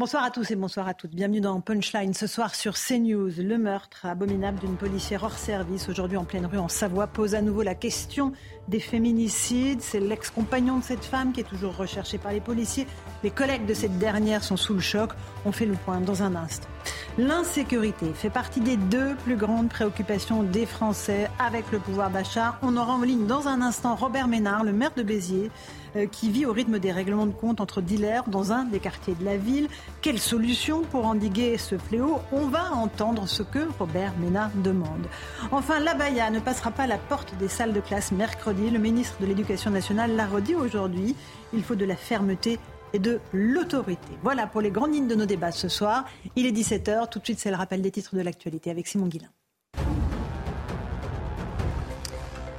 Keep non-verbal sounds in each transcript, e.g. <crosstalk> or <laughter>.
Bonsoir à tous et bonsoir à toutes. Bienvenue dans Punchline. Ce soir sur CNews, le meurtre abominable d'une policière hors service aujourd'hui en pleine rue en Savoie pose à nouveau la question des féminicides. C'est l'ex-compagnon de cette femme qui est toujours recherché par les policiers. Les collègues de cette dernière sont sous le choc. On fait le point dans un instant. L'insécurité fait partie des deux plus grandes préoccupations des Français avec le pouvoir d'achat. On aura en ligne dans un instant Robert Ménard, le maire de Béziers, qui vit au rythme des règlements de compte entre dealers dans un des quartiers de la ville. Quelle solution pour endiguer ce fléau On va entendre ce que Robert Ménard demande. Enfin, l'abaya ne passera pas la porte des salles de classe mercredi. Le ministre de l'Éducation nationale l'a redit aujourd'hui. Il faut de la fermeté et de l'autorité. Voilà pour les grandes lignes de nos débats ce soir. Il est 17h. Tout de suite, c'est le rappel des titres de l'actualité avec Simon Guillain.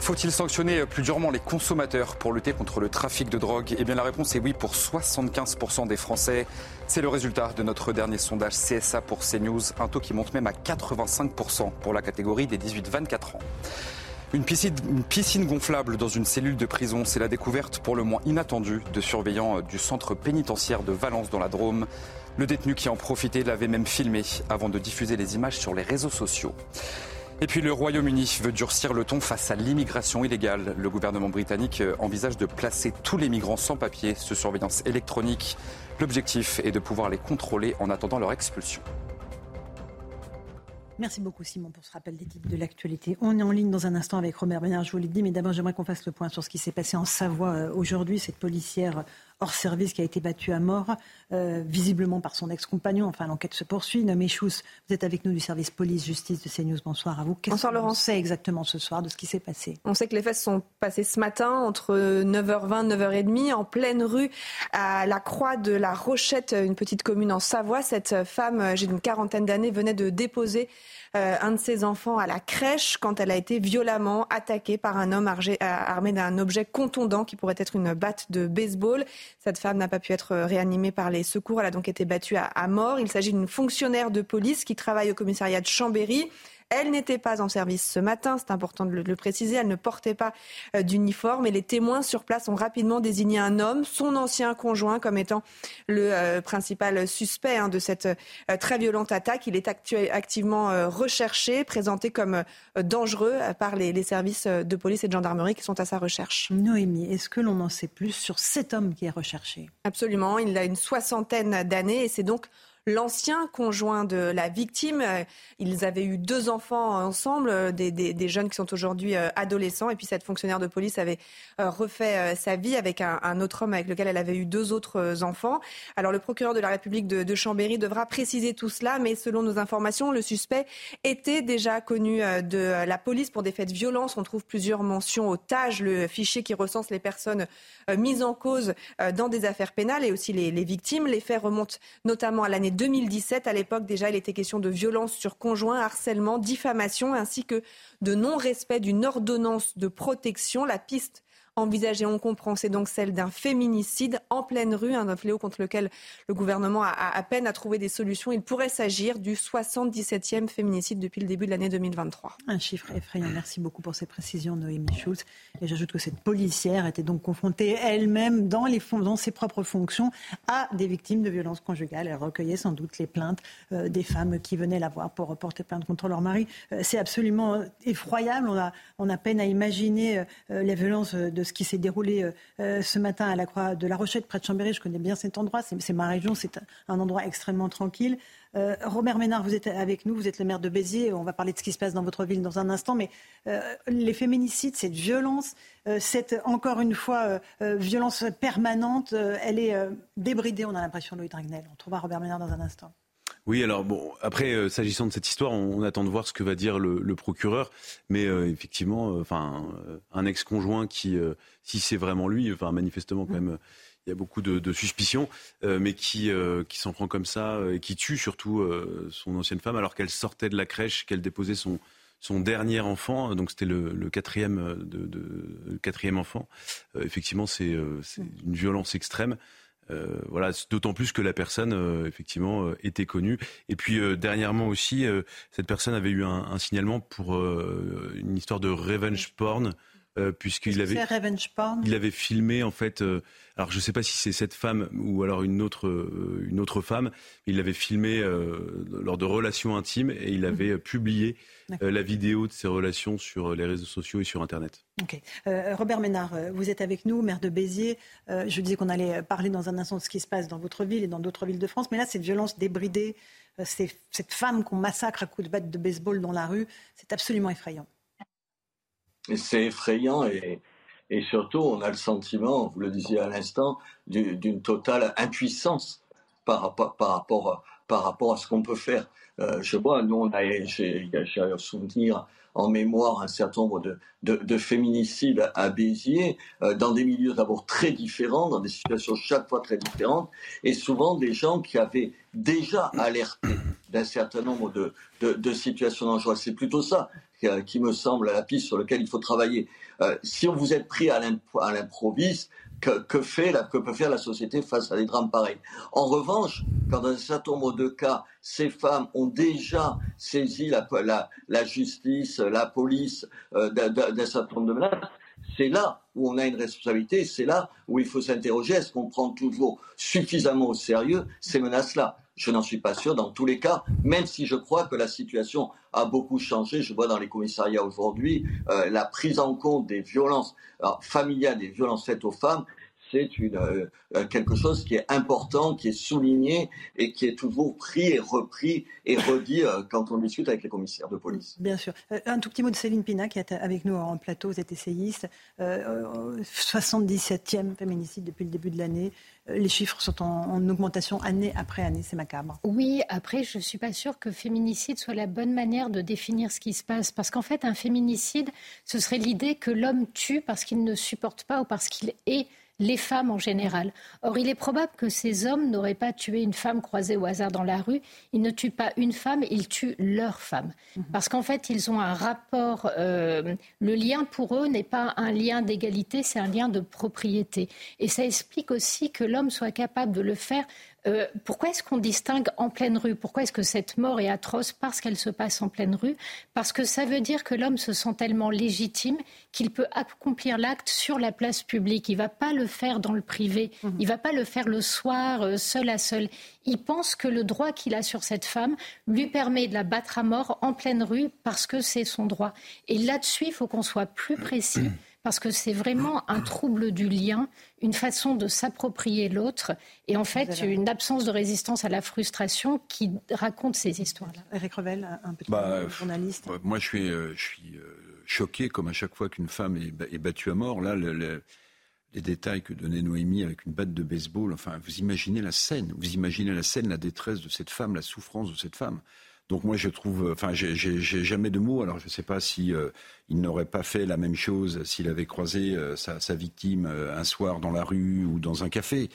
Faut-il sanctionner plus durement les consommateurs pour lutter contre le trafic de drogue? Eh bien la réponse est oui pour 75% des Français. C'est le résultat de notre dernier sondage CSA pour CNews, un taux qui monte même à 85% pour la catégorie des 18-24 ans. Une piscine, une piscine, gonflable dans une cellule de prison, c'est la découverte pour le moins inattendue de surveillants du centre pénitentiaire de Valence dans la Drôme. Le détenu qui en profitait l'avait même filmé avant de diffuser les images sur les réseaux sociaux. Et puis le Royaume-Uni veut durcir le ton face à l'immigration illégale. Le gouvernement britannique envisage de placer tous les migrants sans papier sous surveillance électronique. L'objectif est de pouvoir les contrôler en attendant leur expulsion. Merci beaucoup Simon pour ce rappel des titres de l'actualité. On est en ligne dans un instant avec Robert Bernard, je vous l'ai dit, mais d'abord j'aimerais qu'on fasse le point sur ce qui s'est passé en Savoie euh, aujourd'hui. Cette policière hors service qui a été battue à mort, euh, visiblement par son ex-compagnon. Enfin, l'enquête se poursuit. Nommé Chous, vous êtes avec nous du service police-justice de CNews. Bonsoir à vous. Bonsoir Laurent. On sait exactement ce soir de ce qui s'est passé? On sait que les faits sont passés ce matin entre 9h20 9h30 en pleine rue à la Croix de la Rochette, une petite commune en Savoie. Cette femme, âgée d'une quarantaine d'années, venait de déposer euh, un de ses enfants à la crèche quand elle a été violemment attaquée par un homme armé, armé d'un objet contondant qui pourrait être une batte de baseball. Cette femme n'a pas pu être réanimée par les secours. Elle a donc été battue à, à mort. Il s'agit d'une fonctionnaire de police qui travaille au commissariat de Chambéry. Elle n'était pas en service ce matin, c'est important de le, préciser. Elle ne portait pas euh, d'uniforme et les témoins sur place ont rapidement désigné un homme, son ancien conjoint, comme étant le euh, principal suspect hein, de cette euh, très violente attaque. Il est activement recherché, présenté comme dangereux par les, les, services de police et de gendarmerie qui sont à sa recherche. Noémie, est-ce que l'on en sait plus sur cet homme qui est recherché? Absolument. Il a une soixantaine d'années et c'est donc l'ancien conjoint de la victime. Euh, ils avaient eu deux enfants ensemble, euh, des, jeunes qui sont aujourd'hui euh, adolescents. Et puis cette fonctionnaire de police avait refait sa vie avec un, autre homme avec lequel elle avait eu deux autres enfants. Alors le procureur de la République de, Chambéry devra préciser tout cela, mais selon nos informations, le suspect était déjà connu de la police pour des faits de violence. On trouve plusieurs mentions au TAGE, le fichier qui recense les personnes mises en cause dans des affaires pénales et aussi les victimes. Les faits remontent notamment à l'année 2017. À l'époque, déjà, il était question de violence sur conjoint, harcèlement, diffamation, ainsi que de non-respect d'une ordonnance de protection. La piste envisagée, on comprend, c'est donc celle d'un féminicide en pleine rue, un fléau contre lequel le gouvernement a à peine à trouver des solutions. Il pourrait s'agir du 77e féminicide depuis le début de l'année 2023. Un chiffre effrayant. Merci beaucoup pour ces précisions, Noémie Schultz. Et j'ajoute que cette policière était donc confrontée elle-même dans, ses propres fonctions à des victimes de violences conjugales. Elle recueillait sans doute les plaintes euh, des femmes qui venaient la voir pour reporter plainte contre leur mari. Euh, c'est absolument effroyable. On a, on peine à imaginer euh, les violences de ce qui s'est déroulé euh, euh, ce matin à la Croix de la Rochette, près de Chambéry. Je connais bien cet endroit, c'est ma région, c'est un endroit extrêmement tranquille. Euh, Robert Ménard, vous êtes avec nous, vous êtes le maire de Béziers. On va parler de ce qui se passe dans votre ville dans un instant, mais les féminicides, cette violence, cette encore une fois violence permanente, elle est débridée. On a l'impression, Louis Dragnel. On trouvera Robert Ménard dans un instant. Oui, alors bon, après, euh, s'agissant de cette histoire, on, attend de voir ce que va dire le, procureur. Mais euh, effectivement, euh, enfin, un ex-conjoint qui, si c'est vraiment lui, enfin, manifestement quand même, il y a beaucoup de, suspicions, mais qui, qui s'en prend comme ça et qui tue surtout son ancienne femme alors qu'elle sortait de la crèche, qu'elle déposait son, son dernier enfant, donc c'était le, quatrième, de, quatrième enfant. effectivement, c'est une violence extrême. Euh, voilà, d'autant plus que la personne euh, effectivement euh, était connue. Et puis dernièrement aussi, cette personne avait eu un, signalement pour une histoire de revenge porn. puisqu'il avait, il avait filmé en fait. alors je ne sais pas si c'est cette femme ou alors une autre, une autre femme. Il l'avait filmé lors de relations intimes et il avait mhm. publié euh, la vidéo de ces relations sur les réseaux sociaux et sur Internet. Euh, Robert Ménard, euh, vous êtes avec nous, maire de Béziers. je disais qu'on allait parler dans un instant de ce qui se passe dans votre ville et dans d'autres villes de France. Mais là, cette violence débridée, cette femme qu'on massacre à coups de batte de baseball dans la rue, c'est absolument effrayant. C'est effrayant et, surtout, on a le sentiment, vous le disiez à l'instant, d'une totale impuissance par rapport, par rapport, par rapport à ce qu'on peut faire. Euh, je vois, nous, on a, j'ai, un souvenir en mémoire un certain nombre de, de, de féminicides à Béziers, euh, dans des milieux d'abord très différents, dans des situations chaque fois très différentes, et souvent des gens qui avaient déjà alerté d'un certain nombre de, de, situations dangereuses. C'est plutôt ça qui, me semble la piste sur laquelle il faut travailler. Euh, si vous êtes pris à l'improviste, que, fait la, que peut faire la société face à des drames pareils. En revanche, quand dans un certain nombre de cas, ces femmes ont déjà saisi la, la, la justice, la police euh, d'un certain nombre de menaces, c'est là où on a une responsabilité, c'est là où il faut s'interroger, est-ce qu'on prend toujours suffisamment au sérieux ces menaces-là? Je n'en suis pas sûr dans tous les cas, même si je crois que la situation a beaucoup changé. Je vois dans les commissariats aujourd'hui euh, la prise en compte des violences familiales, des violences faites aux femmes c'est euh, euh, quelque chose qui est important, qui est souligné et qui est toujours pris et repris et redit euh, quand on discute avec les commissaires de police. Bien sûr. un tout petit mot de Céline Pina qui est avec nous en plateau, vous êtes essayiste. 77e féminicide depuis le début de l'année. Les chiffres sont en, augmentation année après année, c'est macabre. Oui, après, je ne suis pas sûre que féminicide soit la bonne manière de définir ce qui se passe. Parce qu'en fait, un féminicide, ce serait l'idée que l'homme tue parce qu'il ne supporte pas ou parce qu'il est les femmes en général. Or, il est probable que ces hommes n'auraient pas tué une femme croisée au hasard dans la rue. Ils ne tuent pas une femme, ils tuent leur femme. Mhm. Parce qu'en fait, ils ont un rapport. Euh, le lien pour eux n'est pas un lien d'égalité, c'est un lien de propriété. Et ça explique aussi que l'homme soit capable de le faire euh, pourquoi est-ce qu'on distingue en pleine rue? Pourquoi est-ce que cette mort est atroce? Parce qu'elle se passe en pleine rue Parce que ça veut dire que l'homme se sent tellement légitime qu'il peut accomplir l'acte sur la place publique. Il ne va pas le faire dans le privé. Mhm. Il ne va pas le faire le soir, euh, seul à seul. Il pense que le droit qu'il a sur cette femme lui permet de la battre à mort en pleine rue parce que c'est son droit. Et là-dessus, il faut qu'on soit plus précis <clears throat> parce que c'est vraiment un trouble du lien, une façon de s'approprier l'autre et en fait une absence de résistance à la frustration qui raconte ces histoires-là. Eric Revel, un petit bah, journaliste. Moi, je suis, euh, je suis euh, choqué comme à chaque fois qu'une femme est, battue à mort. Là, les détails que donnait Noémie avec une batte de baseball, enfin, vous imaginez la scène, vous imaginez la scène, la détresse de cette femme, la souffrance de cette femme. Donc moi je trouve, enfin j'ai jamais de mots. Alors je ne sais pas si euh, il n'aurait pas fait la même chose s'il avait croisé euh, sa, victime euh, un soir dans la rue ou dans un café.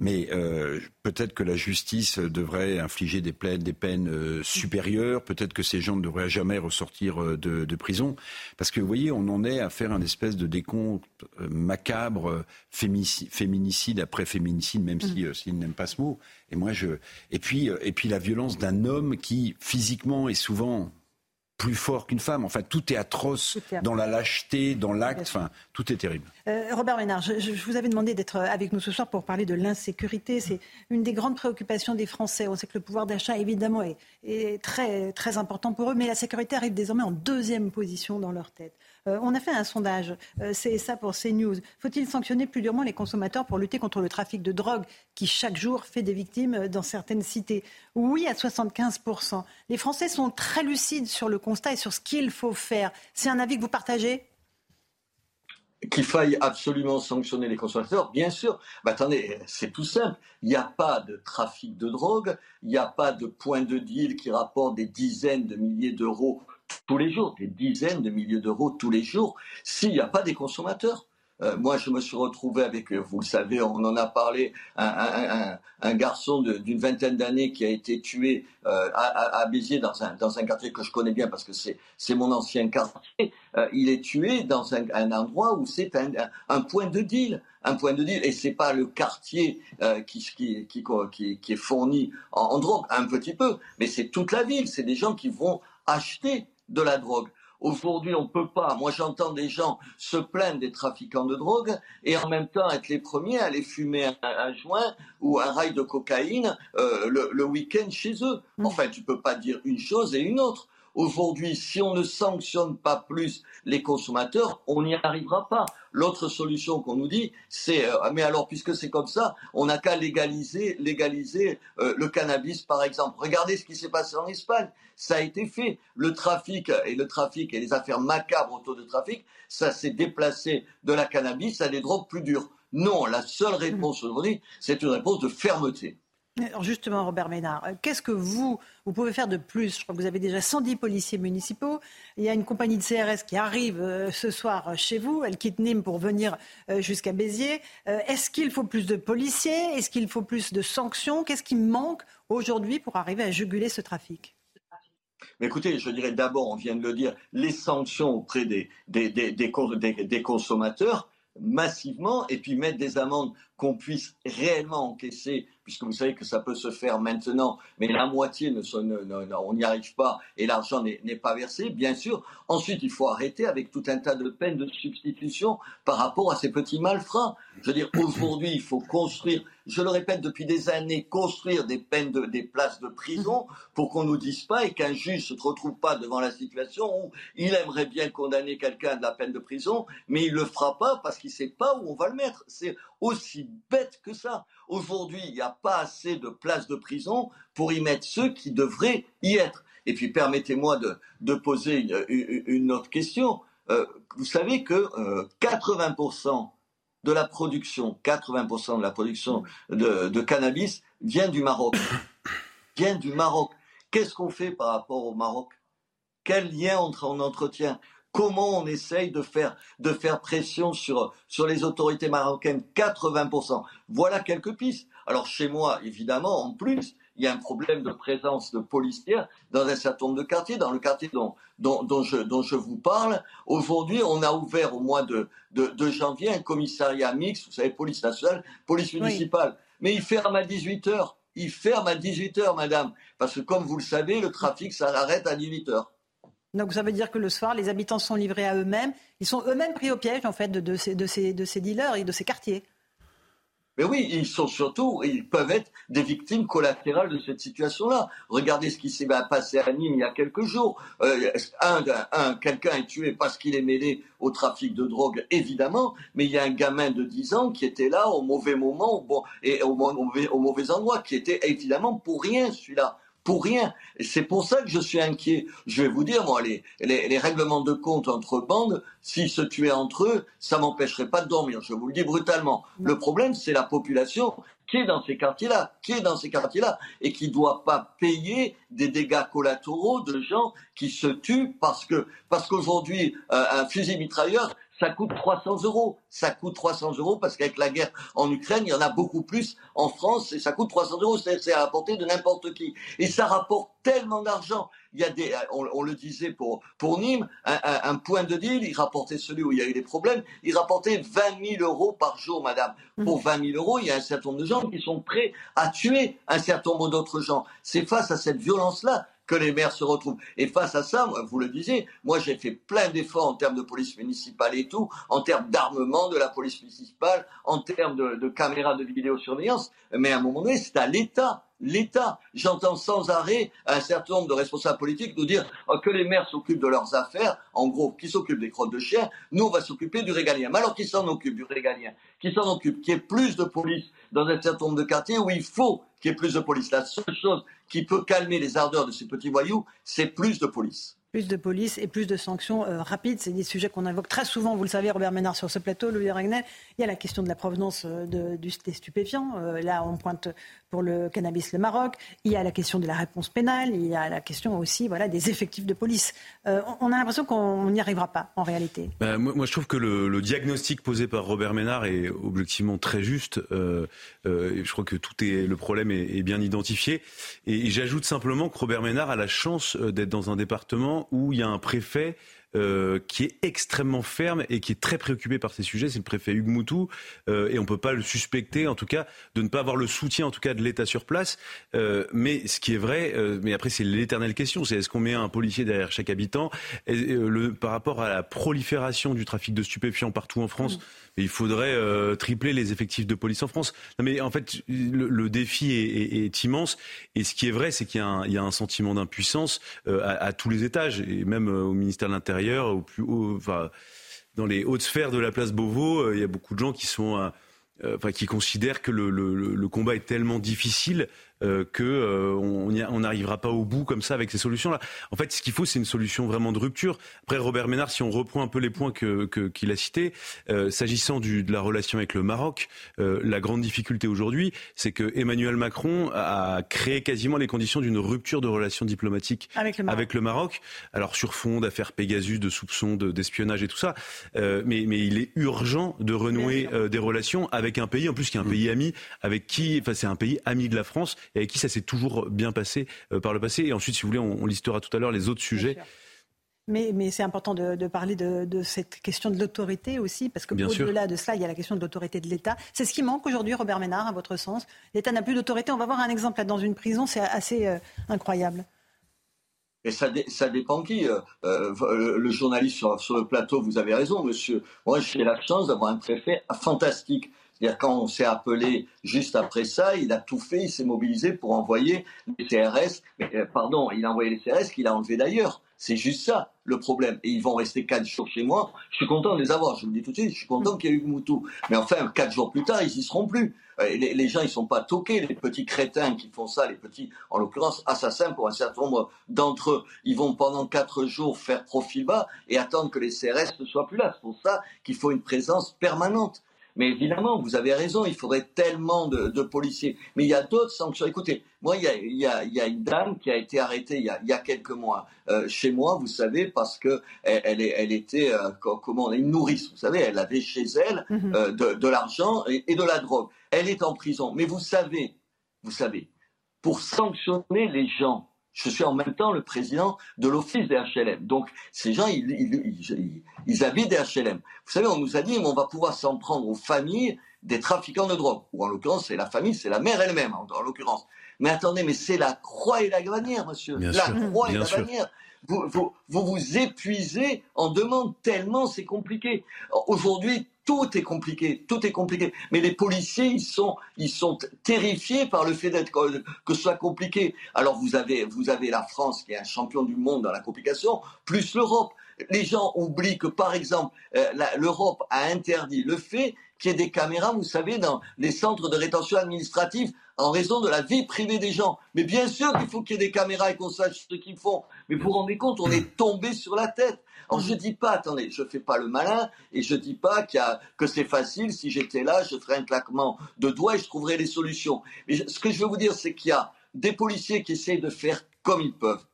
Mais euh, peut-être que la justice devrait infliger des, des peines euh, supérieures. Peut-être que ces gens ne devraient jamais ressortir euh, de, prison. Parce que, vous voyez, on en est à faire un espèce de décompte macabre, féminicide après féminicide, même si mmh. s'il n'aime pas ce mot. Et moi, je. Et puis, et puis la violence d'un homme qui, physiquement, est souvent plus fort qu'une femme. Enfin, tout est atroce dans la lâcheté, dans l'acte. Enfin, tout est terrible. Euh, Robert Ménard, je, vous avais demandé d'être avec nous ce soir pour parler de l'insécurité. C'est une des grandes préoccupations des Français. On sait que le pouvoir d'achat, évidemment, est, est, très, très important pour eux, mais la sécurité arrive désormais en deuxième position dans leur tête. Euh, on a fait un sondage, euh, c'est ça pour CNews. Faut-il sanctionner plus durement les consommateurs pour lutter contre le trafic de drogue qui chaque jour fait des victimes dans certaines cités? Oui, à 75%. Les Français sont très lucides sur le constat et sur ce qu'il faut faire. C'est un avis que vous partagez? Qu'il faille absolument sanctionner les consommateurs, bien sûr. Mais attendez, c'est tout simple. Il n'y a pas de trafic de drogue, il n'y a pas de point de deal qui rapporte des dizaines de milliers d'euros tous les jours, des dizaines de milliers d'euros tous les jours, s'il n'y a pas des consommateurs. Euh, moi, je me suis retrouvé avec, euh, vous le savez, on en a parlé, un, garçon d'une vingtaine d'années qui a été tué euh, à, Béziers dans un, dans un quartier que je connais bien parce que c'est mon ancien quartier. il est tué dans un, endroit où c'est un, point de deal, un point de deal, et pas le quartier qui, qui, qui, qui, est fourni en drogue, un petit peu, mais c'est toute la ville. C'est des gens qui vont acheter de la drogue. Aujourd'hui, on ne peut pas. Moi, j'entends des gens se plaindre des trafiquants de drogue et en même temps être les premiers à aller fumer un, joint ou un rail de cocaïne euh, le, week-end chez eux. Mm. Enfin, tu peux pas dire une chose et une autre. Aujourd'hui, si on ne sanctionne pas plus les consommateurs, on n'y arrivera pas. L'autre solution qu'on nous dit, c'est euh, mais alors puisque c'est comme ça, on n'a qu'à légaliser, légaliser euh, le cannabis par exemple. Regardez ce qui s'est passé en Espagne, ça a été fait. Le trafic et le trafic et les affaires macabres autour du trafic, ça s'est déplacé de la cannabis à des drogues plus dures. Non, la seule réponse aujourd'hui, c'est une réponse de fermeté. Alors justement, Robert Ménard, euh, qu'est-ce que vous, vous pouvez faire de plus? Je crois que vous avez déjà 110 policiers municipaux. Il y a une compagnie de CRS qui arrive euh, ce soir euh, chez vous. Elle quitte Nîmes pour venir jusqu'à Béziers. Est-ce qu'il faut plus de policiers? Est-ce qu'il faut plus de sanctions? Qu'est-ce qui manque aujourd'hui pour arriver à juguler ce trafic? Mais écoutez, je dirais d'abord, on vient de le dire, les sanctions auprès des, consommateurs massivement et puis mettre des amendes qu'on puisse réellement encaisser puisque vous savez que ça peut se faire maintenant, mais la moitié, ne, on n'y arrive pas et l'argent n'est pas versé, bien sûr. Ensuite, il faut arrêter avec tout un tas de peines de substitution par rapport à ces petits malfrats. Je veux dire, aujourd'hui, il faut construire, je le répète depuis des années, construire des places de prison pour qu'on nous dise pas et qu'un juge ne se retrouve pas devant la situation où il aimerait bien condamner quelqu'un de la peine de prison, mais il le fera pas parce qu'il sait pas où on va le mettre. C'est aussi bête que ça. Aujourd'hui, il n'y a pas assez de places de prison pour y mettre ceux qui devraient y être. Et puis, permettez-moi de, poser une, autre question. Euh, vous savez que 80% euh, de la production, 80% de la production de, cannabis vient du Maroc. <coughs> Vient du Maroc. Qu'est-ce qu'on fait par rapport au Maroc? Quel lien on, on entretient? Comment on essaye de faire, de faire pression sur, sur les autorités marocaines? 80%. Voilà quelques pistes. Alors chez moi, évidemment, en plus, il y a un problème de présence de policiers dans un certain nombre de quartiers. Dans le quartier dont, dont, je, dont je vous parle, aujourd'hui, on a ouvert au mois de, de, janvier un commissariat mixte, vous savez, police nationale, police municipale. Mais il ferme à 18 heures. Il ferme à 18 heures, madame. Parce que comme vous le savez, le trafic, ça arrête à 18 heures. Donc ça veut dire que le soir, les habitants sont livrés à eux-mêmes. Ils sont eux-mêmes pris au piège en fait de, ces, de, ces, de ces dealers et de ces quartiers. Mais oui, ils sont surtout, ils peuvent être des victimes collatérales de cette situation-là. Regardez ce qui s'est passé à Nîmes il y a quelques jours. Euh, un, un quelqu'un est tué parce qu'il est mêlé au trafic de drogue, évidemment, mais il y a un gamin de 10 ans qui était là au mauvais moment bon, et au, au mauvais endroit, qui était évidemment pour rien celui-là pour rien. C'est pour ça que je suis inquiet. Je vais vous dire, moi, les, les, règlements de compte entre bandes, s'ils se tuaient entre eux, ça m'empêcherait pas de dormir. Je vous le dis brutalement. Le problème, c'est la population qui est dans ces quartiers-là, qui est dans ces quartiers-là, et qui ne doit pas payer des dégâts collatéraux de gens qui se tuent parce que parce qu'aujourd'hui euh, un fusil mitrailleur ça coûte 300 euros. Ça coûte 300 euros parce qu'avec la guerre en Ukraine, il y en a beaucoup plus en France et ça coûte 300 euros. C'est à la portée de n'importe qui. Et ça rapporte tellement d'argent. Il y a des, on, le disait pour, pour Nîmes, un, point de deal, il rapportait celui où il y a eu des problèmes, il rapportait 20 000 euros par jour, madame. Mmh. Pour 20 000 euros, il y a un certain nombre de gens qui sont prêts à tuer un certain nombre d'autres gens. C'est face à cette violence-là que les maires se retrouvent. Et face à ça, vous le disiez, moi j'ai fait plein d'efforts en termes de police municipale et tout, en termes d'armement de la police municipale, en termes de, caméras de vidéosurveillance, mais à un moment donné, c'est à l'État l'État. J'entends sans arrêt un certain nombre de responsables politiques nous dire oh, que les maires s'occupent de leurs affaires, en gros, qui s'occupent des crottes de chiens, nous on va s'occuper du régalien. Mais alors qui s'en occupe du régalien? Qui s'en occupe? Qu'il y plus de police dans un certain nombre de quartiers où il faut qu'il y ait plus de police. La seule chose qui peut calmer les ardeurs de ces petits voyous, c'est plus de police. Plus de police et plus de sanctions euh, rapides. C'est des sujets qu'on invoque très souvent. Vous le savez, Robert Ménard, sur ce plateau, Louis Ragnel. Il y a la question de la provenance euh, du, des stupéfiants. Euh, là, on pointe pour le cannabis le Maroc. Il y a la question de la réponse pénale. Il y a la question aussi voilà, des effectifs de police. on a l'impression qu'on n'y arrivera pas, en réalité. Ben, moi, je trouve que le, diagnostic posé par Robert Ménard est objectivement très juste. je crois que tout est, le problème est, est bien identifié. Et j'ajoute simplement que Robert Ménard a la chance d'être dans un département où il y a un préfet euh, qui est extrêmement ferme et qui est très préoccupé par ces sujets, c'est le préfet Hugues Moutou, euh, et on ne peut pas le suspecter, en tout cas, de ne pas avoir le soutien, en tout cas, de l'État sur place. Euh, mais ce qui est vrai, mais après c'est l'éternelle question, c'est est-ce qu'on met un policier derrière chaque habitant? Et, le, Par rapport à la prolifération du trafic de stupéfiants partout en France, mmh il faudrait tripler les effectifs de police en France. Non, mais en fait, le, le défi est, est, est, immense. Et ce qui est vrai, c'est qu'il y, y, a un sentiment d'impuissance à, à, tous les étages, et même au ministère de l'Intérieur, au plus haut, dans les hautes sphères de la place Beauvau, euh, il y a beaucoup de gens qui sont, euh, enfin, qui considèrent que le, combat est tellement difficile euh, que euh, on n'arrivera pas au bout comme ça avec ces solutions-là. En fait, ce qu'il faut, c'est une solution vraiment de rupture. Après, Robert Ménard, si on reprend un peu les points qu'il que, qu'il a cités, euh, s'agissant de la relation avec le Maroc, euh, la grande difficulté aujourd'hui, c'est que Emmanuel Macron a créé quasiment les conditions d'une rupture de relations diplomatiques avec le Maroc. Avec le Maroc. Alors sur fond d'affaires Pegasus, de soupçons d'espionnage et tout ça, euh, mais, mais il est urgent de renouer des relations avec un pays, en plus qui est un mmh. pays ami, avec qui, enfin c'est un pays ami de la France et avec qui ça s'est toujours bien passé euh, par le passé. Et ensuite, si vous voulez, on, on listera tout à l'heure les autres sujets. Mais, mais c'est important de, de parler de, de, cette question de l'autorité aussi, parce que au-delà de cela, il y a la question de l'autorité de l'État. C'est ce qui manque aujourd'hui, Robert Ménard, à votre sens. L'État n'a plus d'autorité. On va voir un exemple là dans une prison, c'est assez euh, incroyable. Et ça, dé, ça dépend qui. Euh, euh, le journaliste sur, sur, le plateau, vous avez raison, monsieur. Moi, j'ai la chance d'avoir un préfet fantastique. C'est-à-dire quand on s'est appelé juste après ça, il a tout fait, il s'est mobilisé pour envoyer les CRS. Euh, pardon, il a envoyé les CRS qu'il a enlevés d'ailleurs. C'est juste ça le problème. Et ils vont rester quatre jours chez moi. Je suis content de les avoir. Je vous le dis tout de suite. Je suis content qu'il y ait eu Moutou. Mais enfin, quatre jours plus tard, ils y seront plus. Euh, les, les, gens, ils sont pas toqués. Les petits crétins qui font ça, les petits, en l'occurrence, assassins pour un certain nombre d'entre eux, ils vont pendant quatre jours faire profil bas et attendre que les CRS ne soient plus là. C'est pour ça qu'il faut une présence permanente. Mais évidemment, vous avez raison, il faudrait tellement de, de policiers. Mais il y a d'autres sanctions. Écoutez, moi, il y, a, il, y a, il y a, une dame qui a été arrêtée il y a, il y a quelques mois euh, chez moi, vous savez, parce que elle, elle, elle était, euh, comment, une nourrice, vous savez, elle avait chez elle mhm. euh, de, de l'argent et, et de la drogue. Elle est en prison. Mais vous savez, vous savez, pour sanctionner les gens je suis en même temps le président de l'office des HLM. Donc, ces gens, ils, ils, ils, ils habitent des HLM. Vous savez, on nous a dit, mais on va pouvoir s'en prendre aux familles des trafiquants de drogue. Ou en l'occurrence, c'est la famille, c'est la mère elle-même, en, en l'occurrence. Mais attendez, mais c'est la croix et la bannière, monsieur. Bien la sûr, croix et la sûr. bannière. Vous, vous, épuisez en demande tellement c'est compliqué. Aujourd'hui, tout est compliqué, tout est compliqué. Mais les policiers, ils sont, ils sont terrifiés par le fait d'être que ce soit compliqué. Alors vous avez, vous avez la France qui est un champion du monde dans la complication, plus l'Europe. Les gens oublient que, par exemple, euh, l'Europe a interdit le fait qu'il y ait des caméras, vous savez, dans les centres de rétention administrative en raison de la vie privée des gens. Mais bien sûr qu'il faut qu'il y ait des caméras et qu'on sache ce qu'ils font. Mais vous rendez compte, on est tombé sur la tête. Alors je dis pas, attendez, je fais pas le malin et je dis pas que c'est facile. Si j'étais là, je ferais un claquement de doigts et je trouverais les solutions. Mais ce que je veux vous dire, c'est qu'il y a des policiers qui essayent de faire comme ils peuvent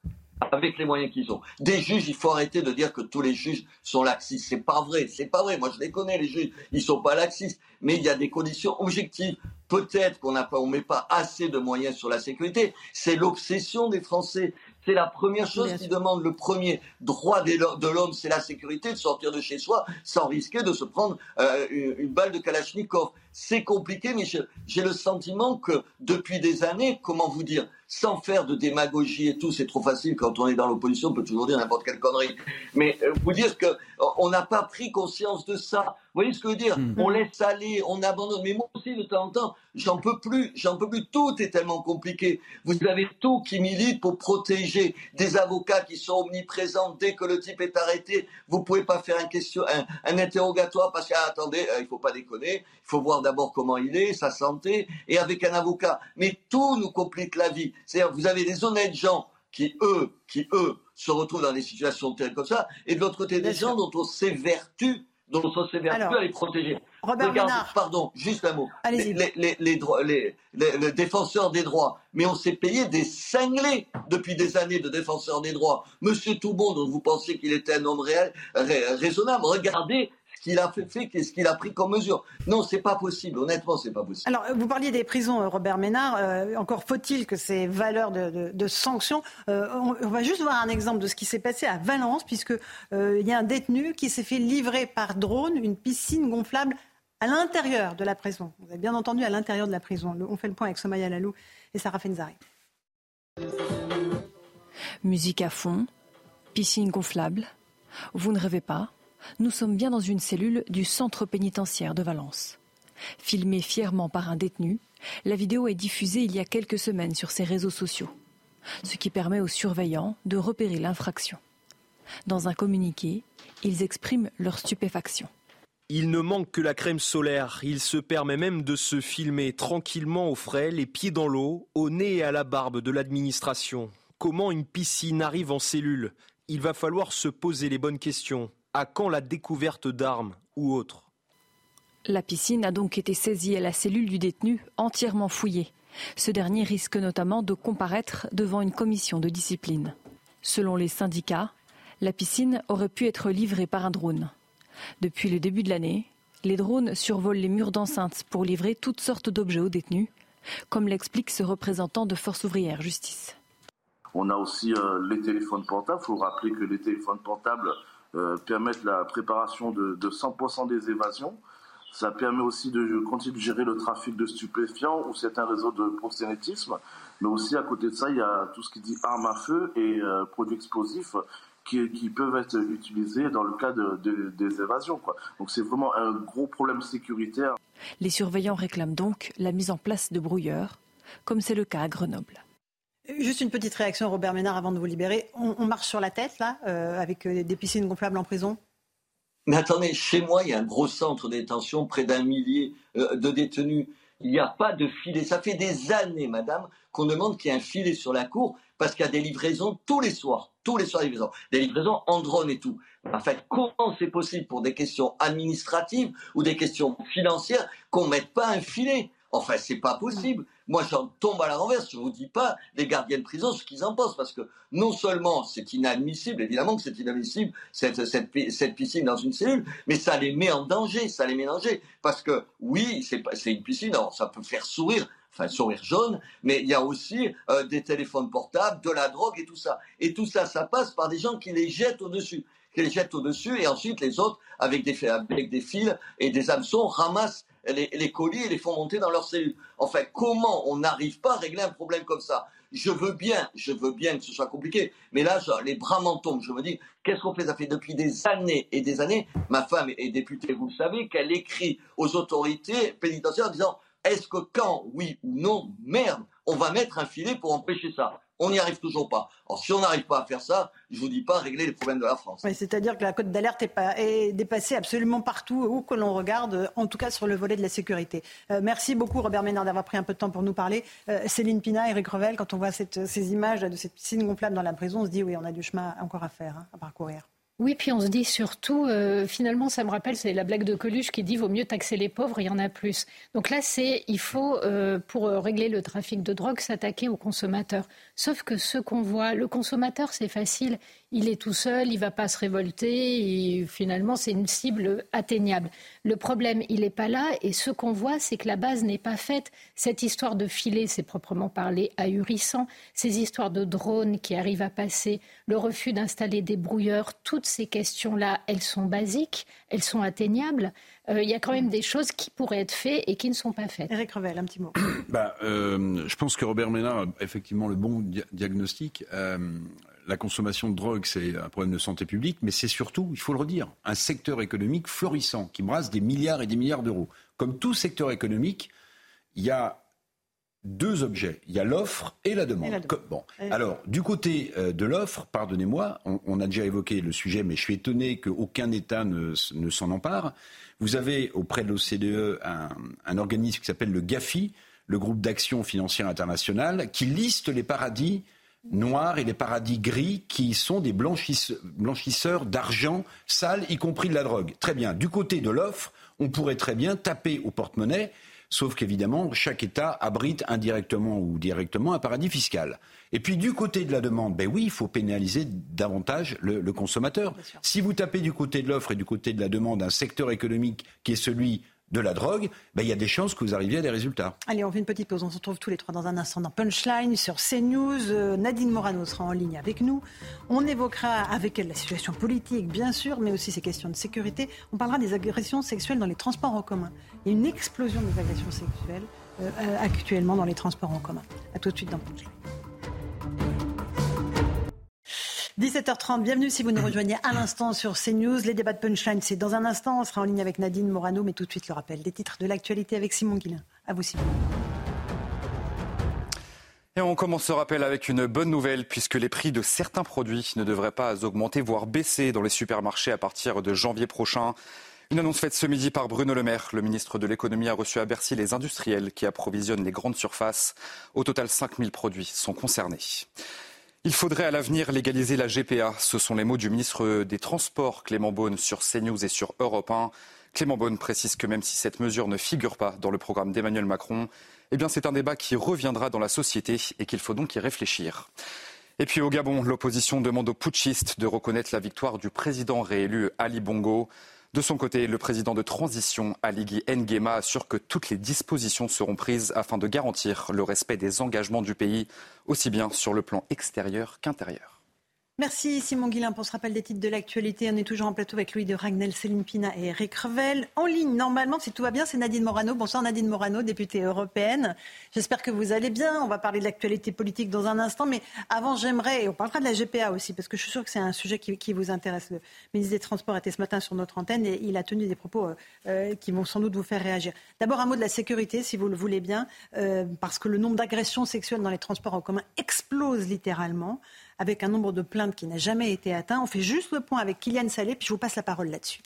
avec les moyens qu'ils ont. Des juges, il faut arrêter de dire que tous les juges sont laxistes. C'est pas vrai, c'est pas vrai. Moi, je les connais, les juges. Ils sont pas laxistes. Mais il y a des conditions objectives. Peut-être qu'on n'a pas, on met pas assez de moyens sur la sécurité. C'est l'obsession des Français. C'est la première chose qui demande le premier droit de l'homme, c'est la sécurité, de sortir de chez soi sans risquer de se prendre euh, une balle de Kalachnikov. C'est compliqué, mais j'ai le sentiment que depuis des années, comment vous dire, sans faire de démagogie et tout, c'est trop facile quand on est dans l'opposition, on peut toujours dire n'importe quelle connerie. Mais euh, vous dire que on n'a pas pris conscience de ça. Vous voyez ce que je veux dire? Mmh. On laisse aller, on abandonne. Mais moi aussi, de temps en temps, j'en peux plus, j'en peux plus. Tout est tellement compliqué. Vous avez tout qui milite pour protéger des avocats qui sont omniprésents dès que le type est arrêté. Vous pouvez pas faire un, question, un, un interrogatoire parce que ah, attendez, euh, il faut pas déconner. Il faut voir d'abord comment il est, sa santé, et avec un avocat. Mais tout nous complique la vie. C'est-à-dire, vous avez des honnêtes gens qui eux, qui eux, se retrouvent dans des situations telles comme ça, et de l'autre côté des gens dont on s'évertue, dont on s'évertue à les protéger. Robert Regarde, pardon, juste un mot. Les, les, les, les- défenseurs des droits, mais on s'est payé des cinglés depuis des années de défenseurs des droits. Monsieur Toubon, dont vous pensiez qu'il était un homme réel, rai- raisonnable, regardez qu'il a fait, fait ce qu'il a pris comme mesure. Non, c'est pas possible. Honnêtement, c'est pas possible. Alors, vous parliez des prisons, euh, Robert Ménard. Euh, encore faut-il que ces valeurs de, de- de sanctions. euh, on, on va juste voir un exemple de ce qui s'est passé à Valence, puisque euh, il y a un détenu qui s'est fait livrer par drone une piscine gonflable à l'intérieur de la prison. Vous avez bien entendu, à l'intérieur de la prison. On fait le point avec Somaya Lalou et Sarah Fenzari. Musique à fond, piscine gonflable. Vous ne rêvez pas, nous sommes bien dans une cellule du centre pénitentiaire de Valence. Filmée fièrement par un détenu, la vidéo est diffusée il y a quelques semaines sur ses réseaux sociaux, ce qui permet aux surveillants de repérer l'infraction. Dans un communiqué, ils expriment leur stupéfaction. Il ne manque que la crème solaire. Il se permet même de se filmer tranquillement au frais, les pieds dans l'eau, au nez et à la barbe de l'administration. Comment une piscine arrive en cellule? Il va falloir se poser les bonnes questions. À quand la découverte d'armes ou autres? La piscine a donc été saisie à la cellule du détenu, entièrement fouillée. Ce dernier risque notamment de comparaître devant une commission de discipline. Selon les syndicats, la piscine aurait pu être livrée par un drone. Depuis le début de l'année, les drones survolent les murs d'enceinte pour livrer toutes sortes d'objets aux détenus, comme l'explique ce représentant de Force ouvrière Justice. On a aussi euh, les téléphones portables. Il faut rappeler que les téléphones portables euh, permettent la préparation de, de 100% des évasions. Ça permet aussi de continuer de gérer le trafic de stupéfiants ou certains réseaux de proxénétisme. Mais aussi, à côté de ça, il y a tout ce qui dit armes à feu et euh, produits explosifs qui, qui peuvent être utilisés dans le cas de, de- des évasions. Donc c'est vraiment un gros problème sécuritaire. Les surveillants réclament donc la mise en place de brouilleurs, comme c'est le cas à Grenoble. Juste une petite réaction, Robert Ménard, avant de vous libérer. On, marche sur la tête, là, euh, avec euh, des piscines gonflables en prison? Mais attendez, chez moi, il y a un gros centre de détention, près d'un millier euh, de détenus. Il n'y a pas de filet. Ça fait des années, madame, qu'on demande qu'il y ait un filet sur la cour parce qu'il y a des livraisons tous les soirs. Tous les soirs, des livraisons. Des livraisons en drone et tout. En fait, comment c'est possible pour des questions administratives ou des questions financières qu'on ne mette pas un filet? Enfin, c'est pas possible. Moi, j'en tombe à la renverse. Je vous dis pas, les gardiens de prison, ce qu'ils en pensent, parce que non seulement c'est inadmissible, évidemment que c'est inadmissible, cette, cette, pi- cette piscine dans une cellule, mais ça les met en danger, ça les met en. Parce que, oui, c'est une piscine, alors ça peut faire sourire, enfin sourire jaune, mais il y a aussi euh, des téléphones portables, de la drogue et tout ça. Et tout ça, ça passe par des gens qui les jettent au-dessus, qui les jettent au-dessus, et ensuite les autres, avec des, avec des fils et des hameçons, ramassent les, les colis et les font monter dans leurs cellules. Enfin, comment on n'arrive pas à régler un problème comme ça? Je veux bien, je veux bien que ce soit compliqué, mais là, les bras m'en tombent. Je me dis, qu'est-ce qu'on fait? Ça fait depuis des années et des années. Ma femme est députée, vous le savez, qu'elle écrit aux autorités pénitentiaires en disant, est-ce que quand, oui ou non, merde, on va mettre un filet pour empêcher ça? On n'y arrive toujours pas. Alors, si on n'arrive pas à faire ça, je vous dis pas régler les problèmes de la France. Oui, C'est-à-dire que la cote d'alerte est, pas- est dépassée absolument partout où que l'on regarde, en tout cas sur le volet de la sécurité. Euh, merci beaucoup Robert Ménard d'avoir pris un peu de temps pour nous parler. Euh, Céline Pina, Eric Revel, quand on voit cette- ces images de cette piscine gonflable dans la prison, on se dit oui, on a du chemin encore à faire, hein, à parcourir. Oui, puis on se dit surtout, euh, finalement, ça me rappelle, c'est la blague de Coluche qui dit vaut mieux taxer les pauvres, il y en a plus. Donc là, c'est il faut, euh, pour régler le trafic de drogue, s'attaquer aux consommateurs. Sauf que ce qu'on voit, le consommateur, c'est facile. Il est tout seul, il va pas se révolter, et finalement, c'est une cible atteignable. Le problème, il n'est pas là, et ce qu'on voit, c'est que la base n'est pas faite. Cette histoire de filet, c'est proprement parlé ahurissant. Ces histoires de drones qui arrivent à passer, le refus d'installer des brouilleurs, toutes ces questions-là, elles sont basiques, elles sont atteignables. Euh, Il y a quand même des choses qui pourraient être faites et qui ne sont pas faites. Eric Revel, un petit mot. <coughs> Bah, euh, je pense que Robert Ménard a effectivement le bon dia- diagnostic. Euh, la consommation de drogue, c'est un problème de santé publique, mais c'est surtout, il faut le redire, un secteur économique florissant qui brasse des milliards et des milliards d'euros. Comme tout secteur économique, il y a deux objets. Il y a l'offre et la demande. Et la demande. Co- Bon. Et- Alors, du côté de l'offre, pardonnez-moi, on, on a déjà évoqué le sujet, mais je suis étonné qu'aucun État ne s'en empare. Vous avez auprès de l'OCDE un, organisme qui s'appelle le GAFI, le groupe d'action financière internationale, qui liste les paradis noirs et les paradis gris qui sont des blanchisseurs d'argent sale, y compris de la drogue. Très bien. Du côté de l'offre, on pourrait très bien taper au porte-monnaie Sauf qu'évidemment, chaque État abrite indirectement ou directement un paradis fiscal. Et puis du côté de la demande, ben oui, il faut pénaliser davantage le, consommateur. Si vous tapez du côté de l'offre et du côté de la demande un secteur économique qui est celui de la drogue, ben, il y a des chances que vous arriviez à des résultats. Allez, on fait une petite pause. On se retrouve tous les trois dans un instant dans Punchline sur CNews. Euh, Nadine Morano sera en ligne avec nous. On évoquera avec elle la situation politique, bien sûr, mais aussi ces questions de sécurité. On parlera des agressions sexuelles dans les transports en commun. Il y a une explosion des agressions sexuelles euh, euh, actuellement dans les transports en commun. A tout de suite dans Punchline. 17h30, bienvenue si vous nous <clears throat> rejoignez à l'instant sur CNews. Les débats de Punchline, c'est dans un instant. On sera en ligne avec Nadine Morano, mais tout de suite le rappel des titres de l'actualité avec Simon Guillain. À vous, Simon. Et on commence ce rappel avec une bonne nouvelle, puisque les prix de certains produits ne devraient pas augmenter, voire baisser dans les supermarchés à partir de janvier prochain. Une annonce faite ce midi par Bruno Le Maire. Le ministre de l'économie a reçu à Bercy les industriels qui approvisionnent les grandes surfaces. Au total, 5000 produits sont concernés. Il faudrait à l'avenir légaliser la GPA. Ce sont les mots du ministre des Transports, Clément Beaune, sur CNews et sur Europe 1. Clément Beaune précise que même si cette mesure ne figure pas dans le programme d'Emmanuel Macron, eh c'est un débat qui reviendra dans la société et qu'il faut donc y réfléchir. Et puis au Gabon, l'opposition demande aux putschistes de reconnaître la victoire du président réélu Ali Bongo. De son côté, le président de transition, Aligui Nguema, assure que toutes les dispositions seront prises afin de garantir le respect des engagements du pays, aussi bien sur le plan extérieur qu'intérieur. Merci Simon Guillain pour ce rappel des titres de l'actualité. On est toujours en plateau avec Louis de Ragnel, Céline Pina et Eric Revel. En ligne, normalement, si tout va bien, c'est Nadine Morano. Bonsoir Nadine Morano, députée européenne. J'espère que vous allez bien. On va parler de l'actualité politique dans un instant. Mais avant, j'aimerais, et on parlera de la GPA aussi, parce que je suis sûre que c'est un sujet qui, vous intéresse. Le ministre des Transports était ce matin sur notre antenne et il a tenu des propos euh, euh, qui vont sans doute vous faire réagir. D'abord, un mot de la sécurité, si vous le voulez bien, euh, parce que le nombre d'agressions sexuelles dans les transports en commun explose littéralement avec un nombre de plaintes qui n'a jamais été atteint. On fait juste le point avec Kylian Salé, puis je vous passe la parole là-dessus.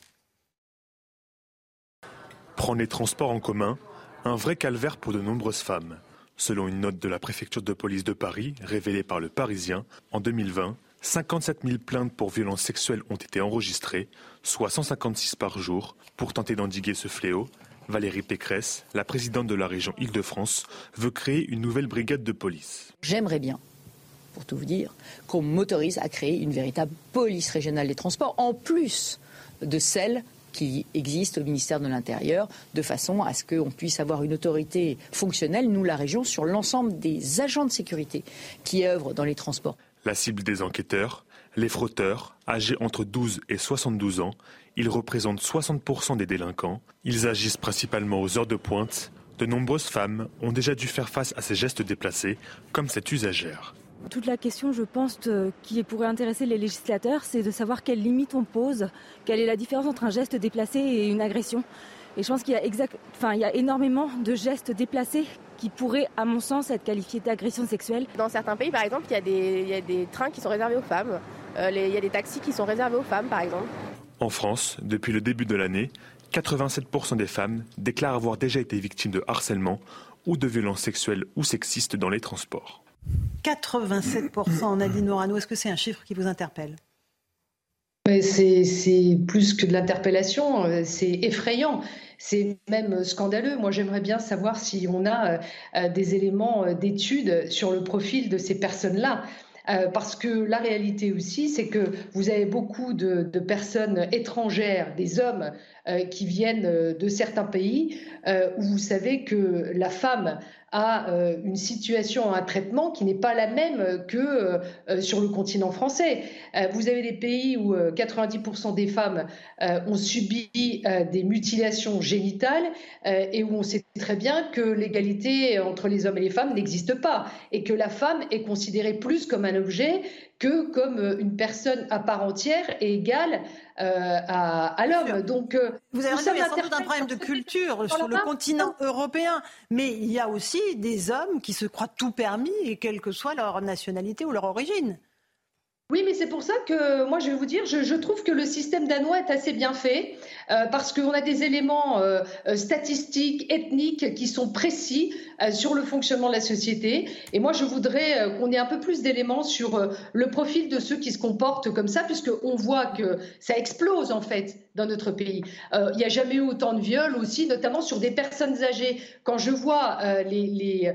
Prendre les transports en commun, un vrai calvaire pour de nombreuses femmes. Selon une note de la préfecture de police de Paris, révélée par le Parisien, en 2020, 57 000 plaintes pour violences sexuelles ont été enregistrées, soit 156 par jour. Pour tenter d'endiguer ce fléau, Valérie Pécresse, la présidente de la région Île-de-France, veut créer une nouvelle brigade de police. J'aimerais bien pour tout vous dire, qu'on m'autorise à créer une véritable police régionale des transports, en plus de celle qui existe au ministère de l'Intérieur, de façon à ce qu'on puisse avoir une autorité fonctionnelle, nous la région, sur l'ensemble des agents de sécurité qui œuvrent dans les transports. La cible des enquêteurs, les frotteurs, âgés entre 12 et 72 ans, ils représentent 60% des délinquants. Ils agissent principalement aux heures de pointe. De nombreuses femmes ont déjà dû faire face à ces gestes déplacés, comme cette usagère. Toute la question, je pense, qui pourrait intéresser les législateurs, c'est de savoir quelles limites on pose, quelle est la différence entre un geste déplacé et une agression. Et je pense qu'il y a, exact... enfin, il y a énormément de gestes déplacés qui pourraient, à mon sens, être qualifiés d'agression sexuelle. Dans certains pays, par exemple, il y, a des, il y a des trains qui sont réservés aux femmes. Euh, il y a des taxis qui sont réservés aux femmes, par exemple. En France, depuis le début de l'année, 87% des femmes déclarent avoir déjà été victimes de harcèlement ou de violences sexuelles ou sexistes dans les transports. 87% Nadine Morano, est-ce que c'est un chiffre qui vous interpelle? C'est plus que de l'interpellation, euh, c'est effrayant, c'est même scandaleux. Moi, j'aimerais bien savoir si on a euh, des éléments d'études sur le profil de ces personnes-là. Euh, parce que la réalité aussi, c'est que vous avez beaucoup de, personnes étrangères, des hommes qui viennent de certains pays, où vous savez que la femme à euh, une situation, un traitement qui n'est pas la même que euh, euh, sur le continent français. vous avez des pays où 90% des femmes ont subi des mutilations génitales et où on sait très bien que l'égalité entre les hommes et les femmes n'existe pas et que la femme est considérée plus comme un objet que comme euh, une personne à part entière et égale euh, à, l'homme. Donc, euh, vous avez raison, il y a sans doute un problème de culture sur le continent européen, mais il y a aussi des hommes qui se croient tout permis, quelle que soit leur nationalité ou leur origine. Oui, mais c'est pour ça que moi, je vais vous dire, je, trouve que le système danois est assez bien fait euh, parce qu'on a des éléments euh, euh, statistiques, ethniques qui sont précis sur le fonctionnement de la société. Et moi, je voudrais qu'on ait un peu plus d'éléments sur le profil de ceux qui se comportent comme ça, puisqu'on voit que ça explose en fait dans notre pays. Il n'y a jamais eu autant de viols aussi, notamment sur des personnes âgées. Quand je vois les, les,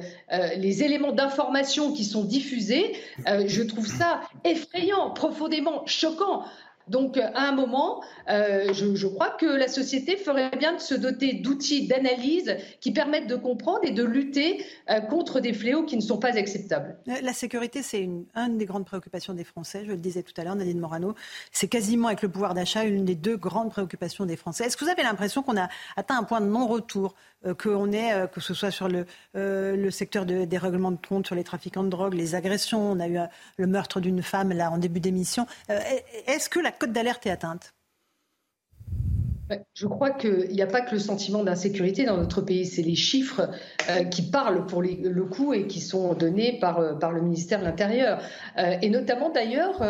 les éléments d'information qui sont diffusés, je trouve ça effrayant profondément choquant. Donc, à un moment, euh, je, crois que la société ferait bien de se doter d'outils d'analyse qui permettent de comprendre et de lutter euh, contre des fléaux qui ne sont pas acceptables. Euh, la sécurité, c'est une, des grandes préoccupations des Français. Je le disais tout à l'heure, Nadine Morano. C'est quasiment avec le pouvoir d'achat une des deux grandes préoccupations des Français. Est-ce que vous avez l'impression qu'on a atteint un point de non-retour euh, est, euh, que ce soit sur le, euh, secteur des règlements de compte, sur les trafiquants de drogue, les agressions. On a eu le meurtre d'une femme là en début d'émission. Est-ce que la cote d'alerte est atteinte? Je crois qu'il n'y a pas que le sentiment d'insécurité dans notre pays, c'est les chiffres qui parlent pour le coup et qui sont donnés par, par le ministère de l'Intérieur. et notamment d'ailleurs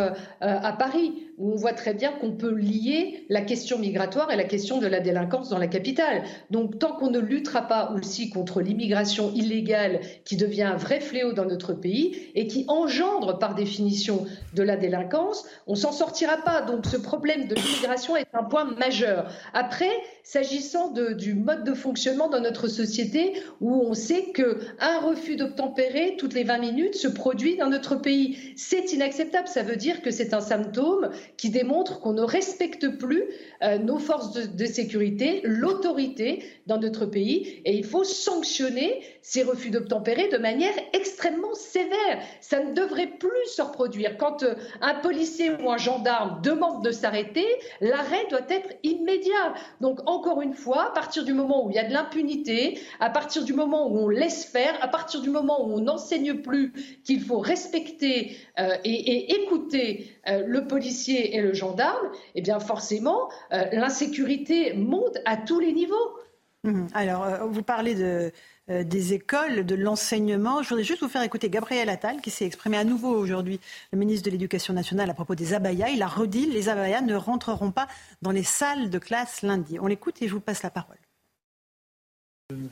à Paris où on voit très bien qu'on peut lier la question migratoire et la question de la délinquance dans la capitale. Donc tant qu'on ne luttera pas aussi contre l'immigration illégale qui devient un vrai fléau dans notre pays et qui engendre par définition de la délinquance, on s'en sortira pas. Donc ce problème de l'immigration est un point majeur. Après, s'agissant du mode de fonctionnement dans notre société où on sait qu'un refus d'obtempérer toutes les 20 minutes se produit dans notre pays, c'est inacceptable. Ça veut dire que c'est un symptôme qui démontre qu'on ne respecte plus euh, nos forces de, sécurité, l'autorité dans notre pays, et il faut sanctionner ces refus d'obtempérer de manière extrêmement sévère. Ça ne devrait plus se reproduire. Quand euh, un policier ou un gendarme demande de s'arrêter, l'arrêt doit être immédiat. Donc encore une fois, à partir du moment où il y a de l'impunité, à partir du moment où on laisse faire, à partir du moment où on n'enseigne plus qu'il faut respecter euh, et, écouter le policier et le gendarme, eh bien forcément, euh, l'insécurité monte à tous les niveaux. Mmh. Alors, euh, vous parlez de, euh, des écoles, de l'enseignement. Je voudrais juste vous faire écouter Gabriel Attal, qui s'est exprimé à nouveau aujourd'hui, le ministre de l'Éducation nationale, à propos des abayas. Il a redit les abayas ne rentreront pas dans les salles de classe lundi. On l'écoute et je vous passe la parole.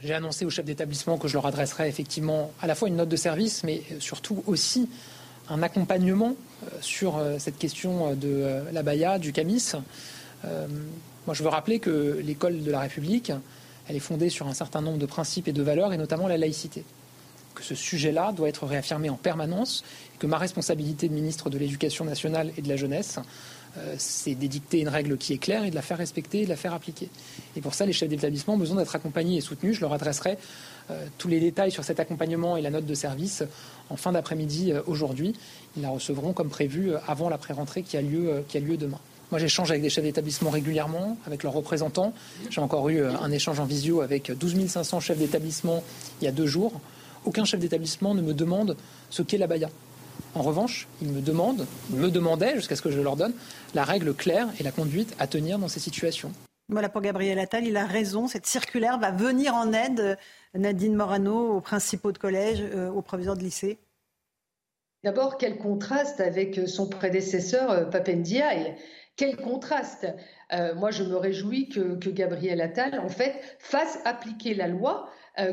J'ai annoncé aux chefs d'établissement que je leur adresserai effectivement à la fois une note de service, mais surtout aussi un accompagnement euh, sur euh, cette question euh, de l'abaya, du camis. moi, je veux rappeler que l'école de la République, elle est fondée sur un certain nombre de principes et de valeurs, et notamment la laïcité. Que ce sujet-là doit être réaffirmé en permanence, et que ma responsabilité de ministre de l'Éducation nationale et de la jeunesse, c'est d'édicter une règle qui est claire et de la faire respecter et de la faire appliquer. Et pour ça, les chefs d'établissement ont besoin d'être accompagnés et soutenus. Je leur adresserai tous les détails sur cet accompagnement et la note de service en fin d'après-midi euh, aujourd'hui. Ils la recevront comme prévu euh, avant la pré-rentrée euh, qui a lieu demain. Moi, j'échange avec des chefs d'établissement régulièrement, avec leurs représentants. J'ai encore eu un échange en visio avec 12 500 chefs d'établissement il y a deux jours. Aucun chef d'établissement ne me demande ce qu'est la baya. En revanche, ils me demandent, me demandaient, jusqu'à ce que je leur donne, la règle claire et la conduite à tenir dans ces situations. Voilà pour Gabriel Attal, il a raison. Cette circulaire va venir en aide, Nadine Morano, aux principaux de collège, aux proviseurs de lycée. D'abord, quel contraste avec euh, son prédécesseur euh, Papendiaï. Quel contraste euh, Moi, je me réjouis que, Gabriel Attal, en fait, fasse appliquer la loi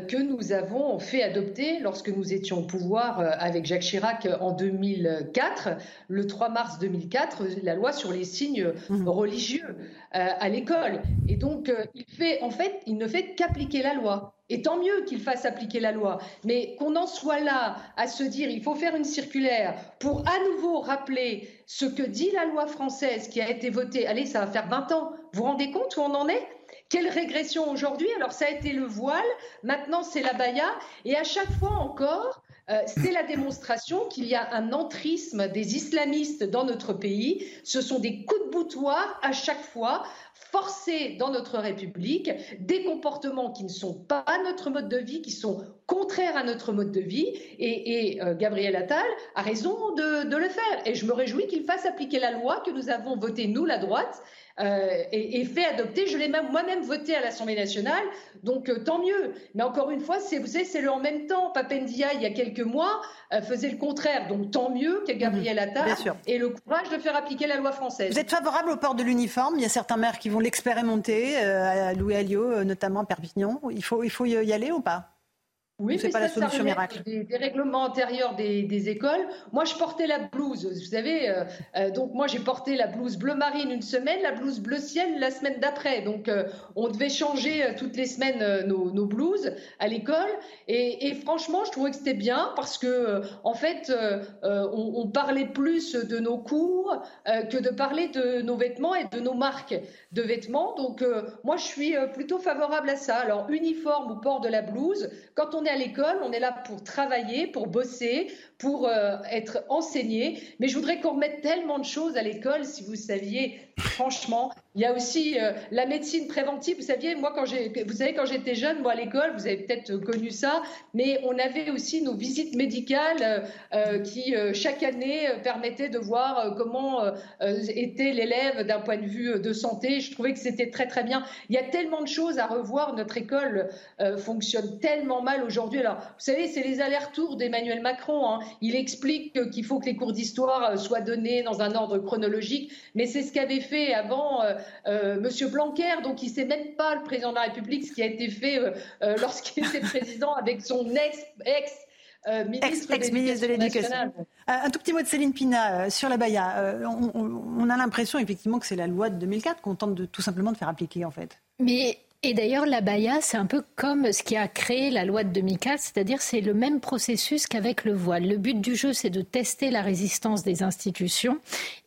que nous avons fait adopter lorsque nous étions au pouvoir avec Jacques Chirac en 2004, le 3 mars 2004, la loi sur les signes mmh. religieux à l'école. Et donc, il fait, en fait, il ne fait qu'appliquer la loi. Et tant mieux qu'il fasse appliquer la loi. Mais qu'on en soit là à se dire il faut faire une circulaire pour à nouveau rappeler ce que dit la loi française qui a été votée. Allez, ça va faire 20 ans. Vous vous rendez compte où on en est? Quelle régression aujourd'hui? Alors ça a été le voile, maintenant c'est la baya, et à chaque fois encore, euh, c'est la démonstration qu'il y a un entrisme des islamistes dans notre pays. Ce sont des coups de boutoir à chaque fois forcer dans notre République des comportements qui ne sont pas notre mode de vie, qui sont contraire à notre mode de vie. Et, euh, Gabriel Attal a raison de, le faire. Et je me réjouis qu'il fasse appliquer la loi que nous avons votée, nous, la droite, euh, et, fait adopter. Je l'ai même moi-même voté à l'Assemblée nationale, donc euh, tant mieux. Mais encore une fois, vous savez, c'est le en même temps. Papendia, il y a quelques mois, faisait le contraire, donc tant mieux que Gabriel mhm. Attal et le courage de faire appliquer la loi française. Vous êtes favorable au port de l'uniforme? Il y a certains maires qui vont l'expérimenter, à Louis Alliot, notamment à Perpignan. Il faut, il faut y aller ou pas? Oui, c'est pas la solution miracle. Des, règlements antérieurs des, écoles. Moi, je portais la blouse. Vous savez, euh, euh, donc moi, j'ai porté la blouse bleu marine une semaine, la blouse bleu ciel la semaine d'après. Donc, euh, on devait changer toutes les semaines nos, nos, blouses à l'école. Et, franchement, je trouvais que c'était bien parce que, en fait, on, on, parlait plus de nos cours que de parler de nos vêtements et de nos marques de vêtements. Donc, moi, je suis plutôt favorable à ça. Alors, uniforme ou port de la blouse, quand on est à l'école, on est là pour travailler, pour bosser, pour euh, être enseigné. Mais je voudrais qu'on remette tellement de choses à l'école, si vous saviez, franchement. Il y a aussi euh, la médecine préventive. Vous saviez, moi, quand vous savez, quand j'étais jeune, moi, à l'école, vous avez peut-être connu ça, mais on avait aussi nos visites médicales euh, qui, chaque année, permettaient de voir comment était l'élève d'un point de vue de santé. Je trouvais que c'était très, très bien. Il y a tellement de choses à revoir. Notre école fonctionne tellement mal aujourd'hui. Alors, vous savez, c'est les allers-retours d'Emmanuel Macron. Hein. Il explique qu'il faut que les cours d'histoire soient donnés dans un ordre chronologique, mais c'est ce qu'avait fait avant euh, euh, Monsieur Blanquer, donc il ne sait même pas le président de la République ce qui a été fait euh, <laughs> lorsqu'il était président avec son ex, ex ministre, de l'Éducation. un tout petit mot de Céline Pina sur la Baïa. On, on, a l'impression effectivement que c'est la loi de 2004 qu'on tente de, tout simplement de faire appliquer en fait. Mais et d'ailleurs, la Baïa, c'est un peu comme ce qui a créé la loi de 2004, c'est-à-dire c'est le même processus qu'avec le voile. Le but du jeu, c'est de tester la résistance des institutions.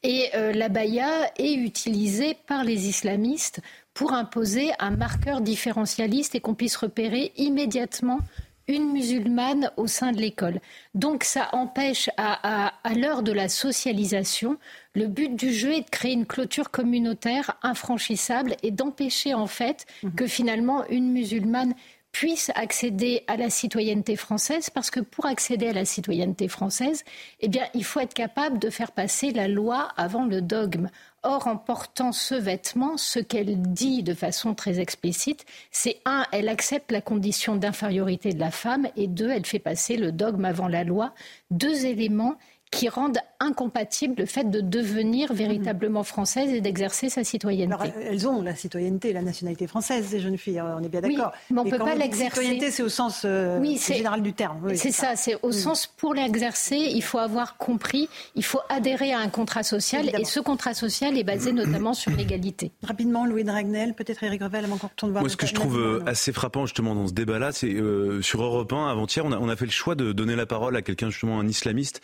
Et euh, la Baïa est utilisée par les islamistes pour imposer un marqueur différentialiste et qu'on puisse repérer immédiatement une musulmane au sein de l'école. Donc ça empêche, à, l'heure de la socialisation, le but du jeu est de créer une clôture communautaire infranchissable et d'empêcher en fait mhm. que finalement une musulmane puisse accéder à la citoyenneté française parce que pour accéder à la citoyenneté française, eh bien, il faut être capable de faire passer la loi avant le dogme. Or, en portant ce vêtement, ce qu'elle dit de façon très explicite, c'est un, elle accepte la condition d'infériorité de la femme, et deux, elle fait passer le dogme avant la loi. Deux éléments qui rendent incompatible le fait de devenir véritablement française et d'exercer sa citoyenneté. Alors, elles ont la citoyenneté, la nationalité française, ces jeunes filles, on est bien d'accord. mais on ne peut pas l'exercer. La citoyenneté, c'est au sens euh, général du terme. c'est ça, c'est au sens pour l'exercer, il faut avoir compris, il faut adhérer à un contrat social, et ce contrat social est basé notamment sur l'égalité. Rapidement, Louis Dragnel, peut-être Eric Revel, avant qu'on retourne voir... Moi, ce que je trouve euh, assez frappant justement dans ce débat-là, c'est euh, sur Europe 1, avant-hier, on a, on a, fait le choix de donner la parole à quelqu'un, justement, un islamiste,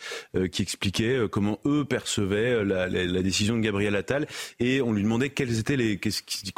qui expliquait comment eux percevaient euh, la, décision de Gabriel Attal et on lui demandait quels étaient les qu'est-ce qu'il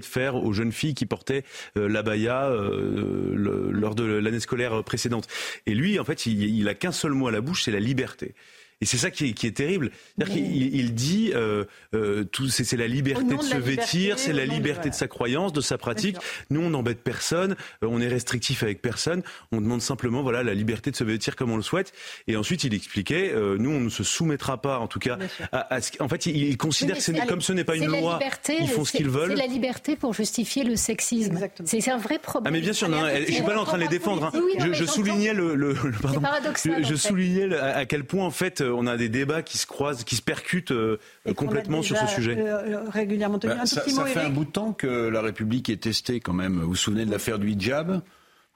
de faire aux jeunes filles qui portaient euh, l'abaya euh, lors de l'année scolaire précédente. Et lui, en fait, il, il a qu'un seul mot à la bouche, c'est la liberté. Et c'est ça qui est, qui est terrible. Il, il, dit, euh, euh, tout, c'est, la liberté de, se vêtir, c'est la liberté de, sa croyance, de sa pratique. Nous, on n'embête personne, euh, on est restrictif avec personne. On demande simplement, voilà, la liberté de se vêtir comme on le souhaite. Et ensuite, il expliquait, euh, nous, on ne se soumettra pas, en tout cas, à, à ce, en fait, il, considère que comme ce n'est pas une loi, ils font ce qu'ils veulent. C'est la liberté pour justifier le sexisme. C'est, un vrai problème. Ah mais bien sûr, non, je suis pas là en train de les défendre. Hein. je, je soulignais le, le, pardon, je, je soulignais à quel point en fait on a des débats qui se croisent, qui se percutent euh, complètement sur ce sujet. Euh, régulièrement bah, ça, fait un bout de temps que la République est testée quand même. Vous vous souvenez de l'affaire du hijab? Vous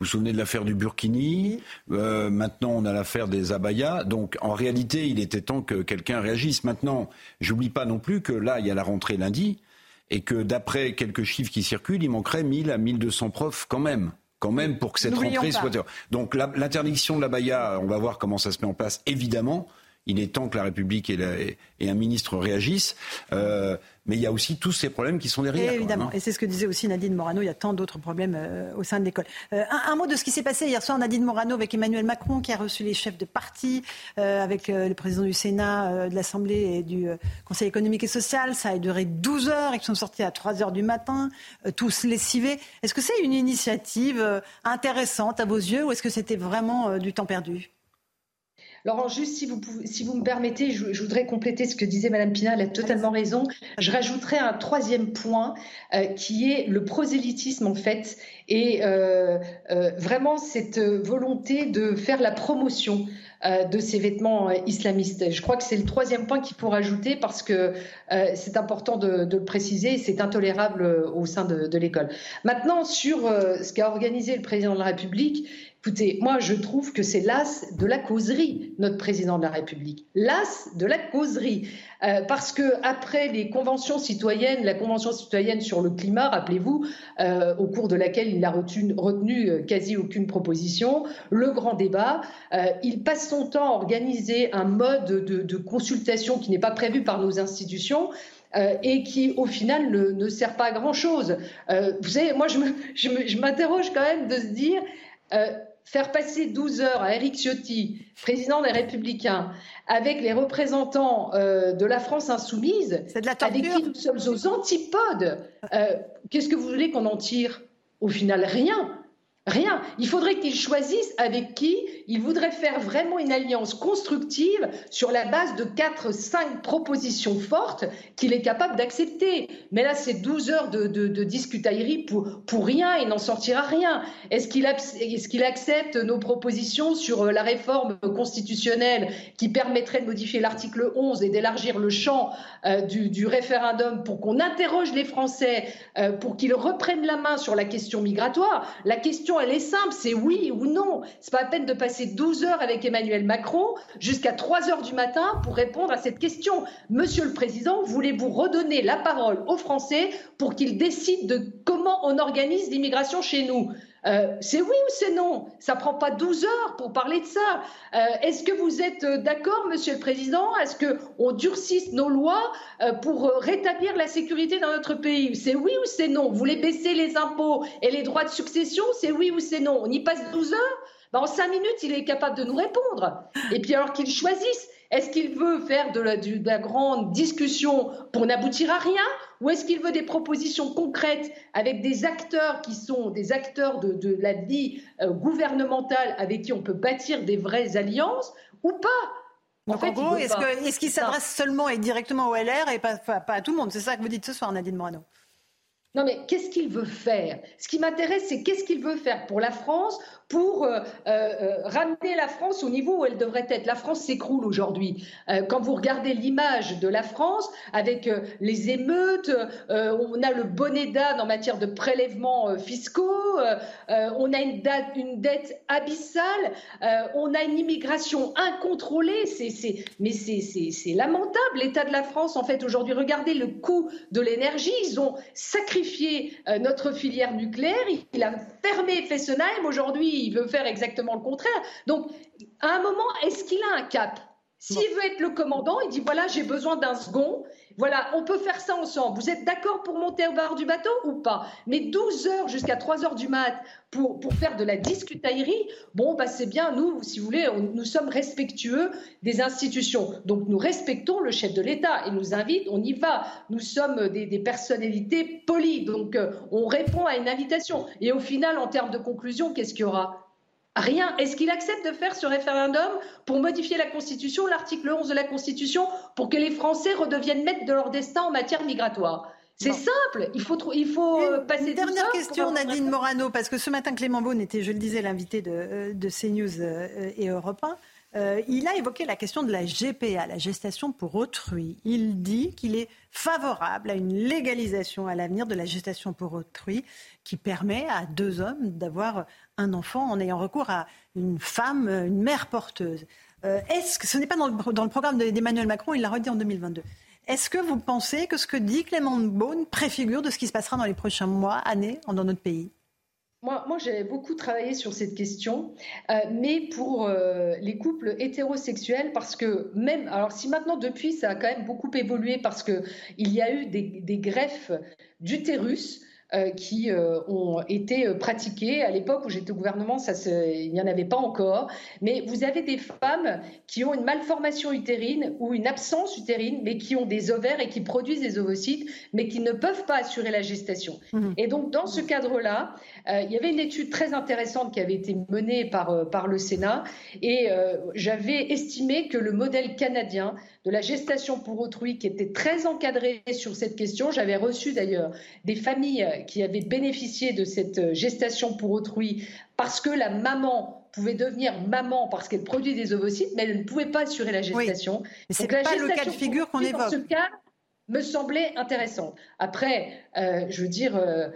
vous souvenez de l'affaire du Burkini? Euh, Maintenant, on a l'affaire des abayas. Donc, en réalité, il était temps que quelqu'un réagisse. Maintenant, j'oublie pas non plus que là, il y a la rentrée lundi et que d'après quelques chiffres qui circulent, il manquerait 1000 à 1200 profs quand même quand même pour que cette rentrée soit. Donc l'interdiction de la baya, on va voir comment ça se met en place, évidemment. Il est temps que la République et, un ministre réagissent. Euh, mais il y a aussi tous ces problèmes qui sont derrière. évidemment, hein. et c'est ce que disait aussi Nadine Morano, il y a tant d'autres problèmes euh, au sein de l'école. Euh, un, mot de ce qui s'est passé hier soir, Nadine Morano, avec Emmanuel Macron, qui a reçu les chefs de parti, avec le président du Sénat, de l'Assemblée et du Conseil économique et social. Ça a duré 12 heures, ils sont sortis à 3 heures du matin, tous lessivés. Est-ce que c'est une initiative intéressante à vos yeux, ou est-ce que c'était vraiment du temps perdu? Laurent, juste si vous, si vous me permettez, je, voudrais compléter ce que disait Madame Pina, elle a totalement raison. Je rajouterai un troisième point euh, qui est le prosélytisme en fait et euh, euh, vraiment cette volonté de faire la promotion de ces vêtements islamistes. Je crois que c'est le troisième point qu'il faut rajouter parce que c'est important de, le préciser, c'est intolérable au sein de, de l'école. Maintenant, sur ce qu'a organisé le président de la République, Écoutez, moi je trouve que c'est l'as de la causerie, notre président de la République. L'as de la causerie. Euh, parce que après les conventions citoyennes, la convention citoyenne sur le climat, rappelez-vous, euh, au cours de laquelle il n'a retenu, euh, quasi aucune proposition, le grand débat, il passe son temps à organiser un mode de, consultation qui n'est pas prévu par nos institutions. et qui au final ne, sert pas à grand chose. vous savez, moi je m'interroge quand même de se dire, faire passer 12 heures à Eric Ciotti, président des Républicains, avec les représentants euh, de la France insoumise, avec qui nous sommes aux antipodes, euh, qu'est-ce que vous voulez qu'on en tire? Au final, rien. Rien. Il faudrait qu'il choisisse avec qui il voudrait faire vraiment une alliance constructive sur la base de 4, 5 propositions fortes qu'il est capable d'accepter. Mais là, c'est 12 heures de, de, discutaillerie pour, pour rien, il n'en sortira rien. Est-ce qu'il est accepte nos propositions sur euh, la réforme constitutionnelle qui permettrait de modifier l'article 11 et d'élargir le champ euh, du, du, référendum pour qu'on interroge les Français, euh, pour qu'ils reprennent la main sur la question migratoire? La question elle est simple, c'est oui ou non. C'est pas la peine de passer 12 heures avec Emmanuel Macron jusqu'à 3 heures du matin pour répondre à cette question. Monsieur le Président, voulez-vous redonner la parole aux Français pour qu'ils décident de comment on organise l'immigration chez nous? Euh, c'est oui ou c'est non? Ça prend pas 12 heures pour parler de ça. Euh, est-ce que vous êtes euh, d'accord, Monsieur le Président Est-ce qu'on durcisse nos lois pour rétablir la sécurité dans notre pays? C'est oui ou c'est non? Vous voulez baisser les impôts et les droits de succession? C'est oui ou c'est non? On y passe 12 heures? Ben, En 5 minutes, il est capable de nous répondre. Et puis alors qu'il choisisse est-ce qu'il veut faire de la, grande discussion pour n'aboutir à rien ou est-ce qu'il veut des propositions concrètes avec des acteurs qui sont des acteurs de, la vie euh, gouvernementale avec qui on peut bâtir des vraies alliances ou pas? En, fait, gros, est-ce qu'il s'adresse seulement et directement au LR et pas, pas à tout le monde? C'est ça que vous dites ce soir, Nadine Morano. Non, mais qu'est-ce qu'il veut faire? Ce qui m'intéresse, c'est qu'est-ce qu'il veut faire pour la France, pour euh, euh, ramener la France au niveau où elle devrait être. La France s'écroule aujourd'hui. Euh, quand vous regardez l'image de la France, avec les émeutes, on a le bonnet d'âne en matière de prélèvements fiscaux, on a une, dette abyssale, on a une immigration incontrôlée. C'est, mais c'est, lamentable l'état de la France, en fait, aujourd'hui. Regardez le coût de l'énergie. Ils ont sacrifié notre filière nucléaire. Il a fermé Fessenheim. Aujourd'hui, il veut faire exactement le contraire. Donc, à un moment, est-ce qu'il a un cap? S'il veut être le commandant, il dit voilà, j'ai besoin d'un second. Voilà, on peut faire ça ensemble. Vous êtes d'accord pour monter au bar du bateau ou pas? Mais 12 heures jusqu'à 3 heures du mat pour, pour faire de la discutaillerie, bon, bah, c'est bien, nous, si vous voulez, nous sommes respectueux des institutions. Donc nous respectons le chef de l'État et nous invite, on y va. Nous sommes des, personnalités polies, donc euh, on répond à une invitation. Et au final, en termes de conclusion, qu'est-ce qu'il y aura? Rien. Est-ce qu'il accepte de faire ce référendum pour modifier la Constitution, l'article 11 de la Constitution, pour que les Français redeviennent maîtres de leur destin en matière migratoire? C'est simple, il faut, il faut une, euh, passer une dernière question, Nadine Morano, parce que ce matin, Clément Beaune était, je le disais, l'invité de, euh, de, CNews euh, et Europe 1. Il a évoqué la question de la GPA, la gestation pour autrui. Il dit qu'il est favorable à une légalisation à l'avenir de la gestation pour autrui qui permet à deux hommes d'avoir un enfant en ayant recours à une femme, une mère porteuse. Euh, est-ce que ce n'est pas dans le, dans le programme d'Emmanuel Macron, il l'a redit en 2022. Est-ce que vous pensez que ce que dit Clément Beaune préfigure de ce qui se passera dans les prochains mois, années dans notre pays? Moi, j'ai beaucoup travaillé sur cette question, euh, mais pour euh, les couples hétérosexuels, parce que même, alors si maintenant depuis ça a quand même beaucoup évolué, parce que il y a eu des, greffes d'utérus qui euh, ont été euh, pratiquées. À l'époque où j'étais au gouvernement, ça il n'y en avait pas encore. Mais vous avez des femmes qui ont une malformation utérine ou une absence utérine, mais qui ont des ovaires et qui produisent des ovocytes, mais qui ne peuvent pas assurer la gestation. Mmh. Et donc, dans ce cadre-là, il y avait une étude très intéressante qui avait été menée par, par le Sénat, et j'avais estimé que le modèle canadien de la gestation pour autrui, qui était très encadré sur cette question, j'avais reçu d'ailleurs des familles qui avaient bénéficié de cette euh, gestation pour autrui parce que la maman pouvait devenir maman parce qu'elle produit des ovocytes, mais elle ne pouvait pas assurer la gestation. Mais c'est pas le cas de figure qu'on évoque. Dans ce cas, me semblait intéressante. Après, euh, je veux dire, euh,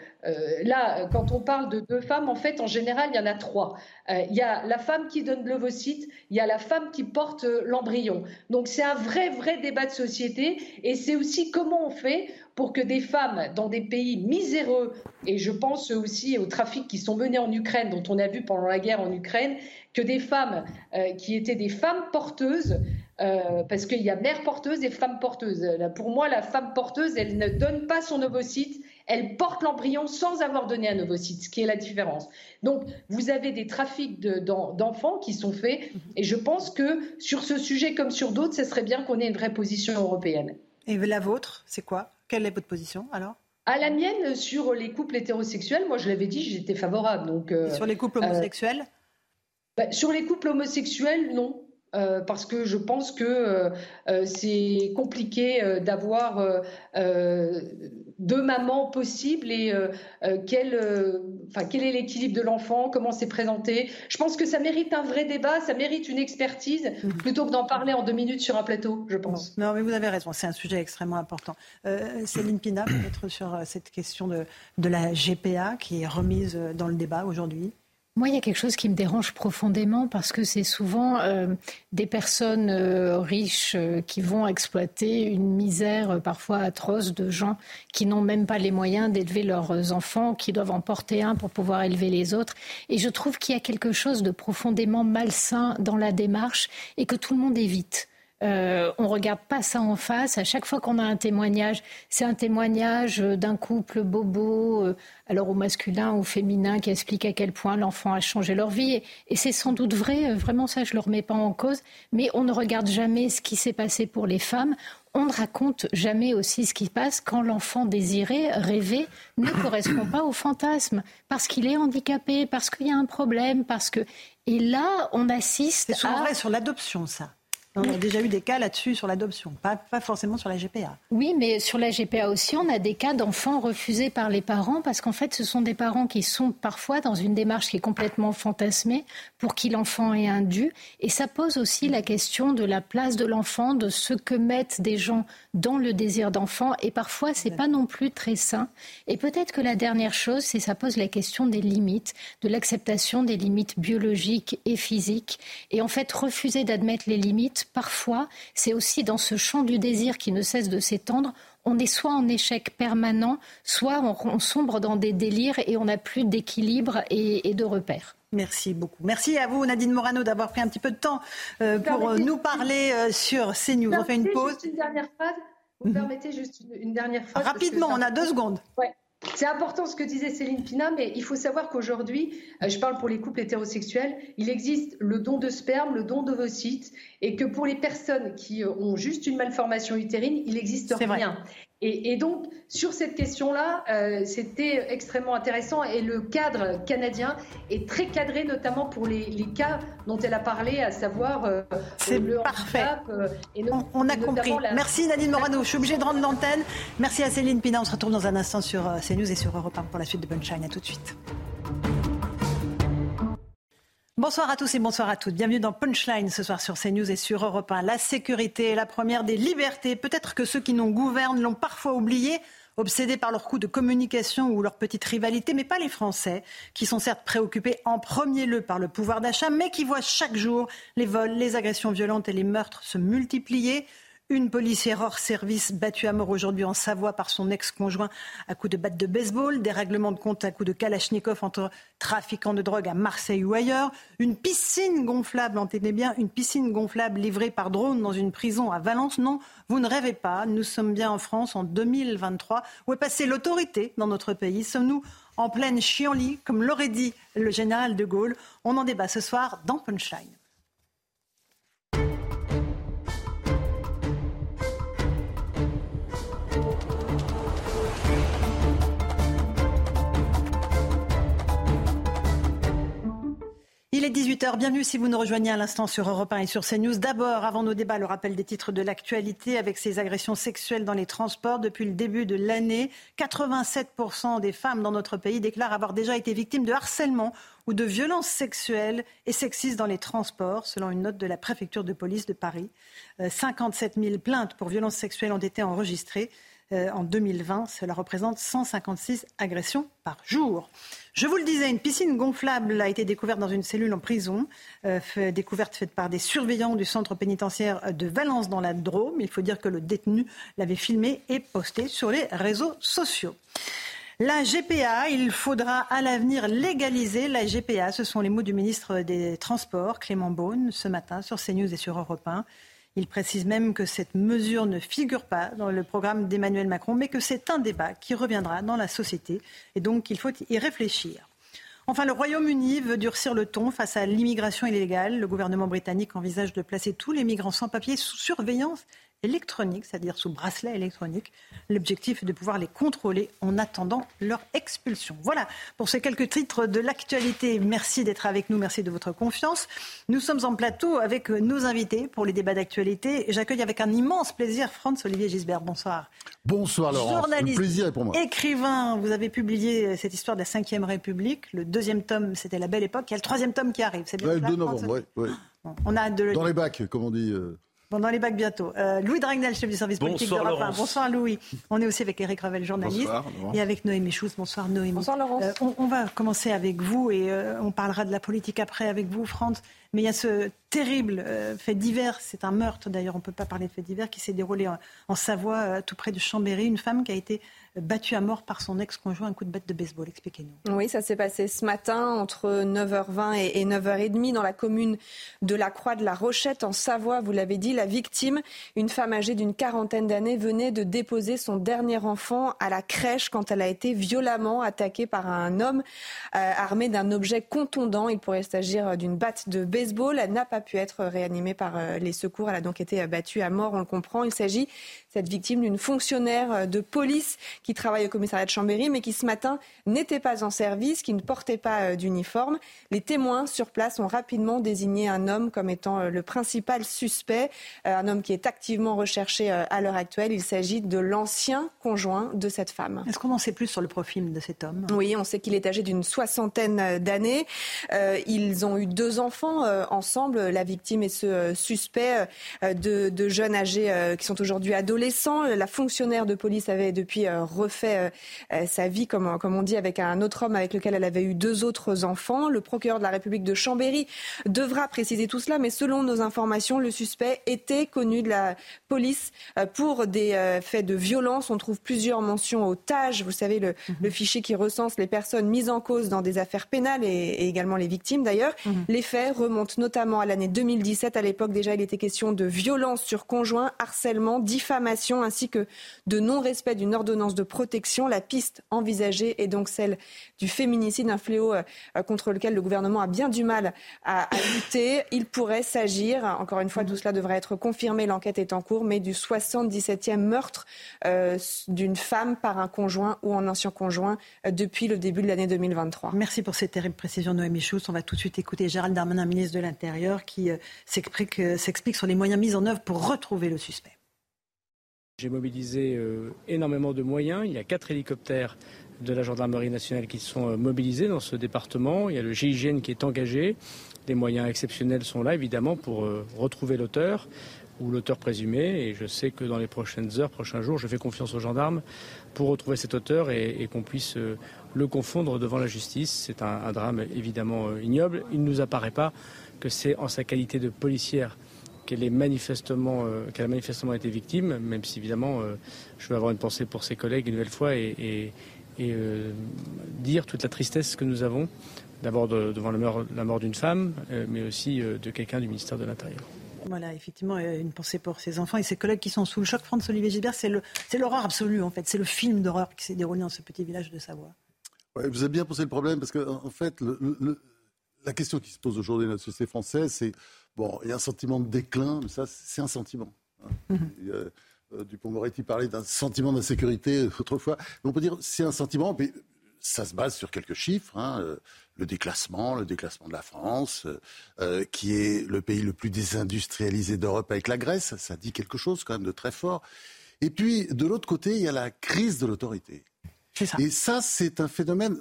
là, quand on parle de deux femmes, en fait, en général, il y en a trois. Il y a la femme qui donne l'ovocyte, il y a la femme qui porte l'embryon. Donc, c'est un vrai, vrai débat de société. Et c'est aussi comment on fait pour que des femmes dans des pays miséreux, et je pense aussi aux trafics qui sont menés en Ukraine, dont on a vu pendant la guerre en Ukraine, que des femmes euh, qui étaient des femmes porteuses, euh, parce qu'il y a mère porteuse et femme porteuse. Pour moi, la femme porteuse, elle ne donne pas son ovocyte, elle porte l'embryon sans avoir donné un ovocyte, ce qui est la différence. Donc, vous avez des trafics d'enfants qui sont faits, et je pense que sur ce sujet comme sur d'autres, ce serait bien qu'on ait une vraie position européenne. Et la vôtre, c'est quoi? Quelle est votre position alors? À la mienne, sur les couples hétérosexuels, moi je l'avais dit, j'étais favorable. Donc, euh, sur les couples homosexuels? euh, bah, Sur les couples homosexuels, non. Euh, parce que je pense que euh, euh, c'est compliqué d'avoir deux mamans possibles et quel, quel est l'équilibre de l'enfant, comment c'est présenté. Je pense que ça mérite un vrai débat, ça mérite une expertise, mhm. plutôt que d'en parler en deux minutes sur un plateau, je pense. Non, mais vous avez raison, c'est un sujet extrêmement important. Céline Pina, peut-être sur cette question de, de la GPA qui est remise dans le débat aujourd'hui moi, il y a quelque chose qui me dérange profondément parce que c'est souvent euh, des personnes euh, riches euh, qui vont exploiter une misère parfois atroce de gens qui n'ont même pas les moyens d'élever leurs enfants, qui doivent en porter un pour pouvoir élever les autres. Et je trouve qu'il y a quelque chose de profondément malsain dans la démarche et que tout le monde évite. Euh, on ne regarde pas ça en face. À chaque fois qu'on a un témoignage, c'est un témoignage d'un couple bobo, euh, alors au masculin ou au féminin, qui explique à quel point l'enfant a changé leur vie. Et, c'est sans doute vrai, euh, vraiment ça, je ne le remets pas en cause. Mais on ne regarde jamais ce qui s'est passé pour les femmes. On ne raconte jamais aussi ce qui passe quand l'enfant désiré, rêvé, ne <coughs> correspond pas au fantasme, parce qu'il est handicapé, parce qu'il y a un problème, parce que... Et là, on assiste C'est souvent vrai sur l'adoption, ça. On a déjà eu des cas là-dessus sur l'adoption, pas, forcément sur la GPA. Oui, mais sur la GPA aussi, on a des cas d'enfants refusés par les parents parce qu'en fait, ce sont des parents qui sont parfois dans une démarche qui est complètement fantasmée pour qui l'enfant est un dû. Et ça pose aussi la question de la place de l'enfant, de ce que mettent des gens dans le désir d'enfant. Et parfois, c'est pas non plus très sain. Et peut-être que la dernière chose, c'est ça pose la question des limites, de l'acceptation des limites biologiques et physiques. Et en fait, refuser d'admettre les limites parfois, c'est aussi dans ce champ du désir qui ne cesse de s'étendre, on est soit en échec permanent, soit on, sombre dans des délires et on n'a plus d'équilibre et, de repères. Merci beaucoup. Merci à vous, Nadine Morano, d'avoir pris un petit peu de temps euh, pour euh, nous parler euh, sur CNews. On fait une pause. Juste une dernière phrase. Vous mhm. permettez juste une, dernière phrase Rapidement, on a deux secondes. C'est important ce que disait Céline Pina, mais il faut savoir qu'aujourd'hui, euh, je parle pour les couples hétérosexuels, il existe le don de sperme, le don d'ovocytes, et que pour les personnes qui euh, ont juste une malformation utérine, il n'existe rien. Et, donc, sur cette question-là, euh, c'était extrêmement intéressant et le cadre canadien est très cadré, notamment pour les, cas dont elle a parlé, à savoir euh, C'est parfait. Euh, et on, a compris. Merci Nadine Morano. Je suis obligée de rendre l'antenne. Merci à Céline Pina. On se retrouve dans un instant sur CNews et sur Europe 1 pour la suite de Shine. À tout de suite. Bonsoir à tous et bonsoir à toutes. Bienvenue dans Punchline ce soir sur CNews et sur Europe 1. La sécurité est la première des libertés. Peut-être que ceux qui nous gouvernent l'ont parfois oublié, obsédés par leur coup de communication ou leur petite rivalité, mais pas les Français, qui sont certes préoccupés en premier lieu par le pouvoir d'achat, mais qui voient chaque jour les vols, les agressions violentes et les meurtres se multiplier. Une policière hors service battue à mort aujourd'hui en Savoie par son ex-conjoint à coups de batte de baseball, des règlements de compte à coups de kalachnikov entre trafiquants de drogue à Marseille ou ailleurs, une piscine gonflable, entendez bien, une piscine gonflable livrée par drone dans une prison à Valence. Non, vous ne rêvez pas, nous sommes bien en France en 2023. Où est passée l'autorité dans notre pays? Sommes-nous en pleine chienlit, comme l'aurait dit le général de Gaulle? On en débat ce soir dans Punchline. 18h, bienvenue si vous nous rejoignez à l'instant sur Europe 1 et sur CNews. D'abord, avant nos débats, le rappel des titres de l'actualité avec ces agressions sexuelles dans les transports. Depuis le début de l'année, 87% des femmes dans notre pays déclarent avoir déjà été victimes de harcèlement ou de violences sexuelles et sexistes dans les transports, selon une note de la préfecture de police de Paris. 57 euh, 000 plaintes pour violences sexuelles ont été enregistrées. Euh, en 2020. Cela représente 156 agressions par jour. Je vous le disais, une piscine gonflable a été découverte dans une cellule en prison, euh, découverte faite par des surveillants du centre pénitentiaire de Valence dans la Drôme. Il faut dire que le détenu l'avait filmé et posté sur les réseaux sociaux. La GPA, il faudra à l'avenir légaliser la GPA. Ce sont les mots du ministre des Transports, Clément Beaune, ce matin sur CNews et sur Europe 1. Il précise même que cette mesure ne figure pas dans le programme d'Emmanuel Macron, mais que c'est un débat qui reviendra dans la société et donc il faut y réfléchir. Enfin, le Royaume-Uni veut durcir le ton face à l'immigration illégale. Le gouvernement britannique envisage de placer tous les migrants sans papier sous surveillance électronique, c'est-à-dire sous bracelet électronique. L'objectif est de pouvoir les contrôler en attendant leur expulsion. Voilà pour ces quelques titres de l'actualité. Merci d'être avec nous, merci de votre confiance. Nous sommes en plateau avec nos invités pour les débats d'actualité. J'accueille avec un immense plaisir Franz-Olivier Gisbert. Bonsoir. Bonsoir Laurent. Journaliste, le plaisir est pour moi. Écrivain, vous avez publié cette histoire de la Ve République. Le deuxième tome, c'était La Belle Époque. Il y a le troisième tome qui arrive. C'est bien Le 2 novembre, oui. On a de... Dans les bacs, comme on dit. Euh, Bon, dans les bacs bientôt. Euh, Louis Dragnel, chef du service politique Bonsoir, d'Europe 1. Bonsoir Louis. On est aussi avec Eric Ravel, journaliste. Bonsoir, et avec Noémie Schulz. Bonsoir Noémie. Bonsoir Laurence. Euh, on, on, va commencer avec vous et euh, on parlera de la politique après avec vous, France. Mais il y a ce terrible euh, fait divers, c'est un meurtre d'ailleurs, on ne peut pas parler de fait divers, qui s'est déroulé en, Savoie, euh, tout près de Chambéry. Une femme qui a été battue à mort par son ex-conjoint, un coup de batte de baseball. Expliquez-nous. Oui, ça s'est passé ce matin entre 9h20 et 9h30 dans la commune de la Croix de la Rochette en Savoie. Vous l'avez dit, la victime, une femme âgée d'une quarantaine d'années, venait de déposer son dernier enfant à la crèche quand elle a été violemment attaquée par un homme euh, armé d'un objet contondant. Il pourrait s'agir d'une batte de baseball. Elle n'a pas pu être réanimée par euh, les secours. Elle a donc été battue à mort, on le comprend. Il s'agit, cette victime, d'une fonctionnaire euh, de police qui travaille au commissariat de Chambéry, mais qui ce matin n'était pas en service, qui ne portait pas euh, d'uniforme. Les témoins sur place ont rapidement désigné un homme comme étant le principal suspect, un homme qui est activement recherché à l'heure actuelle. Il s'agit de l'ancien conjoint de cette femme. Est-ce qu'on en sait plus sur le profil de cet homme? Oui, on sait qu'il est âgé d'une soixantaine d'années. ils ont eu deux enfants ensemble, la victime et ce suspect de, de jeunes âgés qui sont aujourd'hui adolescents. La fonctionnaire de police avait depuis refait sa vie, comme, comme on dit, avec un autre homme avec lequel elle avait eu deux autres enfants. Le procureur de la République de Chambéry devra préciser tout cela, mais selon nos informations, le suspect était connu de la police pour des faits de violence. On trouve plusieurs mentions au TAGE, vous savez, le, mmh. le fichier qui recense les personnes mises en cause dans des affaires pénales et, et également les victimes d'ailleurs. Mmh. Les faits remontent notamment à l'année 2017. À l'époque, déjà, il était question de violence sur conjoint, harcèlement, diffamation, ainsi que de non-respect d'une ordonnance de protection. La piste envisagée est donc celle du féminicide, un fléau euh, contre lequel le gouvernement a bien du mal à, lutter. Il pourrait s'agir, encore une fois, tout cela devrait être confirmé, l'enquête est en cours, mais du 77e meurtre euh, d'une femme par un conjoint ou un ancien conjoint euh, depuis le début de l'année 2023. Merci pour ces terribles précisions, Noémie Schultz. On va tout de suite écouter Gérald Darmanin, ministre de l'Intérieur, qui euh, s'explique sur les moyens mis en œuvre pour retrouver le suspect. J'ai mobilisé euh, énormément de moyens. Il y a quatre hélicoptères de la gendarmerie nationale qui sont euh, mobilisés dans ce département. Il y a le GIGN qui est engagé. Les moyens exceptionnels sont là, évidemment, pour retrouver l'auteur ou l'auteur présumé. Et je sais que dans les prochaines heures, prochains jours, je fais confiance aux gendarmes pour retrouver cet auteur et, qu'on puisse euh, le confondre devant la justice. C'est un, drame évidemment euh, ignoble. Il ne nous apparaît pas que c'est en sa qualité de policière qu'elle est manifestement, euh, qu'elle a manifestement été victime, même si évidemment je veux avoir une pensée pour ses collègues une nouvelle fois et, dire toute la tristesse que nous avons, d'abord devant la mort d'une femme, mais aussi de quelqu'un du ministère de l'Intérieur. Voilà, effectivement, une pensée pour ses enfants et ses collègues qui sont sous le choc. Franz-Olivier Gilbert, c'est l'horreur absolue, en fait. C'est le film d'horreur qui s'est déroulé dans ce petit village de Savoie. vous avez bien posé le problème, parce qu'en en fait, la question qui se pose aujourd'hui dans la société française, c'est, bon, il y a un sentiment de déclin, mais ça, c'est un sentiment. Hein. Mhm. Euh, Dupont-Moretti parlait d'un sentiment d'insécurité autrefois. Mais on peut dire c'est un sentiment, mais ça se base sur quelques chiffres. Hein, euh, le déclassement, le déclassement de la France, euh, qui est le pays le plus désindustrialisé d'Europe avec la Grèce. Ça dit quelque chose quand même de très fort. Et puis, de l'autre côté, il y a la crise de l'autorité. Et ça, c'est un phénomène.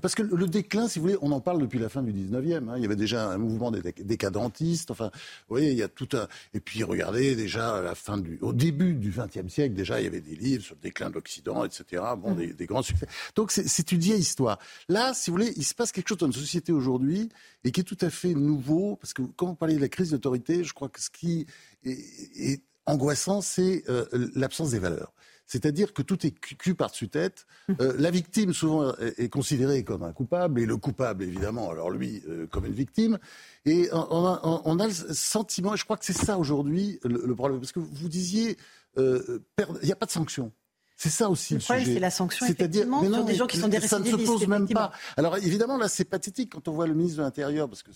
parce que le déclin, si vous voulez, on en parle depuis la fin du 19e. Hein. Il y avait déjà un mouvement décadentiste. Enfin, vous voyez, il y a tout un. Et puis, regardez, déjà, à la fin du, au début du 20e siècle, déjà, il y avait des livres sur le déclin de l'Occident, etc. Bon, mm. des, grands succès. Donc, c'est une vieille histoire. Là, si vous voulez, il se passe quelque chose dans notre société aujourd'hui et qui est tout à fait nouveau. Parce que quand vous parlez de la crise d'autorité, je crois que ce qui est, angoissant, c'est euh, l'absence des valeurs. C'est-à-dire que tout est cul par-dessus tête. Hum. Euh, la victime, souvent, est, considérée comme un coupable, et le coupable, évidemment, alors lui, euh, comme une victime. Et on a, le sentiment, et je crois que c'est ça aujourd'hui le, problème, parce que vous disiez, euh, il n'y a pas de sanction. C'est ça aussi le, le problème, c'est la sanction, effectivement, sur des gens qui sont des Ça ne se pose même pas. Alors évidemment, là, c'est pathétique quand on voit le ministre de l'Intérieur, parce que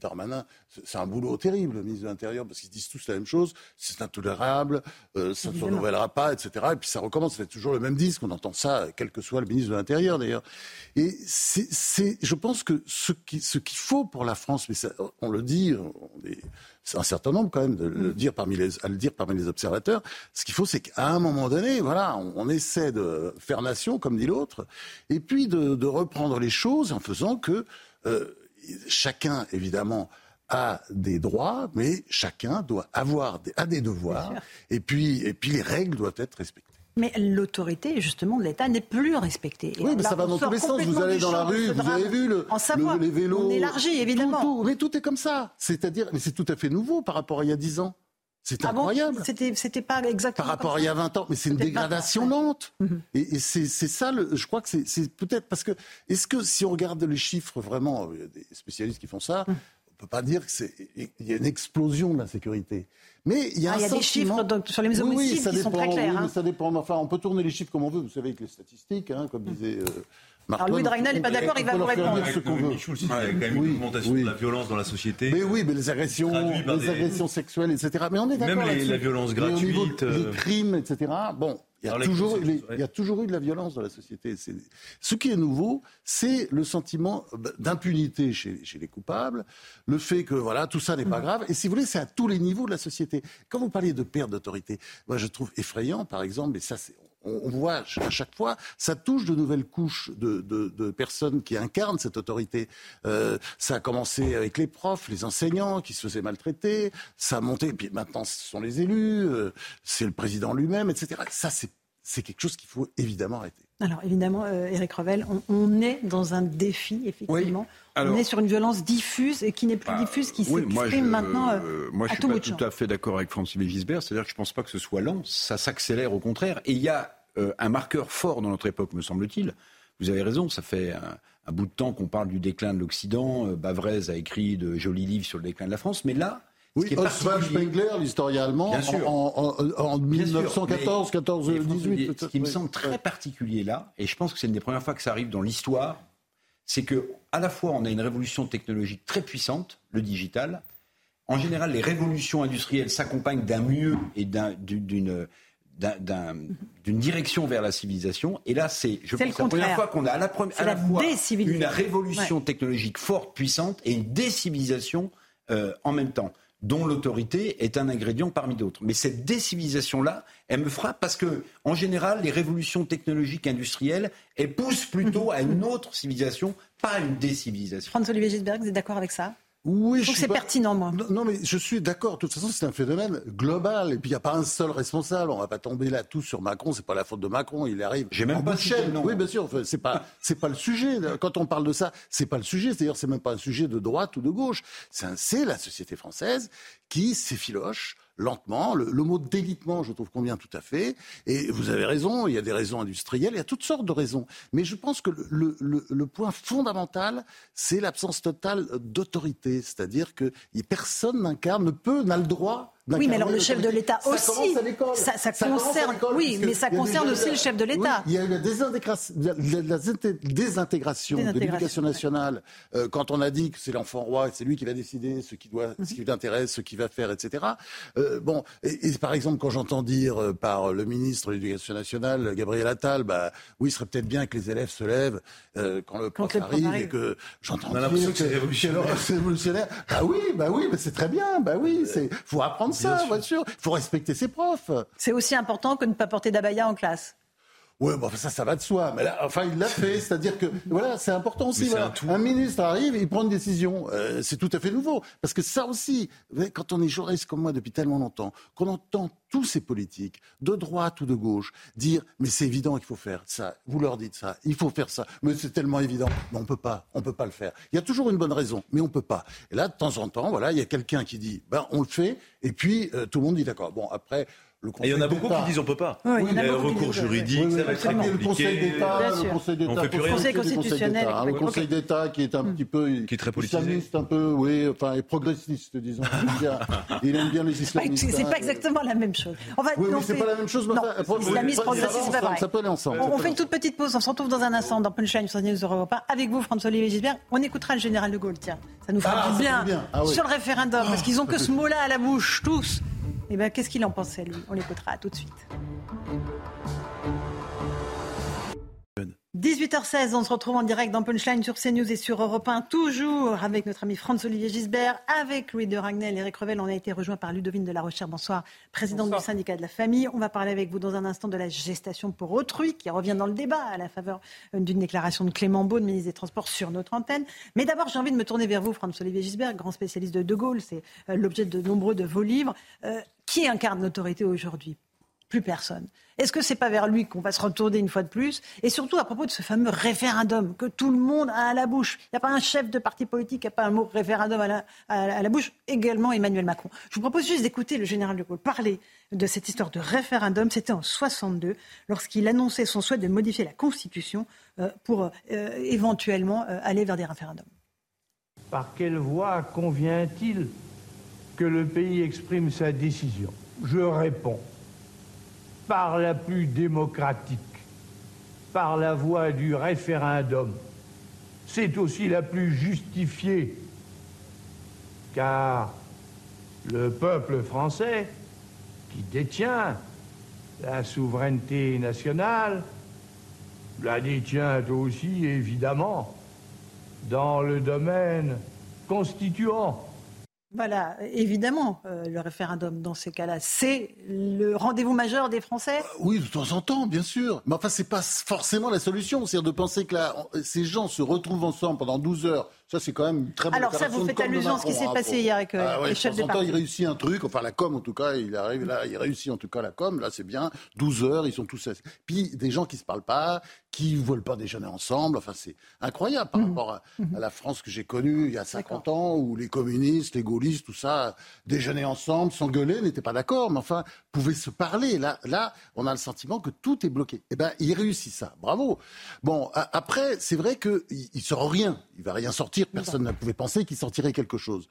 Darmanin, c'est un boulot terrible, le ministre de l'Intérieur, parce qu'ils disent tous la même chose, c'est intolérable, euh, ça ne se renouvellera pas, etc. Et puis ça recommence, c'est toujours le même disque, on entend ça, quel que soit le ministre de l'Intérieur d'ailleurs. Et c'est, je pense que ce qu'il ce faut pour la France, mais on le dit, c'est un certain nombre quand même de le dire parmi les, à le dire parmi les observateurs, ce qu'il faut, c'est qu'à un moment donné, voilà, on, essaie de faire nation, comme dit l'autre, et puis de, de, reprendre les choses en faisant que... Euh, chacun, évidemment, a des droits, mais chacun doit avoir des, a des devoirs. Et puis, et puis les règles doivent être respectées. Mais l'autorité, justement, de l'État n'est plus respectée. oui, mais ça va dans tous les sens. Vous allez dans la rue, vous avez vu le, les vélos. On élargit, évidemment. mais tout est comme ça. C'est-à-dire, mais c'est tout à fait nouveau par rapport à il y a dix ans. C'est ah incroyable. c'était, c'était pas exactement. Par rapport à il y a 20 ans, mais c'est une dégradation lente. Mhm. Et, c'est, ça, le, je crois que c'est, peut-être parce que, est-ce que si on regarde les chiffres vraiment, il y a des spécialistes qui font ça, mhm. on peut pas dire qu'il y a une explosion de la sécurité. Mais il y a, ah, des chiffres sur les homicides oui, ça qui dépend, sont très clairs. Oui, hein. ça dépend. Enfin, on peut tourner les chiffres comme on veut. Vous savez, avec les statistiques, hein, comme disait. Euh, alors Louis Dragnel n'est pas d'accord, il va vous répondre. il y a quand même une augmentation de la violence dans la société. Mais oui, mais les agressions, les agressions sexuelles, etc. Mais on est d'accord. Même la violence gratuite. Les euh, crimes, etc. Bon, il y, a toujours, il y a toujours eu de la violence dans la société. Ce qui est nouveau, c'est le sentiment d'impunité chez, chez, les coupables, le fait que voilà tout ça n'est pas grave. Et si vous voulez, c'est à tous les niveaux de la société. Quand vous parlez de perte d'autorité, moi je trouve effrayant, par exemple, et ça c'est on voit à chaque fois, ça touche de nouvelles couches de, personnes qui incarnent cette autorité. Euh, ça a commencé avec les profs, les enseignants qui se faisaient maltraiter, ça a monté, puis maintenant ce sont les élus, euh, c'est le président lui-même, etc. Ça, c'est quelque chose qu'il faut évidemment arrêter. Alors évidemment, Eric euh, Revel, on, est dans un défi, effectivement. on est sur une violence diffuse et qui n'est plus bah, diffuse, qui s'exprime maintenant moi, je suis pas tout à fait d'accord avec Francis Gisbert. C'est-à-dire que je ne pense pas que ce soit lent. Ça s'accélère au contraire. Et il y a un marqueur fort dans notre époque, me semble-t-il. Vous avez raison, ça fait un, bout de temps qu'on parle du déclin de l'Occident. Bavrez a écrit de jolis livres sur le déclin de la France. Mais là, oui, Oswald Spengler, l'historien allemand, en, en, 1914, 14, 18. Ce qui me semble très particulier là, et je pense que c'est une des premières fois que ça arrive dans l'histoire, c'est que à la fois on a une révolution technologique très puissante, le digital. En général, les révolutions industrielles s'accompagnent d'un mieux et d'une d'une direction vers la civilisation. Et là, c'est, je pense, la première fois qu'on a à la, à la, fois une révolution technologique forte, puissante, et une décivilisation euh, en même temps dont l'autorité est un ingrédient parmi d'autres. Mais cette décivilisation-là, elle me frappe parce que, en général, les révolutions technologiques industrielles, elles poussent plutôt à une <laughs> autre civilisation, pas à une décivilisation. François-Olivier Gisberg, vous êtes d'accord avec ça? Oui, je, c'est pertinent, moi. Non, mais je suis d'accord. De toute façon, c'est un phénomène global. Et puis, il n'y a pas un seul responsable. On ne va pas tomber là tout sur Macron. C'est pas la faute de Macron. Il arrive. J'ai même pas chaîne. Oui, bien sûr. C'est pas, c'est pas le sujet. Quand on parle de ça, c'est pas le sujet. D'ailleurs, c'est même pas un sujet de droite ou de gauche. C'est la société française qui s'effiloche lentement. Le, mot délitement, je trouve, convient tout à fait. Et vous avez raison, il y a des raisons industrielles, il y a toutes sortes de raisons. Mais je pense que le, le point fondamental, c'est l'absence totale d'autorité. C'est-à-dire que personne n'incarne, ne peut, n'a le droit oui, mais alors le chef de l'État aussi. Ça, ça, concerne. Oui, mais ça concerne aussi le chef de l'État. il y a eu la désintégration, de l'éducation nationale euh, quand on a dit que c'est l'enfant roi, c'est lui qui va décider ce qui doit, ce qui l'intéresse, ce qu'il va faire, etc. Euh, bon, et, par exemple quand j'entends dire euh, par le ministre de l'Éducation nationale, Gabriel Attal, bah oui, il serait peut-être bien que les élèves se lèvent quand le prof arrive, et que j'entends dire que <laughs> c'est révolutionnaire. Bah oui, bah oui, mais c'est très bien. Bah oui, c'est faut apprendre ça, bien sûr. Il faut respecter ses profs. C'est aussi important que de ne pas porter d'abaya en classe. Oui, bon, ça, ça va de soi. Mais là, enfin, il l'a fait. <laughs> C'est-à-dire que, voilà, c'est important aussi. Un, ministre arrive, il prend une décision. Euh, c'est tout à fait nouveau. Parce que ça aussi, quand on est journaliste comme moi depuis tellement longtemps, qu'on entend tous ces politiques, de droite ou de gauche, dire, mais c'est évident qu'il faut faire ça. Vous leur dites ça. Il faut faire ça. Mais c'est tellement évident. Mais on peut pas. On peut pas le faire. Il y a toujours une bonne raison, mais on peut pas. Et là, de temps en temps, voilà, il y a quelqu'un qui dit, ben, on le fait. Et puis, euh, tout le monde dit d'accord. Bon, après, et il y en a beaucoup qui disent on peut pas. Oui, il y a recours juridique, ça va être très compliqué. Le Conseil d'État, le Conseil d'État, le Conseil constitutionnel, le Conseil d'État qui est un petit peu qui est très politisé, un peu, oui, enfin, et progressiste, disons. <laughs> il aime bien les islamistes. C'est pas exactement la même chose. On va, oui, mais c'est pas la même chose. Islamiste, progressiste, c'est pas vrai. Ça peut aller ensemble. On fait une toute petite pause. On se retrouve dans un instant dans Punchline sur News Europa avec vous, François-Olivier Gisbert. On écoutera le général de Gaulle. Tiens, ça nous fera ah, du bien ah sur le référendum parce qu'ils ont que ce mot-là à la bouche tous. Eh bien, qu'est-ce qu'il en pensait, lui? On l'écoutera tout de suite. 18h16, on se retrouve en direct dans Punchline sur CNews et sur Europe 1, toujours avec notre ami Franz-Olivier Gisbert, avec Louis de Ragnel et Eric Revel. On a été rejoint par Ludovine de la Recherche. Bonsoir, présidente du syndicat de la famille. On va parler avec vous dans un instant de la gestation pour autrui, qui revient dans le débat à la faveur d'une déclaration de Clément Beaune, ministre des Transports, sur notre antenne. Mais d'abord, j'ai envie de me tourner vers vous, Franz-Olivier Gisbert, grand spécialiste de De Gaulle. C'est euh, l'objet de nombreux de vos livres. Euh, qui incarne l'autorité aujourd'hui? Plus personne. Est-ce que c'est pas vers lui qu'on va se retourner une fois de plus? Et surtout à propos de ce fameux référendum que tout le monde a à la bouche. Il n'y a pas un chef de parti politique qui n'a pas un mot référendum à la, bouche. Également Emmanuel Macron. Je vous propose juste d'écouter le général de Gaulle parler de cette histoire de référendum. C'était en 62 lorsqu'il annonçait son souhait de modifier la Constitution euh, pour euh, éventuellement euh, aller vers des référendums. Par quelle voie convient-il que le pays exprime sa décision? Je réponds par la plus démocratique, par la voie du référendum. C'est aussi la plus justifiée, car le peuple français, qui détient la souveraineté nationale, la détient aussi évidemment dans le domaine constituant. Voilà, évidemment, euh, le référendum dans ces cas-là, c'est le rendez-vous majeur des Français euh, Oui, de temps en temps, bien sûr. Mais enfin, c'est pas forcément la solution. C'est-à-dire de penser que là, ces gens se retrouvent ensemble pendant 12 heures ça, c'est quand même très Alors, ça, vous faites allusion à ce qui s'est passé hier avec euh, ah les chefs de parti. il réussit un truc, enfin, la com, en tout cas, il arrive là, il réussit en tout cas la com, là, c'est bien. 12 heures, ils sont tous. Puis, des gens qui se parlent pas, qui ne veulent pas déjeuner ensemble. Enfin, c'est incroyable par mmh. rapport mmh. à, la France que j'ai connue il y a 50 ans, où les communistes, les gaullistes, tout ça, déjeuner ensemble, s'engueuler, n'étaient pas d'accord, mais enfin, pouvaient se parler. Là, là, on a le sentiment que tout est bloqué. Eh ben, il réussit ça. Bravo. Bon, après, c'est vrai qu'il ne sort rien. Il va rien sortir. Personne ne pouvait penser qu'il sortirait quelque chose.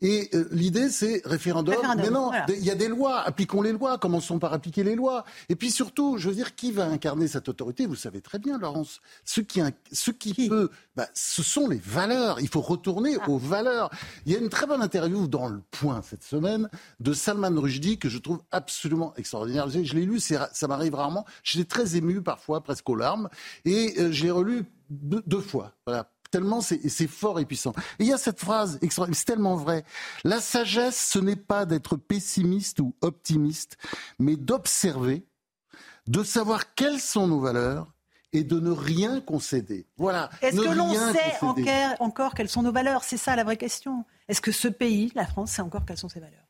Et euh, l'idée, c'est référendum. Mais non, il y a des lois. Appliquons les lois. Commençons par appliquer les lois. Et puis surtout, je veux dire, qui va incarner cette autorité? Vous savez très bien, Laurence. Ce qui, ce qui, peut, bah, ce sont les valeurs. Il faut retourner ah. aux valeurs. Il y a une très bonne interview dans Le Point cette semaine de Salman Rushdie que je trouve absolument extraordinaire. Je l'ai lu, ça m'arrive rarement. J'étais très ému parfois, presque aux larmes. Et euh, je l'ai relu deux, deux fois. Voilà tellement c'est fort et puissant. Et il y a cette phrase, c'est tellement vrai. La sagesse, ce n'est pas d'être pessimiste ou optimiste, mais d'observer, de savoir quelles sont nos valeurs et de ne rien concéder. Voilà. Est-ce que l'on sait encore quelles sont nos valeurs? C'est ça la vraie question. Est-ce que ce pays, la France, sait encore quelles sont ses valeurs?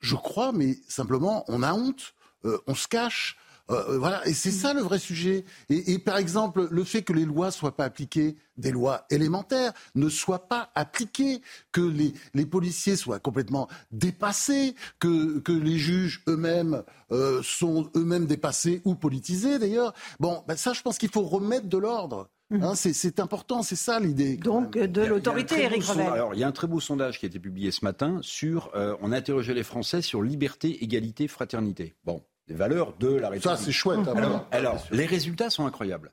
Je crois, mais simplement, on a honte, euh, on se cache. Euh, voilà, et c'est ça le vrai sujet. Et, et par exemple, le fait que les lois soient pas appliquées, des lois élémentaires, ne soient pas appliquées, que les, les policiers soient complètement dépassés, que, que les juges eux-mêmes euh, sont eux-mêmes dépassés ou politisés d'ailleurs. Bon, ben ça, je pense qu'il faut remettre de l'ordre. Hein, c'est- c'est important, c'est ça l'idée. Donc euh, de l'autorité, sondage- Revel. Alors, il y a un très beau sondage qui a été publié ce matin sur. euh, on a interrogé les Français sur liberté, égalité, fraternité. Bon, les valeurs de la République. Ça, c'est chouette. hein, Alors, les résultats sont incroyables.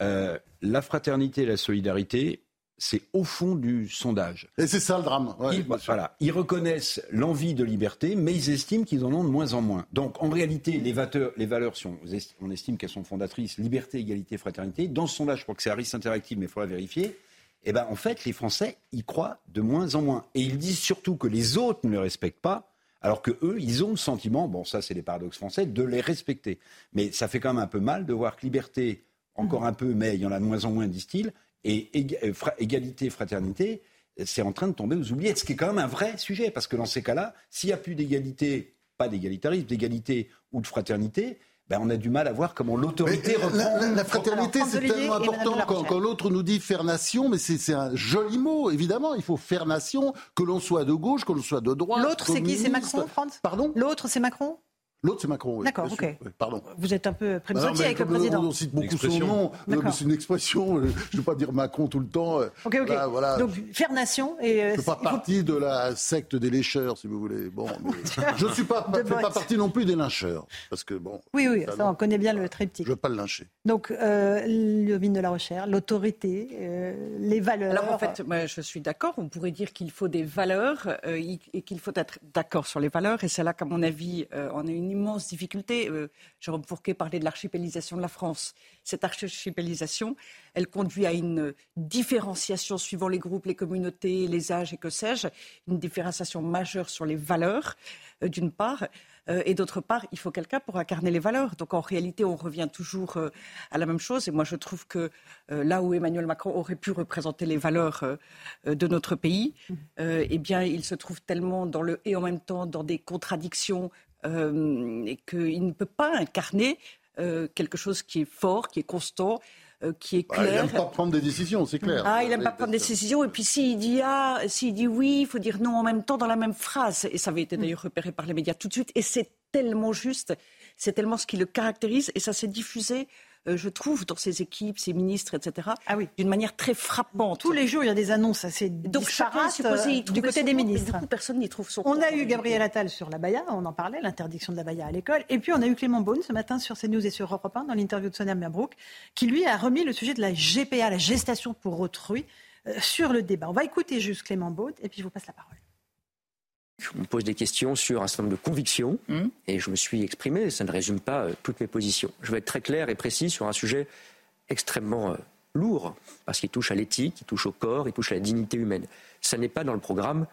Euh, la fraternité et la solidarité, c'est au fond du sondage. Et c'est ça le drame. ouais, ils, voilà, ils reconnaissent l'envie de liberté, mais ils estiment qu'ils en ont de moins en moins. Donc, en réalité, les, valeurs, les valeurs, on estime qu'elles sont fondatrices, liberté, égalité, fraternité, dans ce sondage, je crois que c'est Harris Interactive, mais il faudra vérifier, eh ben, en fait, les Français y croient de moins en moins. Et ils disent surtout que les autres ne les respectent pas, alors que eux, ils ont le sentiment, bon, ça c'est les paradoxes français, de les respecter. Mais ça fait quand même un peu mal de voir que liberté, encore un peu, mais il y en a de moins en moins, disent-ils, et euh, égalité, fraternité, c'est en train de tomber aux oubliettes, ce qui est quand même un vrai sujet, parce que dans ces cas-là, s'il n'y a plus d'égalité, pas d'égalitarisme, d'égalité ou de fraternité, ben on a du mal à voir comment l'autorité euh, reprend. la, la- la fraternité, c'est tellement important quand, l'autre nous dit faire nation, mais c'est c'est un joli mot, évidemment. Il faut faire nation, que l'on soit de gauche, que l'on soit de droite. L'autre, c'est qui? C'est. Macron, Franz Pardon? L'autre, c'est Macron? L'autre, c'est Macron. oui, D'accord, ok. Oui, pardon. Vous êtes un peu Bah prémissoti mais avec le président. On cite beaucoup son nom. Mais c'est une expression. <laughs> Je ne veux pas dire Macron tout le temps. euh, Ok, ok. Voilà, voilà. Donc, faire nation et. euh, je ne fais pas partie de la secte des lécheurs, si vous voulez. Bon, <laughs> mais je ne suis pas, De fais pas partie non plus des lyncheurs, parce que bon. Oui, oui, ça, non. on connaît bien le triptyque. Je ne veux pas le lyncher. Donc, euh, le mine de la recherche, l'autorité, euh, les valeurs. Alors en fait, moi, je suis d'accord. On pourrait dire qu'il faut des valeurs euh, et qu'il faut être d'accord sur les valeurs. Et c'est là qu'à mon avis, euh, on a une immense difficulté. Euh, Jérôme Fourquet parlait de l'archipélisation de la France. Cette archipélisation, elle conduit à une différenciation suivant les groupes, les communautés, les âges et que sais-je, une différenciation majeure sur les valeurs, euh, d'une part. Euh, et d'autre part, il faut quelqu'un pour incarner les valeurs. Donc en réalité, on revient toujours euh, à la même chose. Et moi, je trouve que là où Emmanuel Macron aurait pu représenter les valeurs de notre pays, euh, eh bien, il se trouve tellement dans le et en même temps dans des contradictions euh, et qu'il ne peut pas incarner euh, quelque chose qui est fort, qui est constant, euh, qui est Bah, il clair. n'aime pas prendre des décisions, c'est clair. Ah, il n'aime pas prendre des décisions. Et puis s'il dit ah, s'il dit oui, il faut dire non en même temps dans la même phrase. Et ça avait été d'ailleurs repéré par les médias tout de suite. Et c'est tellement juste, c'est tellement ce qui le caractérise. Et ça s'est diffusé, euh, je trouve, dans ses équipes, ses ministres, etc. D'une manière très frappante. Ah Tous les jours, il y a des annonces assez Donc chacun supposé euh, du côté des ministres. Personne n'y trouve son On a eu. Gabriel Attal sur la baya, on en parlait, l'interdiction de la baya à l'école. Et puis on a eu Clément Beaune ce matin sur CNews et sur Europe 1 dans l'interview de Sonia Merbrook, qui lui a remis le sujet de la GPA, la gestation pour autrui, euh, sur le débat. On va écouter juste Clément Beaune et puis je vous passe la parole. On me pose des questions sur un certain nombre de convictions et je me suis exprimé. Ça ne résume pas euh, toutes mes positions. Je vais être très clair et précis sur un sujet extrêmement euh, lourd parce qu'il touche à l'éthique, il touche au corps, il touche à la dignité humaine. Ça n'est pas dans le programme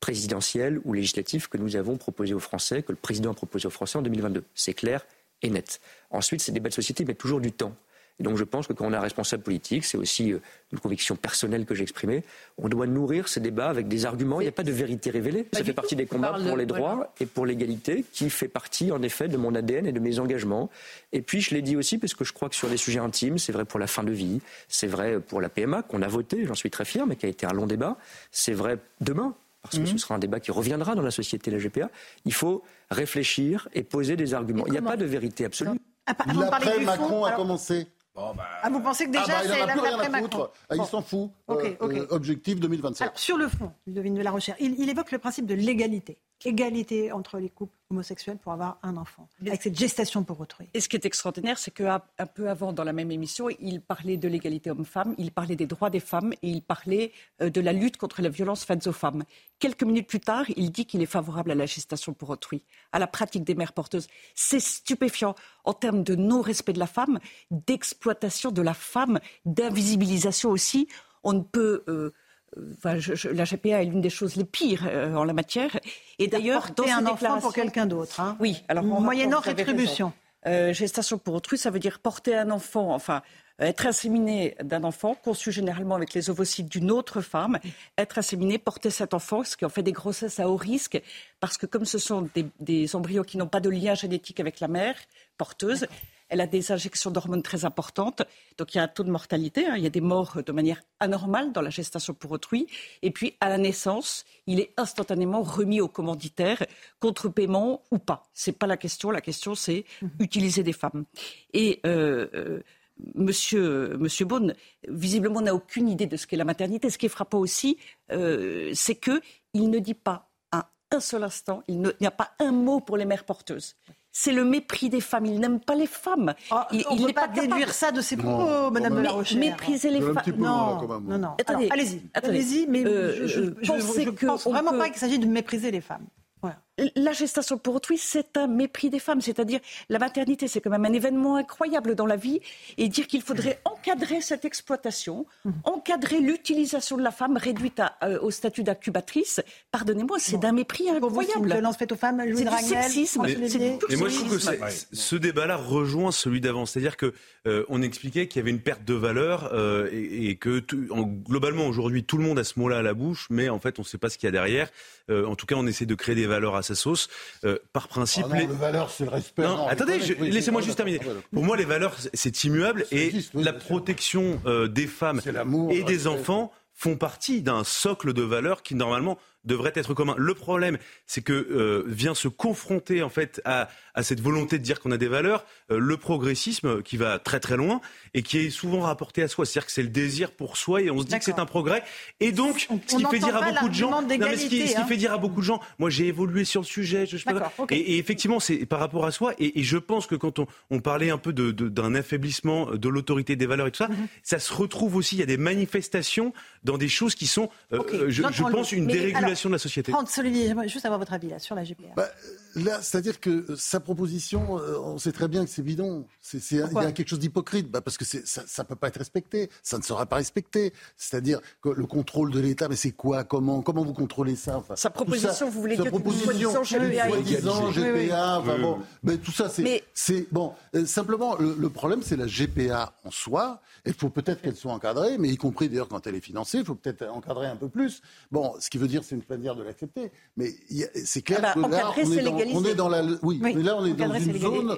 présidentiel ou législatif que nous avons proposé aux Français, que le président a proposé aux Français en 2022. C'est clair et net. Ensuite, ces débats de société mettent toujours du temps. Et donc je pense que quand on est un responsable politique, c'est aussi euh, une conviction personnelle que j'ai exprimée, on doit nourrir ces débats avec des arguments. Il n'y a pas de vérité révélée. Ça fait partie des combats pour de- les droits et pour l'égalité, qui fait partie en effet de mon ADN et de mes engagements. Et puis je l'ai dit aussi parce que je crois que sur des sujets intimes, c'est vrai pour la fin de vie, c'est vrai pour la PMA qu'on a voté, j'en suis très fier, mais qui a été un long débat. C'est vrai demain. Parce que ce sera un débat qui reviendra dans la société, la GPA. Il faut réfléchir et poser des arguments. Il n'y a pas de vérité absolue. De L'après Macron a alors- commencé. Ah, vous pensez que déjà Ah bah, il c'est l'après Macron. Ah, il Bon. s'en fout. Ok, Euh, ok. euh, objectif 2027. Alors, sur le fond, de la Recherche, il, il évoque le principe de l'égalité. Égalité entre les couples homosexuels pour avoir un enfant, avec cette gestation pour autrui. Et ce qui est extraordinaire, c'est qu'un peu avant, dans la même émission, il parlait de l'égalité homme-femme, il parlait des droits des femmes et il parlait euh, de la lutte contre la violence faite aux femmes. Quelques minutes plus tard, il dit qu'il est favorable à la gestation pour autrui, à la pratique des mères porteuses. C'est stupéfiant en termes de non-respect de la femme, d'exploitation de la femme, d'invisibilisation aussi. On ne peut. euh, euh, enfin, je- je- la GPA est l'une des choses les pires euh, en la matière. Et d'ailleurs, dans un enfant pour quelqu'un d'autre. hein. Oui, alors en moyennant rétribution. Euh, gestation pour autrui, ça veut dire porter un enfant, enfin être inséminé d'un enfant, conçu généralement avec les ovocytes d'une autre femme, être inséminé, porter cet enfant, ce qui en fait des grossesses à haut risque, parce que comme ce sont des, des embryons qui n'ont pas de lien génétique avec la mère porteuse, elle a des injections d'hormones très importantes, donc il y a un taux de mortalité, hein. il y a des morts de manière anormale dans la gestation pour autrui, et puis à la naissance, il est instantanément remis au commanditaire contre paiement ou pas. C'est pas la question, la question c'est mmh. utiliser des femmes. Et euh, euh, Monsieur, Monsieur Beaune, visiblement, n'a aucune idée de ce qu'est la maternité. Ce qui est frappant aussi, euh, c'est qu'il ne dit pas à un seul instant, il n'y a pas un mot pour les mères porteuses c'est le mépris des femmes. Il n'aime pas les femmes. Ah, il, on ne peut pas, déduire ça de ses propos, Madame La Rochère. Mépriser les femmes. Non, non, non. Allez-y, allez-y, mais euh, je, ne pense vraiment pas qu'il s'agit de mépriser les femmes. La gestation pour autrui, c'est un mépris des femmes. C'est-à-dire, la maternité, c'est quand même un événement incroyable dans la vie. Et dire qu'il faudrait <laughs> encadrer cette exploitation, mmh. encadrer l'utilisation de la femme réduite euh, au statut d'incubatrice, pardonnez-moi, c'est d'un mépris incroyable. Violence faite aux femmes, Louis C'est du sexisme. Mais, moi, je trouve que ce débat-là rejoint celui d'avant. C'est-à-dire que euh, on expliquait qu'il y avait une perte de valeur euh, et, que globalement aujourd'hui tout le monde a ce mot-là à la bouche, mais en fait on ne sait pas ce qu'il y a derrière. en tout cas, on essaie de créer des valeurs à sa sauce. Euh, par principe, ah les... valeurs, c'est le respect. Non, attendez, laissez-moi juste terminer. Pour moi, les valeurs, c'est immuable et la protection euh, des femmes et des enfants font partie d'un socle de valeurs qui normalement devrait être commun. Le problème, c'est que euh, vient se confronter en fait à, à cette volonté de dire qu'on a des valeurs, euh, le progressisme qui va très très loin et qui est souvent rapporté à soi. C'est-à-dire que c'est le désir pour soi et on se dit que c'est un progrès. Et donc, ce qui fait dire à beaucoup de gens, non, mais ce, qui, ce qui, hein. fait dire à beaucoup de gens, moi j'ai évolué sur le sujet, je, je pas, et, et, effectivement c'est par rapport à soi. Et, et, je pense que quand on, on parlait un peu d'un de, affaiblissement de l'autorité des valeurs et tout ça, mm-hmm. ça se retrouve aussi. Il y a des manifestations dans des choses qui sont, euh, je, je pense, une dérégulation de la société. Franck Olivier, j'aimerais juste avoir votre avis là sur la GPA. Bah, là, c'est-à-dire que sa proposition, euh, on sait très bien que c'est bidon. C'est, il y a quelque chose d'hypocrite, bah, parce que ça ne peut pas être respecté, ça ne sera pas respecté. C'est-à-dire que le contrôle de l'État, mais c'est quoi? Comment Comment vous contrôlez ça? Sa proposition, vous voulez dire proposition, GPA, GPA, enfin bon, mais tout ça, c'est, c'est bon. Euh, simplement, le, problème, c'est la GPA en soi. Il faut peut-être qu'elle soit encadrée, mais y compris d'ailleurs quand elle est financée, il faut peut-être encadrer un peu plus. Bon, ce qui veut dire, c'est une manière de l'accepter. Mais c'est clair ah bah, que là, on est, dans, on est, dans, la, oui, mais là, on est dans une zone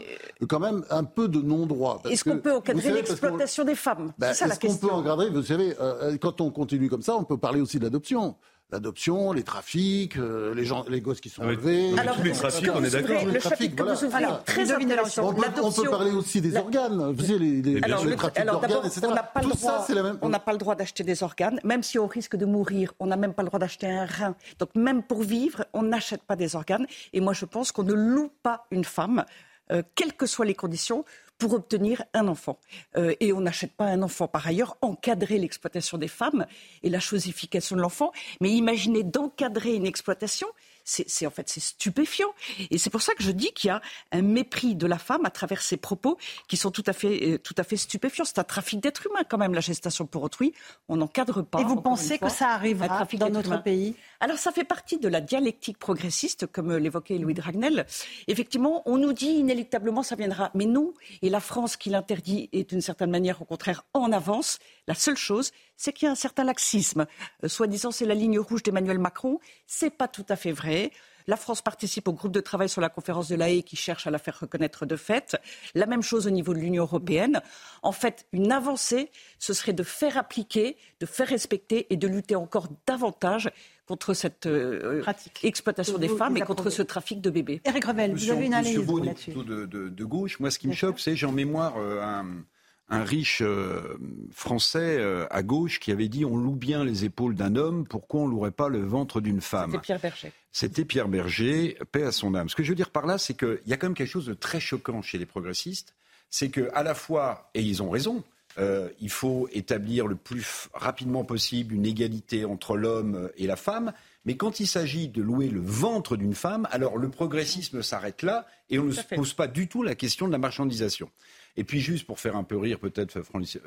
quand même un peu de non-droit. Est-ce qu'on peut encadrer l'exploitation des femmes? C'est ça la question. Est-ce qu'on peut encadrer Vous savez, euh, quand on continue comme ça, on peut parler aussi de l'adoption les trafics, euh, les gens, les gosses qui sont enlevés. Alors, tous les trafics, on est d'accord. Le chapitre que vous ouvrez est très intéressant. On peut, parler aussi des organes. Vous savez, les, les, alors, les trafics d'organes, etc. On n'a pas, le droit, on n'a pas le droit d'acheter des organes, même si on risque de mourir. On n'a même pas le droit d'acheter un rein. Donc même pour vivre, on n'achète pas des organes. Et moi, je pense qu'on ne loue pas une femme, euh, quelles que soient les conditions, pour obtenir un enfant. Euh, et on n'achète pas un enfant. Par ailleurs, encadrer l'exploitation des femmes et la chosification de l'enfant. Mais imaginez d'encadrer une exploitation, c'est en fait c'est stupéfiant. Et c'est pour ça que je dis qu'il y a un mépris de la femme à travers ses propos qui sont tout à fait, euh, tout à fait stupéfiants. C'est un trafic d'êtres humains quand même, la gestation pour autrui. On n'encadre pas. Et vous pensez que ça arrivera dans notre pays? Alors ça fait partie de la dialectique progressiste, comme l'évoquait Louis Dragnel. Effectivement, on nous dit inéluctablement ça viendra. Mais non. Et la France qui l'interdit est d'une certaine manière au contraire en avance. La seule chose, c'est qu'il y a un certain laxisme. Euh, soi-disant, c'est la ligne rouge d'Emmanuel Macron. C'est pas tout à fait vrai. La France participe au groupe de travail sur la conférence de la Haye qui cherche à la faire reconnaître de fait. La même chose au niveau de l'Union européenne. En fait, une avancée, ce serait de faire appliquer, de faire respecter et de lutter encore davantage contre cette euh, exploitation des femmes et contre ce trafic de bébés. Eric Revel, vous avez une analyse là-dessus. De, de, de, gauche. Moi, ce qui me choque, c'est j'ai en mémoire euh, un un riche euh, français euh, à gauche qui avait dit on loue bien les épaules d'un homme, pourquoi on louerait pas le ventre d'une femme? C'était Pierre Berger. C'était Pierre Berger, paix à son âme. Ce que je veux dire par là, c'est qu'il y a quand même quelque chose de très choquant chez les progressistes, c'est que à la fois, et ils ont raison, euh, il faut établir le plus rapidement possible une égalité entre l'homme et la femme, mais quand il s'agit de louer le ventre d'une femme, alors le progressisme s'arrête là et on ne se pose pas du tout la question de la marchandisation. Et puis juste pour faire un peu rire peut-être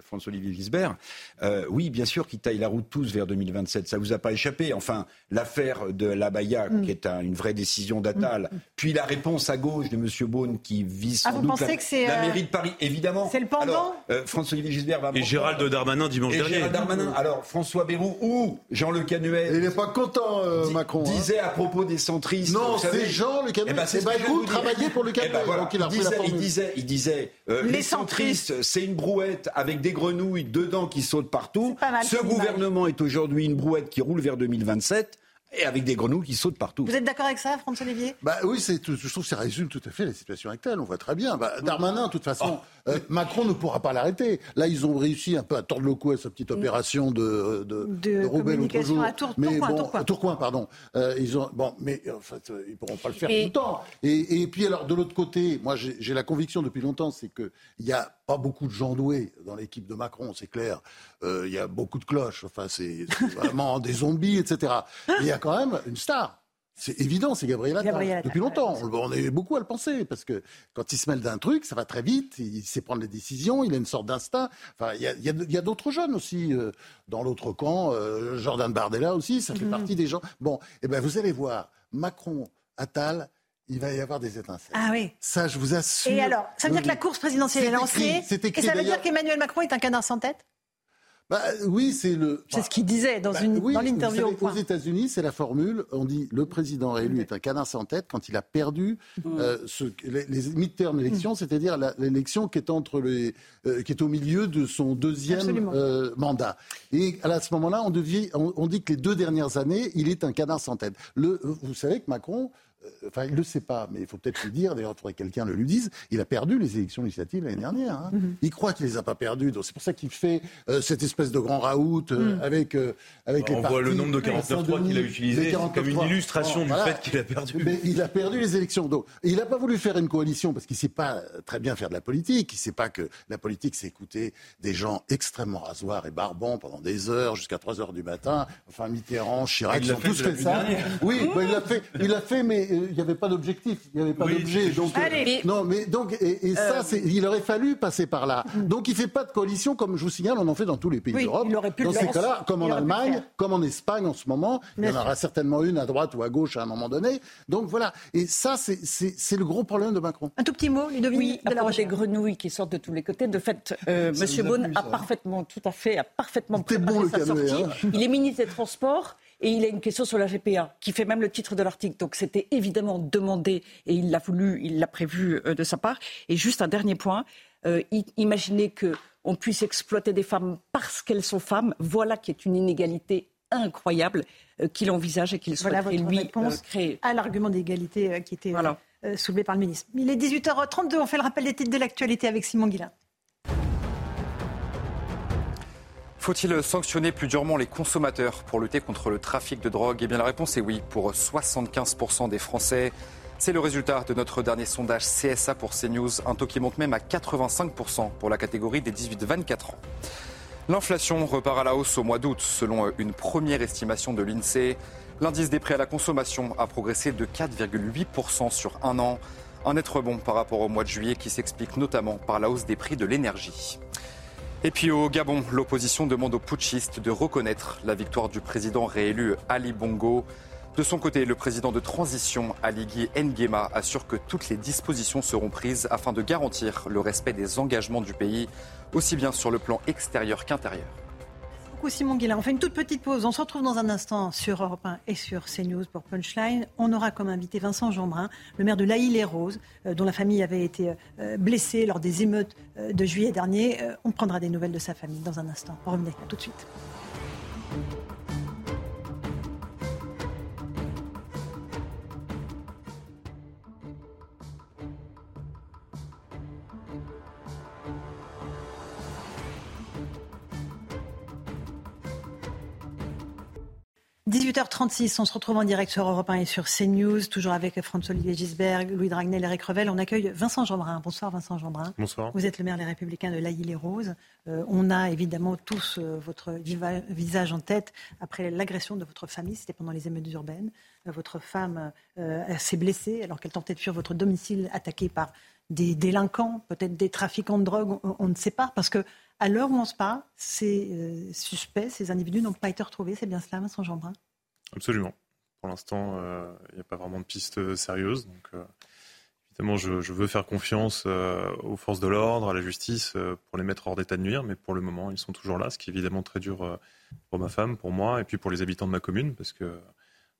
François-Olivier Gisbert, euh, oui, bien sûr qu'ils taillent la route tous vers 2027. Ça vous a pas échappé. Enfin, l'affaire de l'Abaya, mm. qui est une vraie décision d'Atal, mm. puis la réponse à gauche de M. Beaune qui vise ah, sans doute la, euh, mairie de Paris, évidemment. C'est le pendant euh, François-Olivier Gisbert va... Et Gérald Darmanin dimanche et dernier. Gérald Darmanin. Alors, François Bayrou ou Jean-Luc Canuet... Il n'est pas content, Macron. Hein. Disait à propos des centristes... Non, c'est Jean Le Canuet. Eh ben, c'est Bayrou travaillait pour Le Canuet. Eh ben, voilà. Il, il, disait, il disait, il disait les, centristes, c'est une brouette avec des grenouilles dedans qui sautent partout. Ce gouvernement est aujourd'hui une brouette qui roule vers 2027 et avec des grenouilles qui sautent partout. Vous êtes d'accord avec ça, François Olivier Bah oui, c'est, je trouve que ça résume tout à fait la situation actuelle. On voit très bien. Bah, Darmanin, de toute façon, oh. Euh, Macron ne pourra pas l'arrêter. Là, ils ont réussi un peu à tordre le cou à sa petite opération de de, de, de Roubaix l'autre jour. À Tour, mais Tourcoing, bon, Tourcoing. Tourcoing, pardon. Euh, ils ont bon, mais en fait, euh, ils pourront pas le faire tout le temps. Et, et puis alors, de l'autre côté, moi, j'ai, la conviction depuis longtemps, c'est que il y a pas beaucoup de gens doués dans l'équipe de Macron, c'est clair. Euh, il y a beaucoup de cloches. Enfin, c'est, c'est <laughs> vraiment des zombies, etc. Mais il y a quand même une star. C'est évident, c'est Gabriel Attal. Gabriel Attal. Depuis longtemps. On est beaucoup à le penser, parce que quand il se mêle d'un truc, ça va très vite, il sait prendre les décisions, il a une sorte d'instinct. Enfin, il y a, a, il y a d'autres jeunes aussi euh, dans l'autre camp. Euh, Jordan Bardella aussi, ça fait Mhm. partie des gens. Bon, eh ben vous allez voir, Macron, Attal, il va y avoir des étincelles. Ah oui. Ça, je vous assure. Et alors, ça veut dire que la course présidentielle est lancée écrit, c'est écrit et ça veut dire qu'Emmanuel Macron est un canard sans tête? Bah, oui, c'est le. C'est ce qu'il disait dans, Bah, une, oui, dans l'interview au. Aux États-Unis, c'est la formule. On dit le président réélu est un canard sans tête quand il a perdu euh, ce, les, les midterm élections, c'est-à-dire l'élection qui est entre les, euh, qui est au milieu de son deuxième euh, mandat. Et à ce moment-là, on, on dit que les deux dernières années, il est un canard sans tête. Le, vous savez que Macron. Euh, Enfin, il ne le sait pas, mais il faut peut-être le dire. D'ailleurs, il faudrait que quelqu'un le lui dise. Il a perdu les élections législatives l'année dernière. hein. Mhm. Il croit qu'il les a pas perdues. Donc c'est pour ça qu'il fait euh, cette espèce de grand raout euh, Mhm. avec euh, avec les On voit le nombre de à 49.3 qu'il a utilisé comme une 49.3. illustration Bon, du voilà. fait qu'il a perdu. Mais il a perdu les élections. Donc, il n'a pas voulu faire une coalition parce qu'il ne sait pas très bien faire de la politique. Il ne sait pas que la politique, c'est écouter des gens extrêmement rasoirs et barbants pendant des heures, jusqu'à 3 heures du matin. Enfin, Mitterrand, Chirac, Il ils ont tous fait ça. dernière. Oui, bah, il l'a fait, il fait, mais il n'y avait pas d'objectif, il n'y avait pas Oui, d'objet. euh, non, mais donc, et, et ça, Euh. c'est, il aurait fallu passer par là. Donc, il fait pas de coalition, comme je vous signale, on en fait dans tous les pays Oui, d'Europe. il aurait pu dans le ces faire. cas-là, comme en Allemagne, comme en Espagne en ce moment, il y en aura certainement une à droite ou à gauche à un moment donné. Donc voilà. Et ça, c'est, c'est, c'est le gros problème de Macron. Un tout petit mot, Ludovic, Oui, de la propos des grenouilles qui sortent de tous les côtés. De fait, euh, Ça Monsieur nous a Beaune plu, a ça, hein. parfaitement, tout à fait, a parfaitement préparé bon, le sa canoë, sortie. hein. Il est ministre des Transports et il a une question sur la GPA, qui fait même le titre de l'article. Donc c'était évidemment demandé et il l'a voulu, il l'a prévu euh, de sa part. Et juste un dernier point, euh, imaginez que on puisse exploiter des femmes parce qu'elles sont femmes. Voilà qui est une inégalité incroyable euh, qu'il envisage et qu'il Voilà souhaiterait votre lui réponse euh, créer. à l'argument d'égalité qui était Voilà. soulevé par le ministre. Il est 18h32, on fait le rappel des titres de l'actualité avec Simon Guillain. Faut-il sanctionner plus durement les consommateurs pour lutter contre le trafic de drogue? Eh bien la réponse est oui pour 75% des Français. C'est le résultat de notre dernier sondage CSA pour CNews, un taux qui monte même à 85% pour la catégorie des 18-24 ans. L'inflation repart à la hausse au mois d'août, selon une première estimation de l'INSEE. L'indice des prix à la consommation a progressé de 4,8% sur un an. Un net rebond par rapport au mois de juillet qui s'explique notamment par la hausse des prix de l'énergie. Et puis au Gabon, l'opposition demande aux putschistes de reconnaître la victoire du président réélu Ali Bongo. De son côté, le président de transition Aligui Nguema assure que toutes les dispositions seront prises afin de garantir le respect des engagements du pays, aussi bien sur le plan extérieur qu'intérieur. Beaucoup Simon Guillain. On fait une toute petite pause. On se retrouve dans un instant sur Europe 1 et sur CNews pour Punchline. On aura comme invité Vincent Jeanbrun, le maire de l'Aïle-les-Roses, euh, dont la famille avait été euh, blessée lors des émeutes euh, de juillet dernier. On prendra des nouvelles de sa famille dans un instant. Revenez, tout de suite. 18h36, on se retrouve en direct sur Europe 1 et sur CNews, toujours avec François-Olivier Gisberg, Louis Dragnel, Eric Revel. On accueille Vincent Jeanbrun. Bonsoir Vincent Jeanbrun. Bonsoir. Vous êtes le maire des Républicains de l'Aïle-les-Roses. Euh, on a évidemment tous euh, votre visage en tête après l'agression de votre famille. C'était pendant les émeutes urbaines. Euh, votre femme s'est blessée alors qu'elle tentait de fuir votre domicile attaquée par des délinquants, peut-être des trafiquants de drogue, on, on ne sait pas. Parce que à l'heure où on se parle, ces euh, suspects, ces individus n'ont pas été retrouvés. C'est bien cela, Vincent Jeanbrun? Absolument. Pour l'instant, euh, il n'y a pas vraiment de piste euh, sérieuse. Donc, euh, évidemment, je, je veux faire confiance euh, aux forces de l'ordre, à la justice, euh, pour les mettre hors d'état de nuire. Mais pour le moment, ils sont toujours là, ce qui est évidemment très dur euh, pour ma femme, pour moi, et puis pour les habitants de ma commune, parce que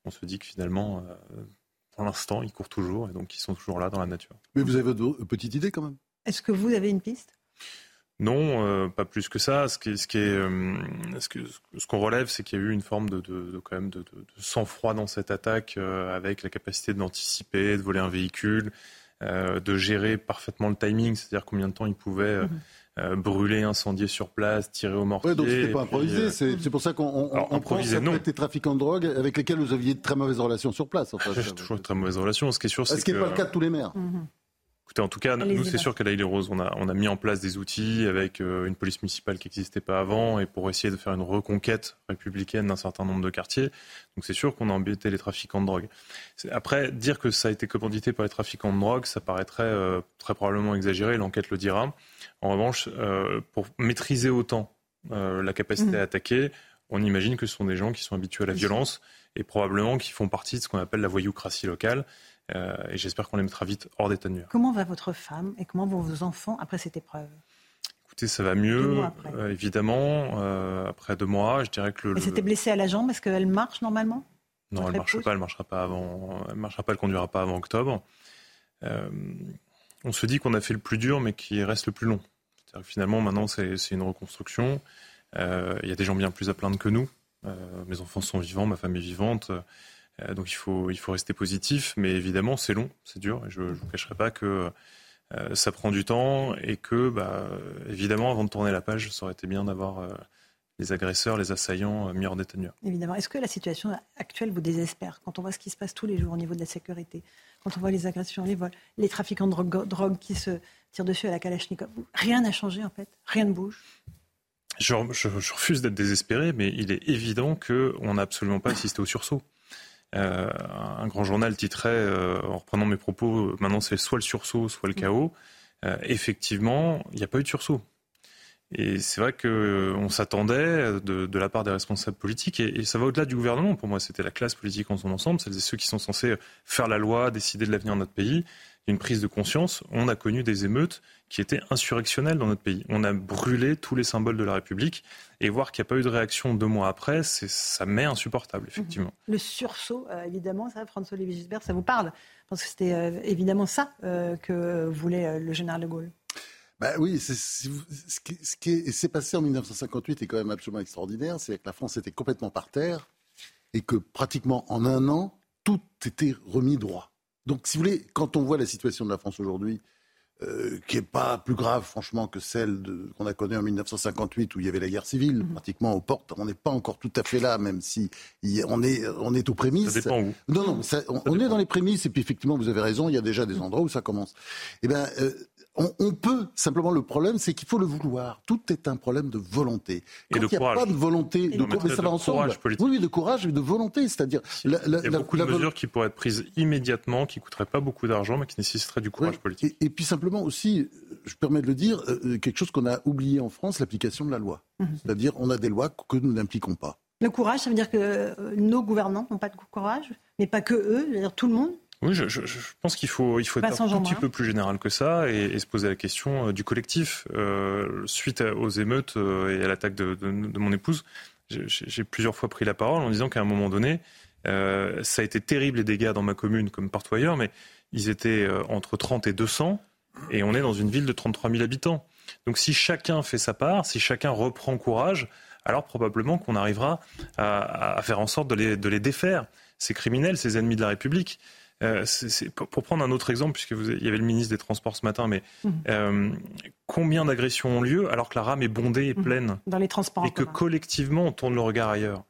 on se dit que finalement, euh, pour l'instant, ils courent toujours, et donc ils sont toujours là dans la nature. Mais vous avez une petite idée quand même? Est-ce que vous avez une piste? Non, euh, pas plus que ça. Ce qui est, ce qui est, euh, ce que- ce qu'on relève, c'est qu'il y a eu une forme de, de- de- quand même de, de- de sang-froid dans cette attaque, euh, avec la capacité d'anticiper, de voler un véhicule, euh, de gérer parfaitement le timing, c'est-à-dire combien de temps ils pouvaient euh, euh, brûler, incendier sur place, tirer au mortier. Ouais, donc c'était pas improvisé. euh, c'est c'est pour ça qu'on pense improvisé, à non. des trafiquants de drogue avec lesquels vous aviez de très mauvaises relations sur place. Enfin, <laughs> J'ai toujours une très mauvaise relation. Ce qui est sûr, ce c'est qui n'est que pas le cas de tous les maires. Écoutez, en tout cas, nous, c'est sûr qu'à l'Aïle Rose, on a, on a mis en place des outils avec euh, une police municipale qui n'existait pas avant et pour essayer de faire une reconquête républicaine d'un certain nombre de quartiers. Donc, c'est sûr qu'on a embêté les trafiquants de drogue. Après, dire que ça a été commandité par les trafiquants de drogue, ça paraîtrait euh, très probablement exagéré, l'enquête le dira. En revanche, euh, pour maîtriser autant la capacité Mhm. à attaquer, on imagine que ce sont des gens qui sont habitués à la violence et probablement qui font partie de ce qu'on appelle la voyoucratie locale. Euh, et j'espère qu'on les mettra vite hors d'état de nuire. Comment va votre femme et comment vont vos enfants après cette épreuve? Écoutez, ça va mieux, après. euh, évidemment. Euh, après deux mois, je dirais que le. Elle s'était blessée à la jambe. Est-ce qu'elle marche normalement? Non, elle Votre marche pas. Elle marchera pas avant. Elle marchera pas. Elle conduira pas avant octobre. Euh, on se dit qu'on a fait le plus dur, mais qui reste le plus long. C'est-à-dire que finalement, maintenant, c'est une reconstruction. Euh, Il y a des gens bien plus à plaindre que nous. Euh, mes enfants sont vivants, ma femme est vivante. Euh, donc il faut, il faut rester positif. Mais évidemment, c'est long, c'est dur. Je ne vous cacherai pas que euh, ça prend du temps et que, bah, évidemment, avant de tourner la page, ça aurait été bien d'avoir euh, les agresseurs, les assaillants euh, mis hors nuire. Évidemment. Est-ce que la situation actuelle vous désespère quand on voit ce qui se passe tous les jours au niveau de la sécurité, quand on voit les agressions, les vols, les trafiquants de drogue, drogue qui se tirent dessus à la Kalachnikov? Rien n'a changé en fait? Rien ne bouge? Je, je- je refuse d'être désespéré, mais il est évident qu'on n'a absolument pas assisté au sursaut. Euh, un grand journal titrait, euh, en reprenant mes propos, euh, maintenant c'est soit le sursaut, soit le chaos. Euh, effectivement, il n'y a pas eu de sursaut. Et c'est vrai qu'on s'attendait de, de la part des responsables politiques, et, et ça va au-delà du gouvernement. Pour moi, c'était la classe politique en son ensemble, celles et ceux qui sont censés faire la loi, décider de l'avenir de notre pays. Une prise de conscience. On a connu des émeutes qui étaient insurrectionnelles dans notre pays. On a brûlé tous les symboles de la République, et voir qu'il n'y a pas eu de réaction deux mois après, c'est, ça m'est insupportable, effectivement. Le sursaut, euh, évidemment, ça, François-Olivier Gisbert, ça vous parle? Parce que c'était euh, évidemment ça euh, que voulait euh, le général de Gaulle. Bah oui, c'est- c'est- ce qui, ce qui est- s'est passé en 1958 est quand même absolument extraordinaire. C'est que la France était complètement par terre et que pratiquement en un an, tout était remis droit. Donc, si vous voulez, quand on voit la situation de la France aujourd'hui, euh, qui n'est pas plus grave, franchement, que celle de- qu'on a connue en 1958, où il y avait la guerre civile, pratiquement aux portes. On n'est pas encore tout à fait là, même si y on, est, on est aux prémices. Ça dépend où. Non, non, ça- on, on est dans les prémices, et puis effectivement, vous avez raison, il y a déjà des endroits où ça commence. Eh bien, euh, on, on peut, simplement, le problème, c'est qu'il faut le vouloir. Tout est un problème de volonté. Et Quand de il n'y a courage. pas de volonté, Et de, cour- mais ça de va ensemble. courage politique. Oui, oui, de courage et de volonté, c'est-à-dire la, la- Il y a la- beaucoup la de mesures qui pourraient être prises immédiatement, qui ne coûteraient pas beaucoup d'argent, mais qui nécessiteraient du courage politique. Et, et puis simplement aussi, je permets de le dire, euh, quelque chose qu'on a oublié en France, l'application de la loi. C'est-à-dire, on a des lois que nous n'impliquons pas. Le courage, ça veut dire que euh, nos gouvernants n'ont pas de courage, mais pas que eux, tout le monde. Oui, je, je- je pense qu'il faut, il faut être un tout petit peu plus général que ça et, et se poser la question euh, du collectif. Euh, suite aux émeutes euh, et à l'attaque de, de- de mon épouse, j'ai plusieurs fois pris la parole en disant qu'à un moment donné, euh, ça a été terrible les dégâts dans ma commune comme partout ailleurs, mais ils étaient euh, entre 30 et 200 et on est dans une ville de 33 000 habitants. Donc si chacun fait sa part, si chacun reprend courage, alors probablement qu'on arrivera à, à faire en sorte de les, de les défaire, ces criminels, ces ennemis de la République. Euh, pour pour prendre un autre exemple, puisque vous, il y avait le ministre des Transports ce matin, mais euh, combien d'agressions ont lieu alors que la rame est bondée et pleine Dans les transports et que collectivement on tourne le regard ailleurs?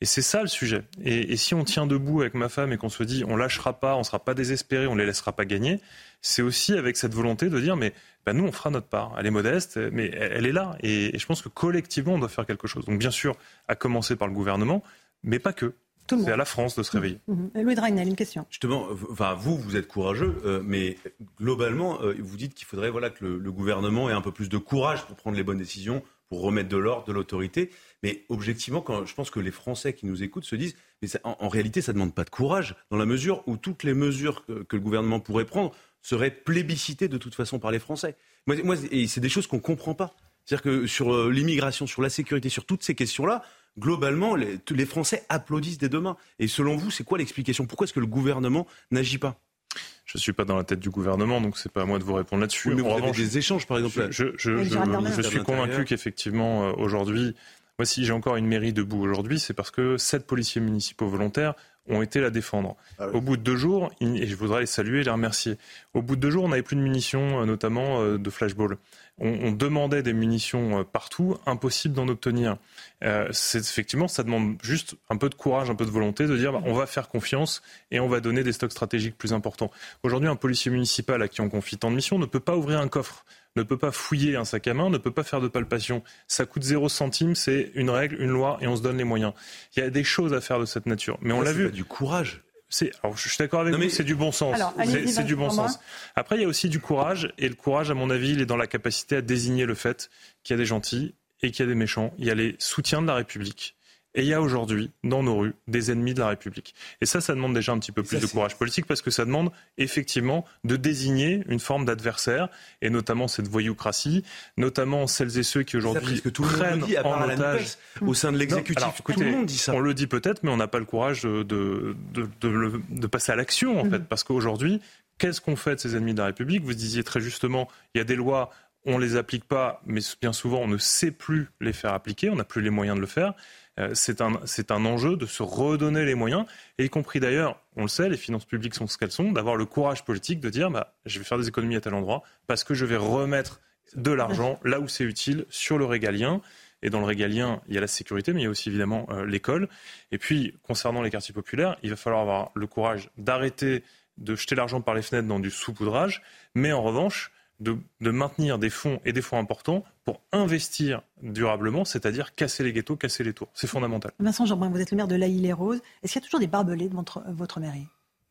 Et c'est ça le sujet. Et, si on tient debout avec ma femme et qu'on se dit on lâchera pas, on sera pas désespéré, on les laissera pas gagner, c'est aussi avec cette volonté de dire mais ben nous on fera notre part. Elle est modeste, mais elle, est là. Et, et, je pense que collectivement on doit faire quelque chose. Donc bien sûr, à commencer par le gouvernement, mais pas que. C'est à la France de se réveiller. Mmh, mmh. Louis Dragnel, une question. Justement, enfin, vous, vous êtes courageux, euh, mais globalement, euh, vous dites qu'il faudrait voilà, que le, gouvernement ait un peu plus de courage pour prendre les bonnes décisions, pour remettre de l'ordre, de l'autorité. Mais objectivement, quand, je pense que les Français qui nous écoutent se disent, mais en, réalité, ça ne demande pas de courage, dans la mesure où toutes les mesures que, le gouvernement pourrait prendre seraient plébiscitées de toute façon par les Français. Moi, moi et c'est des choses qu'on ne comprend pas. C'est-à-dire que sur euh, l'immigration, sur la sécurité, sur toutes ces questions-là, globalement, les, les Français applaudissent dès demain. Et selon vous, c'est quoi l'explication? Pourquoi est-ce que le gouvernement n'agit pas? Je ne suis pas dans la tête du gouvernement, donc c'est pas à moi de vous répondre là-dessus. mais vous des échanges, par exemple. Je, je suis convaincu qu'effectivement, euh, aujourd'hui, moi, si j'ai encore une mairie debout aujourd'hui, c'est parce que sept policiers municipaux volontaires ont été la défendre. Ah Au bout de deux jours, et je voudrais les saluer et les remercier, au bout de deux jours, on n'avait plus de munitions, euh, notamment euh, de flashball. On, demandait des munitions euh, partout, impossible d'en obtenir. c'est, effectivement, ça demande juste un peu de courage, un peu de volonté de dire bah, on va faire confiance et on va donner des stocks stratégiques plus importants. Aujourd'hui, un policier municipal à qui on confie tant de missions ne peut pas ouvrir un coffre ne peut pas fouiller un sac à main, ne peut pas faire de palpation. Ça coûte zéro centime, c'est une règle, une loi, et on se donne les moyens. Il y a des choses à faire de cette nature. Mais on l'a vu. du courage. C'est, alors, je suis d'accord avec vous, c'est du bon sens. C'est du bon sens. Après, il y a aussi du courage, et le courage, à mon avis, il est dans la capacité à désigner le fait qu'il y a des gentils et qu'il y a des méchants. Il y a les soutiens de la République et il y a aujourd'hui, dans nos rues, des ennemis de la République. Et ça, ça demande déjà un petit peu plus de courage politique parce que ça demande effectivement de désigner une forme d'adversaire, et notamment cette voyoucratie, notamment celles et ceux qui aujourd'hui prennent en otage au sein de l'exécutif. Tout le monde dit ça. On le dit peut-être, mais on n'a pas le courage de, de, de, de passer à l'action, en mm. fait, parce qu'aujourd'hui, qu'est-ce qu'on fait de ces ennemis de la République? Vous disiez très justement, il y a des lois on ne les applique pas, mais bien souvent on ne sait plus les faire appliquer, on n'a plus les moyens de le faire. Euh, c'est un, un, enjeu de se redonner les moyens, et y compris d'ailleurs, on le sait, les finances publiques sont ce qu'elles sont, d'avoir le courage politique de dire bah, je vais faire des économies à tel endroit parce que je vais remettre de l'argent là où c'est utile sur le régalien. Et dans le régalien, il y a la sécurité, mais il y a aussi évidemment euh, l'école. Et puis, concernant les quartiers populaires, il va falloir avoir le courage d'arrêter de jeter l'argent par les fenêtres dans du saupoudrage, mais en revanche, de, maintenir des fonds et des fonds importants pour investir durablement, c'est-à-dire casser les ghettos, casser les tours. C'est fondamental. Vincent Jeanbrun, vous êtes le maire de La les roses Est-ce qu'il y a toujours des barbelés de votre, votre mairie?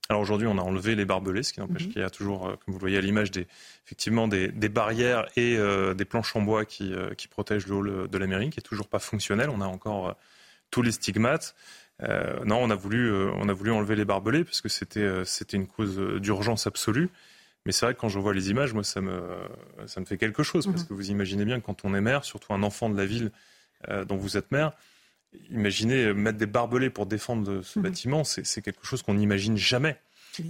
Alors aujourd'hui, on a enlevé les barbelés, ce qui n'empêche mhm. qu'il y a toujours, euh, comme vous le voyez à l'image, des, effectivement des, barrières et euh, des planches en bois qui, euh, qui protègent le hall de la mairie, qui est toujours pas fonctionnel. On a encore tous les stigmates. non, on a voulu, on a voulu enlever les barbelés parce que c'était, c'était une cause d'urgence absolue. Mais c'est vrai que quand je vois les images, moi, ça me, ça me fait quelque chose. Parce mhm. que vous imaginez bien que quand on est maire, surtout un enfant de la ville euh, dont vous êtes maire, imaginez mettre des barbelés pour défendre ce mhm. bâtiment, c'est quelque chose qu'on n'imagine jamais.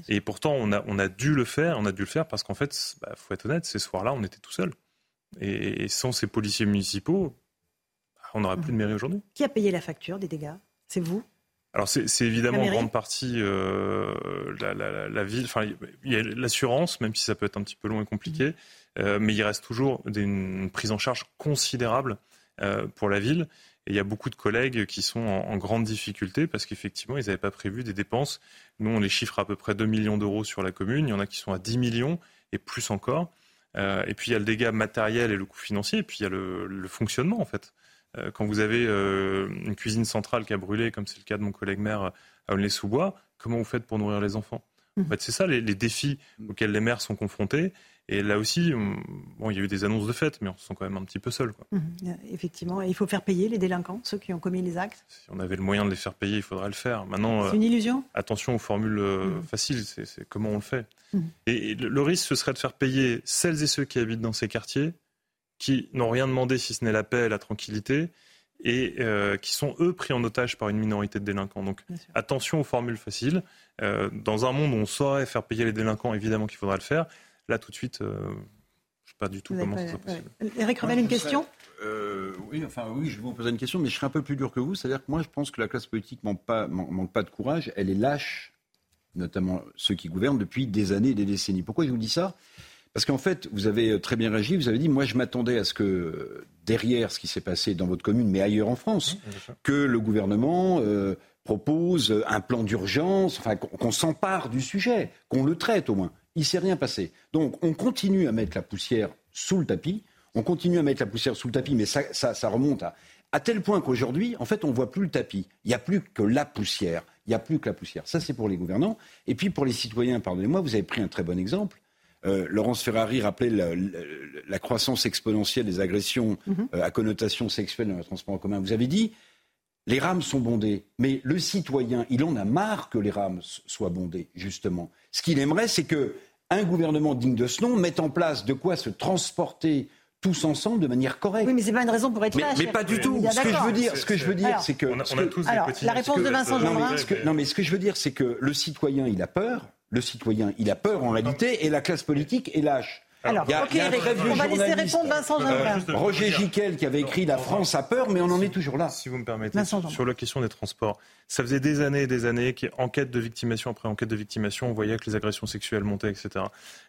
Et pourtant, on a, on a dû le faire, on a dû le faire parce qu'en fait, il bah, faut être honnête, ces soirs-là, on était tout seul. Et, sans ces policiers municipaux, on n'aurait plus de mhm. mairie aujourd'hui. Qui a payé la facture des dégâts? C'est vous? Alors c'est évidemment en grande partie euh, la, ville. Enfin, il y a l'assurance, même si ça peut être un petit peu long et compliqué, euh, mais il reste toujours une prise en charge considérable euh, pour la ville. Et il y a beaucoup de collègues qui sont en, grande difficulté parce qu'effectivement, ils n'avaient pas prévu des dépenses. Nous, on les chiffre à peu près 2 millions d'euros sur la commune. Il y en a qui sont à 10 millions et plus encore. et puis il y a le dégât matériel et le coût financier, et puis il y a le fonctionnement en fait. Euh, quand vous avez euh, une cuisine centrale qui a brûlé, comme c'est le cas de mon collègue maire à Aulnay-sous-Bois, comment vous faites pour nourrir les enfants? En mmh. fait, c'est ça les, défis auxquels les maires sont confrontés. Et là aussi, bon, il y a eu des annonces de fête, mais on se sent quand même un petit peu seul. Quoi. Mmh. Effectivement, il faut faire payer les délinquants, ceux qui ont commis les actes? Si on avait le moyen de les faire payer, il faudrait le faire. Maintenant, c'est une illusion? Euh, attention aux formules mmh. faciles, c'est comment on le fait. Et le risque, ce serait de faire payer celles et ceux qui habitent dans ces quartiers qui n'ont rien demandé si ce n'est la paix et la tranquillité, et euh, qui sont, eux, pris en otage par une minorité de délinquants. Donc attention aux formules faciles. Euh, dans un monde où on saurait faire payer les délinquants, évidemment qu'il faudrait le faire. Là, tout de suite, euh, je ne sais pas du tout comment ça possible. Éric Revel, une question? oui, enfin oui, je vais vous poser une question, mais je serai un peu plus dur que vous. C'est-à-dire que moi, je pense que la classe politique manque pas, manque pas de courage. Elle est lâche, notamment ceux qui gouvernent depuis des années et des décennies. Pourquoi je vous dis ça? Parce qu'en fait, vous avez très bien réagi, vous avez dit, moi je m'attendais à ce que, derrière ce qui s'est passé dans votre commune, mais ailleurs en France, que le gouvernement euh, propose un plan d'urgence, enfin qu'on s'empare du sujet, qu'on le traite au moins. Il ne s'est rien passé. Donc on continue à mettre la poussière sous le tapis, on continue à mettre la poussière sous le tapis, mais ça, ça, remonte à, à tel point qu'aujourd'hui, en fait, on ne voit plus le tapis. Il n'y a plus que la poussière. Il n'y a plus que la poussière. Ça, c'est pour les gouvernants. Et puis pour les citoyens, pardonnez-moi, vous avez pris un très bon exemple. Euh, Laurence Ferrari rappelait la, croissance exponentielle des agressions mhm. euh, à connotation sexuelle dans le transport en commun. Vous avez dit, les rames sont bondées, mais le citoyen, il en a marre que les rames soient bondées, justement. Ce qu'il aimerait, c'est que un gouvernement digne de ce nom mette en place de quoi se transporter tous ensemble de manière correcte. Oui, mais c'est pas une raison pour être mais, là. Mais pas du tout. Ce que je veux dire, ce que je veux dire, c'est que, on a, tous alors, la réponse de Vincent non, non, mais ce que je veux dire, c'est que le citoyen, il a peur. Le citoyen, il a peur en réalité, et la classe politique est lâche. Alors, il y a, ok, un très vieux on va laisser répondre Vincent euh, Roger Giquel qui avait écrit La France a peur, mais on en est toujours là. Si vous me permettez, sur la question des transports, ça faisait des années et des années qu'enquête de victimation après enquête de victimation, on voyait que les agressions sexuelles montaient, etc.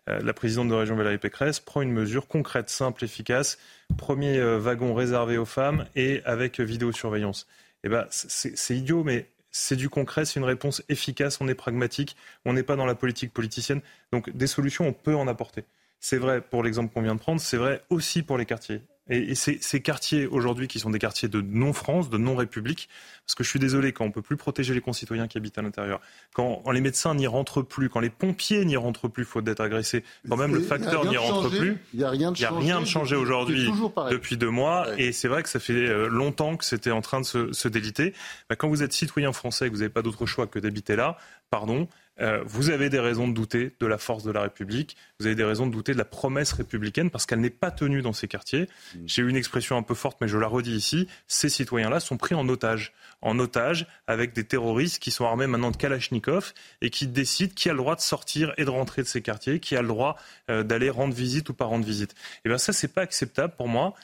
Euh, la présidente de région Valérie Pécresse prend une mesure concrète, simple, efficace. Premier euh, wagon réservé aux femmes et avec vidéosurveillance. Eh ben, c'est idiot, mais c'est du concret, c'est une réponse efficace, on est pragmatique, on n'est pas dans la politique politicienne. Donc des solutions, on peut en apporter. C'est vrai pour l'exemple qu'on vient de prendre, c'est vrai aussi pour les quartiers. Et, ces, quartiers aujourd'hui qui sont des quartiers de non-France, de non-République, parce que je suis désolé, quand on ne peut plus protéger les concitoyens qui habitent à l'intérieur, quand les médecins n'y rentrent plus, quand les pompiers n'y rentrent plus, faute d'être agressés, quand même le facteur n'y rentre plus, il n'y a rien de changé, rien de changé aujourd'hui depuis deux mois. Et c'est vrai que ça fait euh, longtemps que c'était en train de se, déliter. Bah, quand vous êtes citoyen français et que vous n'avez pas d'autre choix que d'habiter là, pardon, euh, vous avez des raisons de douter de la force de la République, vous avez des raisons de douter de la promesse républicaine parce qu'elle n'est pas tenue dans ces quartiers. Mm. J'ai eu une expression un peu forte, mais je la redis ici, ces citoyens-là sont pris en otage, en otage avec des terroristes qui sont armés maintenant de Kalachnikov et qui décident qui a le droit de sortir et de rentrer de ces quartiers, qui a le droit euh, d'aller rendre visite ou pas rendre visite. Et eh bien ça, c'est pas acceptable pour moi.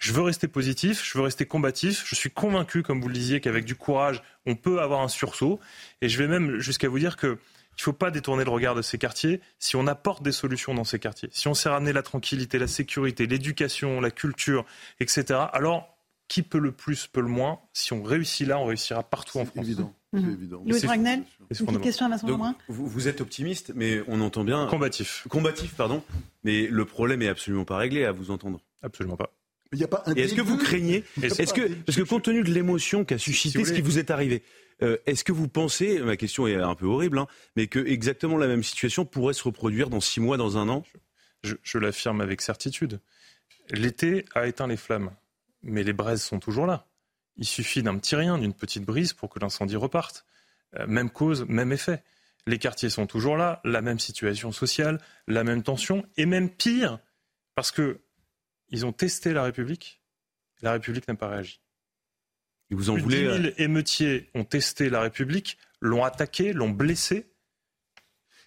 Je veux rester positif, je veux rester combatif. Je suis convaincu, comme vous le disiez, qu'avec du courage, on peut avoir un sursaut. Et je vais même jusqu'à vous dire que il ne faut pas détourner le regard de ces quartiers. Si on apporte des solutions dans ces quartiers, si on sait ramener la tranquillité, la sécurité, l'éducation, la culture, etc., alors qui peut le plus, peut le moins? Si on réussit là, on réussira partout en France. Évident. C'est mhm. évident. Louis Dragnel, une question à Vincent Donc, vous, vous, êtes optimiste, mais on entend bien. Combatif. Combatif, pardon. Mais le problème est absolument pas réglé à vous entendre. Absolument pas. Il a pas un est-ce que vous craignez <laughs> Est-ce que parce que compte tenu de l'émotion qu'a suscité ce qui vous est arrivé, euh, est-ce que vous pensez, ma question est un peu horrible, hein, mais que exactement la même situation pourrait se reproduire dans six mois, dans un an? Je, l'affirme avec certitude. L'été a éteint les flammes, mais les braises sont toujours là. Il suffit d'un petit rien, d'une petite brise pour que l'incendie reparte. Euh, même cause, même effet. Les quartiers sont toujours là, la même situation sociale, la même tension, et même pire, parce que ils ont testé la République. La République n'a pas réagi. Et vous en voulez 10 000 euh, émeutiers ont testé la République, l'ont attaqué, l'ont blessé.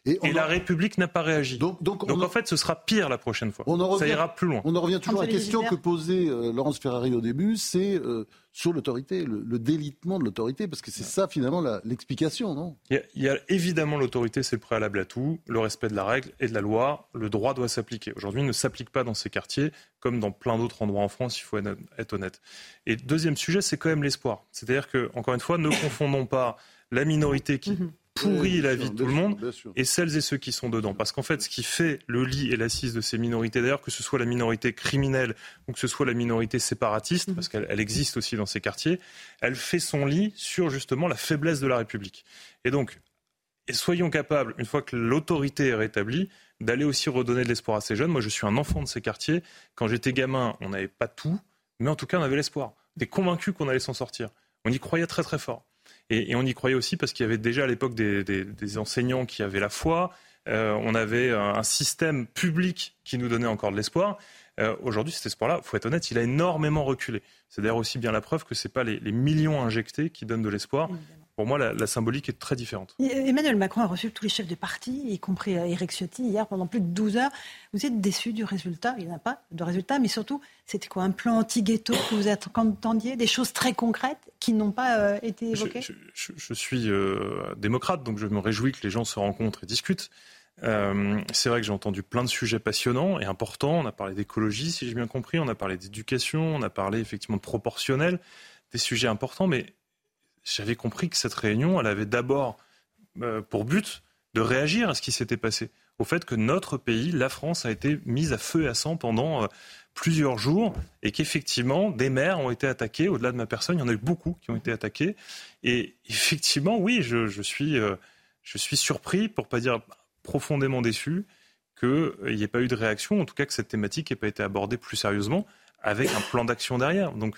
Et, la République n'a pas réagi. Donc, en, fait, ce sera pire la prochaine fois. ça ira plus loin. On en revient toujours à la question que posait euh, Laurence Ferrari au début, c'est euh, sur l'autorité, le, délitement de l'autorité, parce que c'est ça finalement l'explication, non? Il y, a, évidemment l'autorité, c'est le préalable à tout, le respect de la règle et de la loi, le droit doit s'appliquer. Aujourd'hui, il ne s'applique pas dans ces quartiers, comme dans plein d'autres endroits en France, il faut être honnête. Et deuxième sujet, c'est quand même l'espoir. C'est-à-dire que, encore une fois, ne <coughs> confondons pas la minorité qui pourrit la vie de tout le monde et celles et ceux qui sont dedans. Parce qu'en fait, ce qui fait le lit et l'assise de ces minorités, d'ailleurs, que ce soit la minorité criminelle ou que ce soit la minorité séparatiste, mhm. parce qu'elle existe aussi dans ces quartiers, elle fait son lit sur justement la faiblesse de la République. Et donc, et soyons capables, une fois que l'autorité est rétablie, d'aller aussi redonner de l'espoir à ces jeunes. Moi, je suis un enfant de ces quartiers. Quand j'étais gamin, on n'avait pas tout, mais en tout cas, on avait l'espoir. On était convaincu qu'on allait s'en sortir. On y croyait très très fort. Et, on y croyait aussi parce qu'il y avait déjà à l'époque des, enseignants qui avaient la foi. Euh, on avait un, système public qui nous donnait encore de l'espoir. Euh, aujourd'hui, cet espoir-là, faut être honnête, il a énormément reculé. C'est d'ailleurs aussi bien la preuve que ce n'est pas les, millions injectés qui donnent de l'espoir. Pour moi, la, symbolique est très différente. Emmanuel Macron a reçu tous les chefs de parti, y compris Eric euh, Ciotti, hier pendant plus de 12 heures. Vous êtes déçu du résultat? Il n'y a pas de résultat, mais surtout, c'était quoi Un plan anti-ghetto que vous attendiez? Des choses très concrètes qui n'ont pas euh, été évoquées? je, suis euh, démocrate, donc je me réjouis que les gens se rencontrent et discutent. Euh, c'est vrai que j'ai entendu plein de sujets passionnants et importants. On a parlé d'écologie, si j'ai bien compris. On a parlé d'éducation. On a parlé effectivement de proportionnel. Des sujets importants. Mais j'avais compris que cette réunion, elle avait d'abord euh, pour but de réagir à ce qui s'était passé. Au fait que notre pays, la France, a été mise à feu et à sang pendant euh, plusieurs jours et qu'effectivement, des maires ont été attaqués. Au-delà de ma personne, il y en a eu beaucoup qui ont été attaqués. Et effectivement, oui, je, suis, je suis surpris, pour pas dire profondément déçu qu'il n'y ait pas eu de réaction, en tout cas que cette thématique n'ait pas été abordée plus sérieusement, avec un plan d'action derrière. Donc,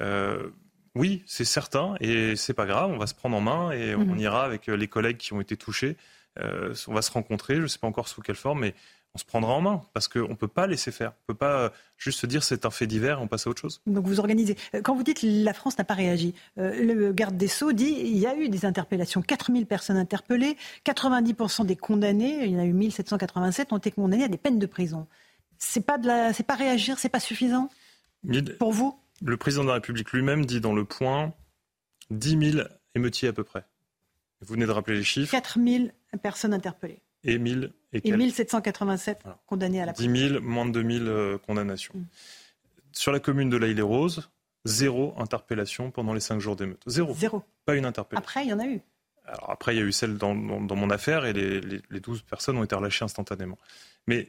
euh, oui, c'est certain, et c'est pas grave, on va se prendre en main et on mhm. ira avec les collègues qui ont été touchés. Euh, on va se rencontrer, je ne sais pas encore sous quelle forme, mais on se prendra en main parce qu'on ne peut pas laisser faire. On ne peut pas euh, juste se dire c'est un fait divers et on passe à autre chose. Donc vous organisez. Euh, quand vous dites la France n'a pas réagi, euh, le garde des Sceaux dit il y a eu des interpellations. 4000 personnes interpellées, 90% des condamnés, il y en a eu 1787, ont été condamnés à des peines de prison. C'est pas, de la, pas réagir, c'est pas suffisant? Pour vous? Le président de la République lui-même dit dans le point 10 000 émeutiers à peu près. Vous venez de rappeler les chiffres. 4000 personnes interpellées et 1000 et, et 1787 condamnés à la prison. 10 000, moins de 2000 euh, condamnations. Mm. Sur la commune de laïle les roses zéro interpellation pendant les cinq jours d'émeute. Zéro. Zéro. Pas une interpellation. Après, il y en a eu. Alors après, il y a eu celle dans, mon affaire et les, les, 12 personnes ont été relâchées instantanément. Mais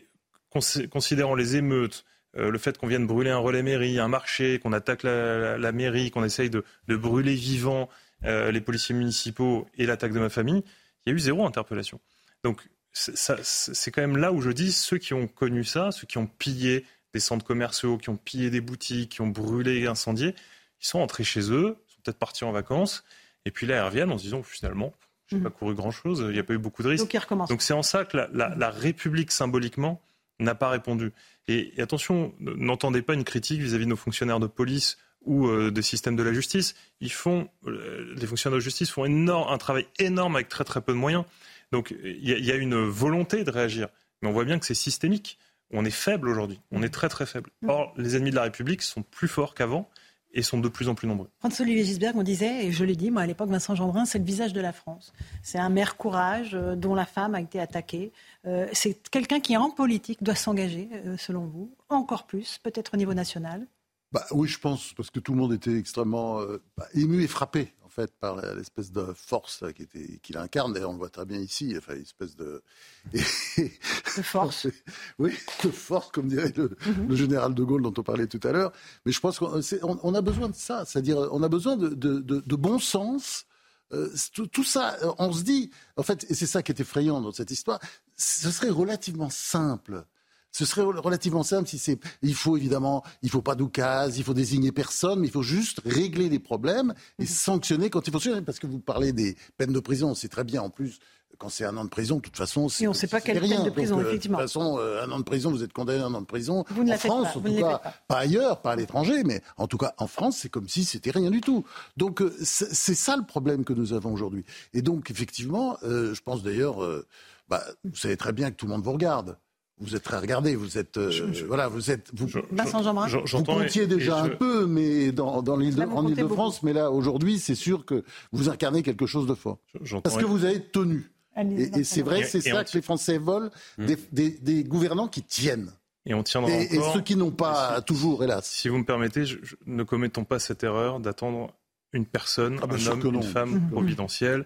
considérant les émeutes, euh, le fait qu'on vienne brûler un relais mairie, un marché, qu'on attaque la, mairie, qu'on essaye de, brûler vivant euh, les policiers municipaux et l'attaque de ma famille, il y a eu zéro interpellation. Donc c'est quand même là où je dis ceux qui ont connu ça, ceux qui ont pillé des centres commerciaux, qui ont pillé des boutiques, qui ont brûlé et incendié, ils sont entrés chez eux, ils sont peut-être partis en vacances, et puis là ils reviennent en se disant finalement, je n'ai mhm. pas couru grand-chose, il n'y a pas eu beaucoup de risques. Donc c'est en ça que la, République symboliquement n'a pas répondu. Et, attention, n'entendez pas une critique vis-à-vis de nos fonctionnaires de police ou euh, des systèmes de la justice. Ils font, euh, les fonctionnaires de justice font un travail énorme avec très très peu de moyens. Donc il y, a une volonté de réagir, mais on voit bien que c'est systémique. On est faible aujourd'hui, on est très très faible. Mm. Or, les ennemis de la République sont plus forts qu'avant et sont de plus en plus nombreux. François-Olivier Gisberg, on disait, et je l'ai dit, moi à l'époque, Vincent Gendrin, c'est le visage de la France. C'est un maire courage euh, dont la femme a été attaquée. Euh, c'est quelqu'un qui, en politique, doit s'engager, euh, selon vous, encore plus, peut-être au niveau national? Bah, Oui, je pense, parce que tout le monde était extrêmement bah, ému et frappé fait par l'espèce de force qu'il incarne. D'ailleurs, on le voit très bien ici. Enfin, une espèce de. <laughs> de force. <laughs> oui, de force, comme dirait mhm. le, général de Gaulle dont on parlait tout à l'heure. Mais je pense qu'on a besoin de ça. C'est-à-dire, on a besoin de, de, bon sens. Euh, tout, ça, on se dit, en fait, et c'est ça qui est effrayant dans cette histoire, ce serait relativement simple ce serait relativement simple si c'est. Il faut évidemment, il faut pas d'oukase, il faut désigner personne, mais il faut juste régler les problèmes et mhm. sanctionner quand il faut sanctionner. Parce que vous parlez des peines de prison, c'est très bien en plus. Quand c'est un an de prison, de toute façon, c'est. on ne sait pas quelle peine de prison, effectivement. De toute façon, euh, un an de prison, vous êtes condamné à un an de prison. Vous en France, en tout cas, pas. ailleurs, pas à l'étranger, mais en tout cas, en France, c'est comme si c'était rien du tout. Donc, euh, c'est ça le problème que nous avons aujourd'hui. Et donc, effectivement, euh, je pense d'ailleurs, bah, vous savez très bien que tout le monde vous regarde. Vous êtes très regardé, vous êtes euh, voilà, vous êtes vous, Vincent Jeanbrun. Vous comptiez déjà un peu, mais dans, dans l'île de, en Ile-de-France, mais là aujourd'hui, c'est sûr que vous incarnez quelque chose de fort. Parce que vous avez tenu. Et, c'est vrai, c'est ça que les Français veulent, hmm. des, des, gouvernants qui tiennent. Et on tiendra et, encore. Et ceux qui n'ont pas toujours, hélas. Si vous me permettez, ne commettons pas cette erreur d'attendre une personne, ah, un homme, une femme mmh. providentielle.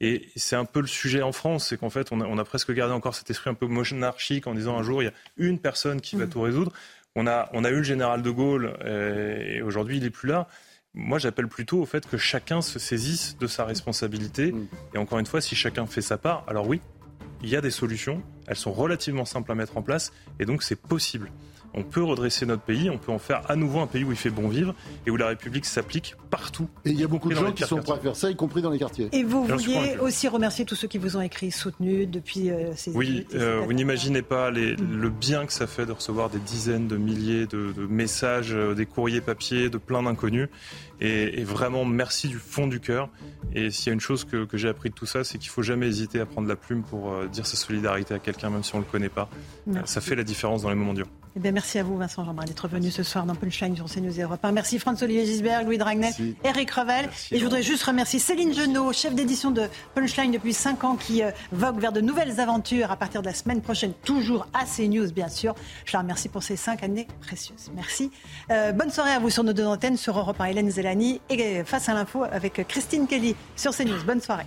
Et c'est un peu le sujet en France, c'est qu'en fait, on a, presque gardé encore cet esprit un peu monarchique en disant un jour, il y a une personne qui va mmh. tout résoudre. On a, on a eu le général de Gaulle, et aujourd'hui, il n'est plus là. Moi, j'appelle plutôt au fait que chacun se saisisse de sa responsabilité. Mmh. Et encore une fois, si chacun fait sa part, alors oui, il y a des solutions. Elles sont relativement simples à mettre en place, et donc c'est possible on peut redresser notre pays, on peut en faire à nouveau un pays où il fait bon vivre et où la République s'applique partout. Et il y a beaucoup de gens qui sont prêts à faire ça, y compris dans les quartiers. Et vous vouliez aussi remercier tous ceux qui vous ont écrit, soutenu depuis euh, ces Oui, euh, vous n'imaginez pas mm. le bien que ça fait de recevoir des dizaines de milliers de, messages, euh, des courriers papier de plein d'inconnus. Et, vraiment, merci du fond du cœur. Et s'il y a une chose que, j'ai appris de tout ça, c'est qu'il faut jamais hésiter à prendre la plume pour dire sa solidarité à quelqu'un. quelqu'un, même si on ne le connaît pas. Ça fait la différence dans les moments durs. Eh bien, merci à vous, Vincent Jean d'être venu ce soir dans Punchline sur CNews Europe 1. Merci François-Olivier Gisbert, Louis Dragnet, Eric Revel. et je voudrais juste remercier Céline Genot, chef d'édition de Punchline depuis 5 ans, qui euh, vogue vers de nouvelles aventures à partir de la semaine prochaine, toujours à CNews, bien sûr. Je la remercie pour ces 5 années précieuses. Merci. Euh, bonne soirée à vous sur nos deux antennes, sur Europe 1, Hélène Zelani, et face à l'info avec Christine Kelly sur CNews. Bonne soirée.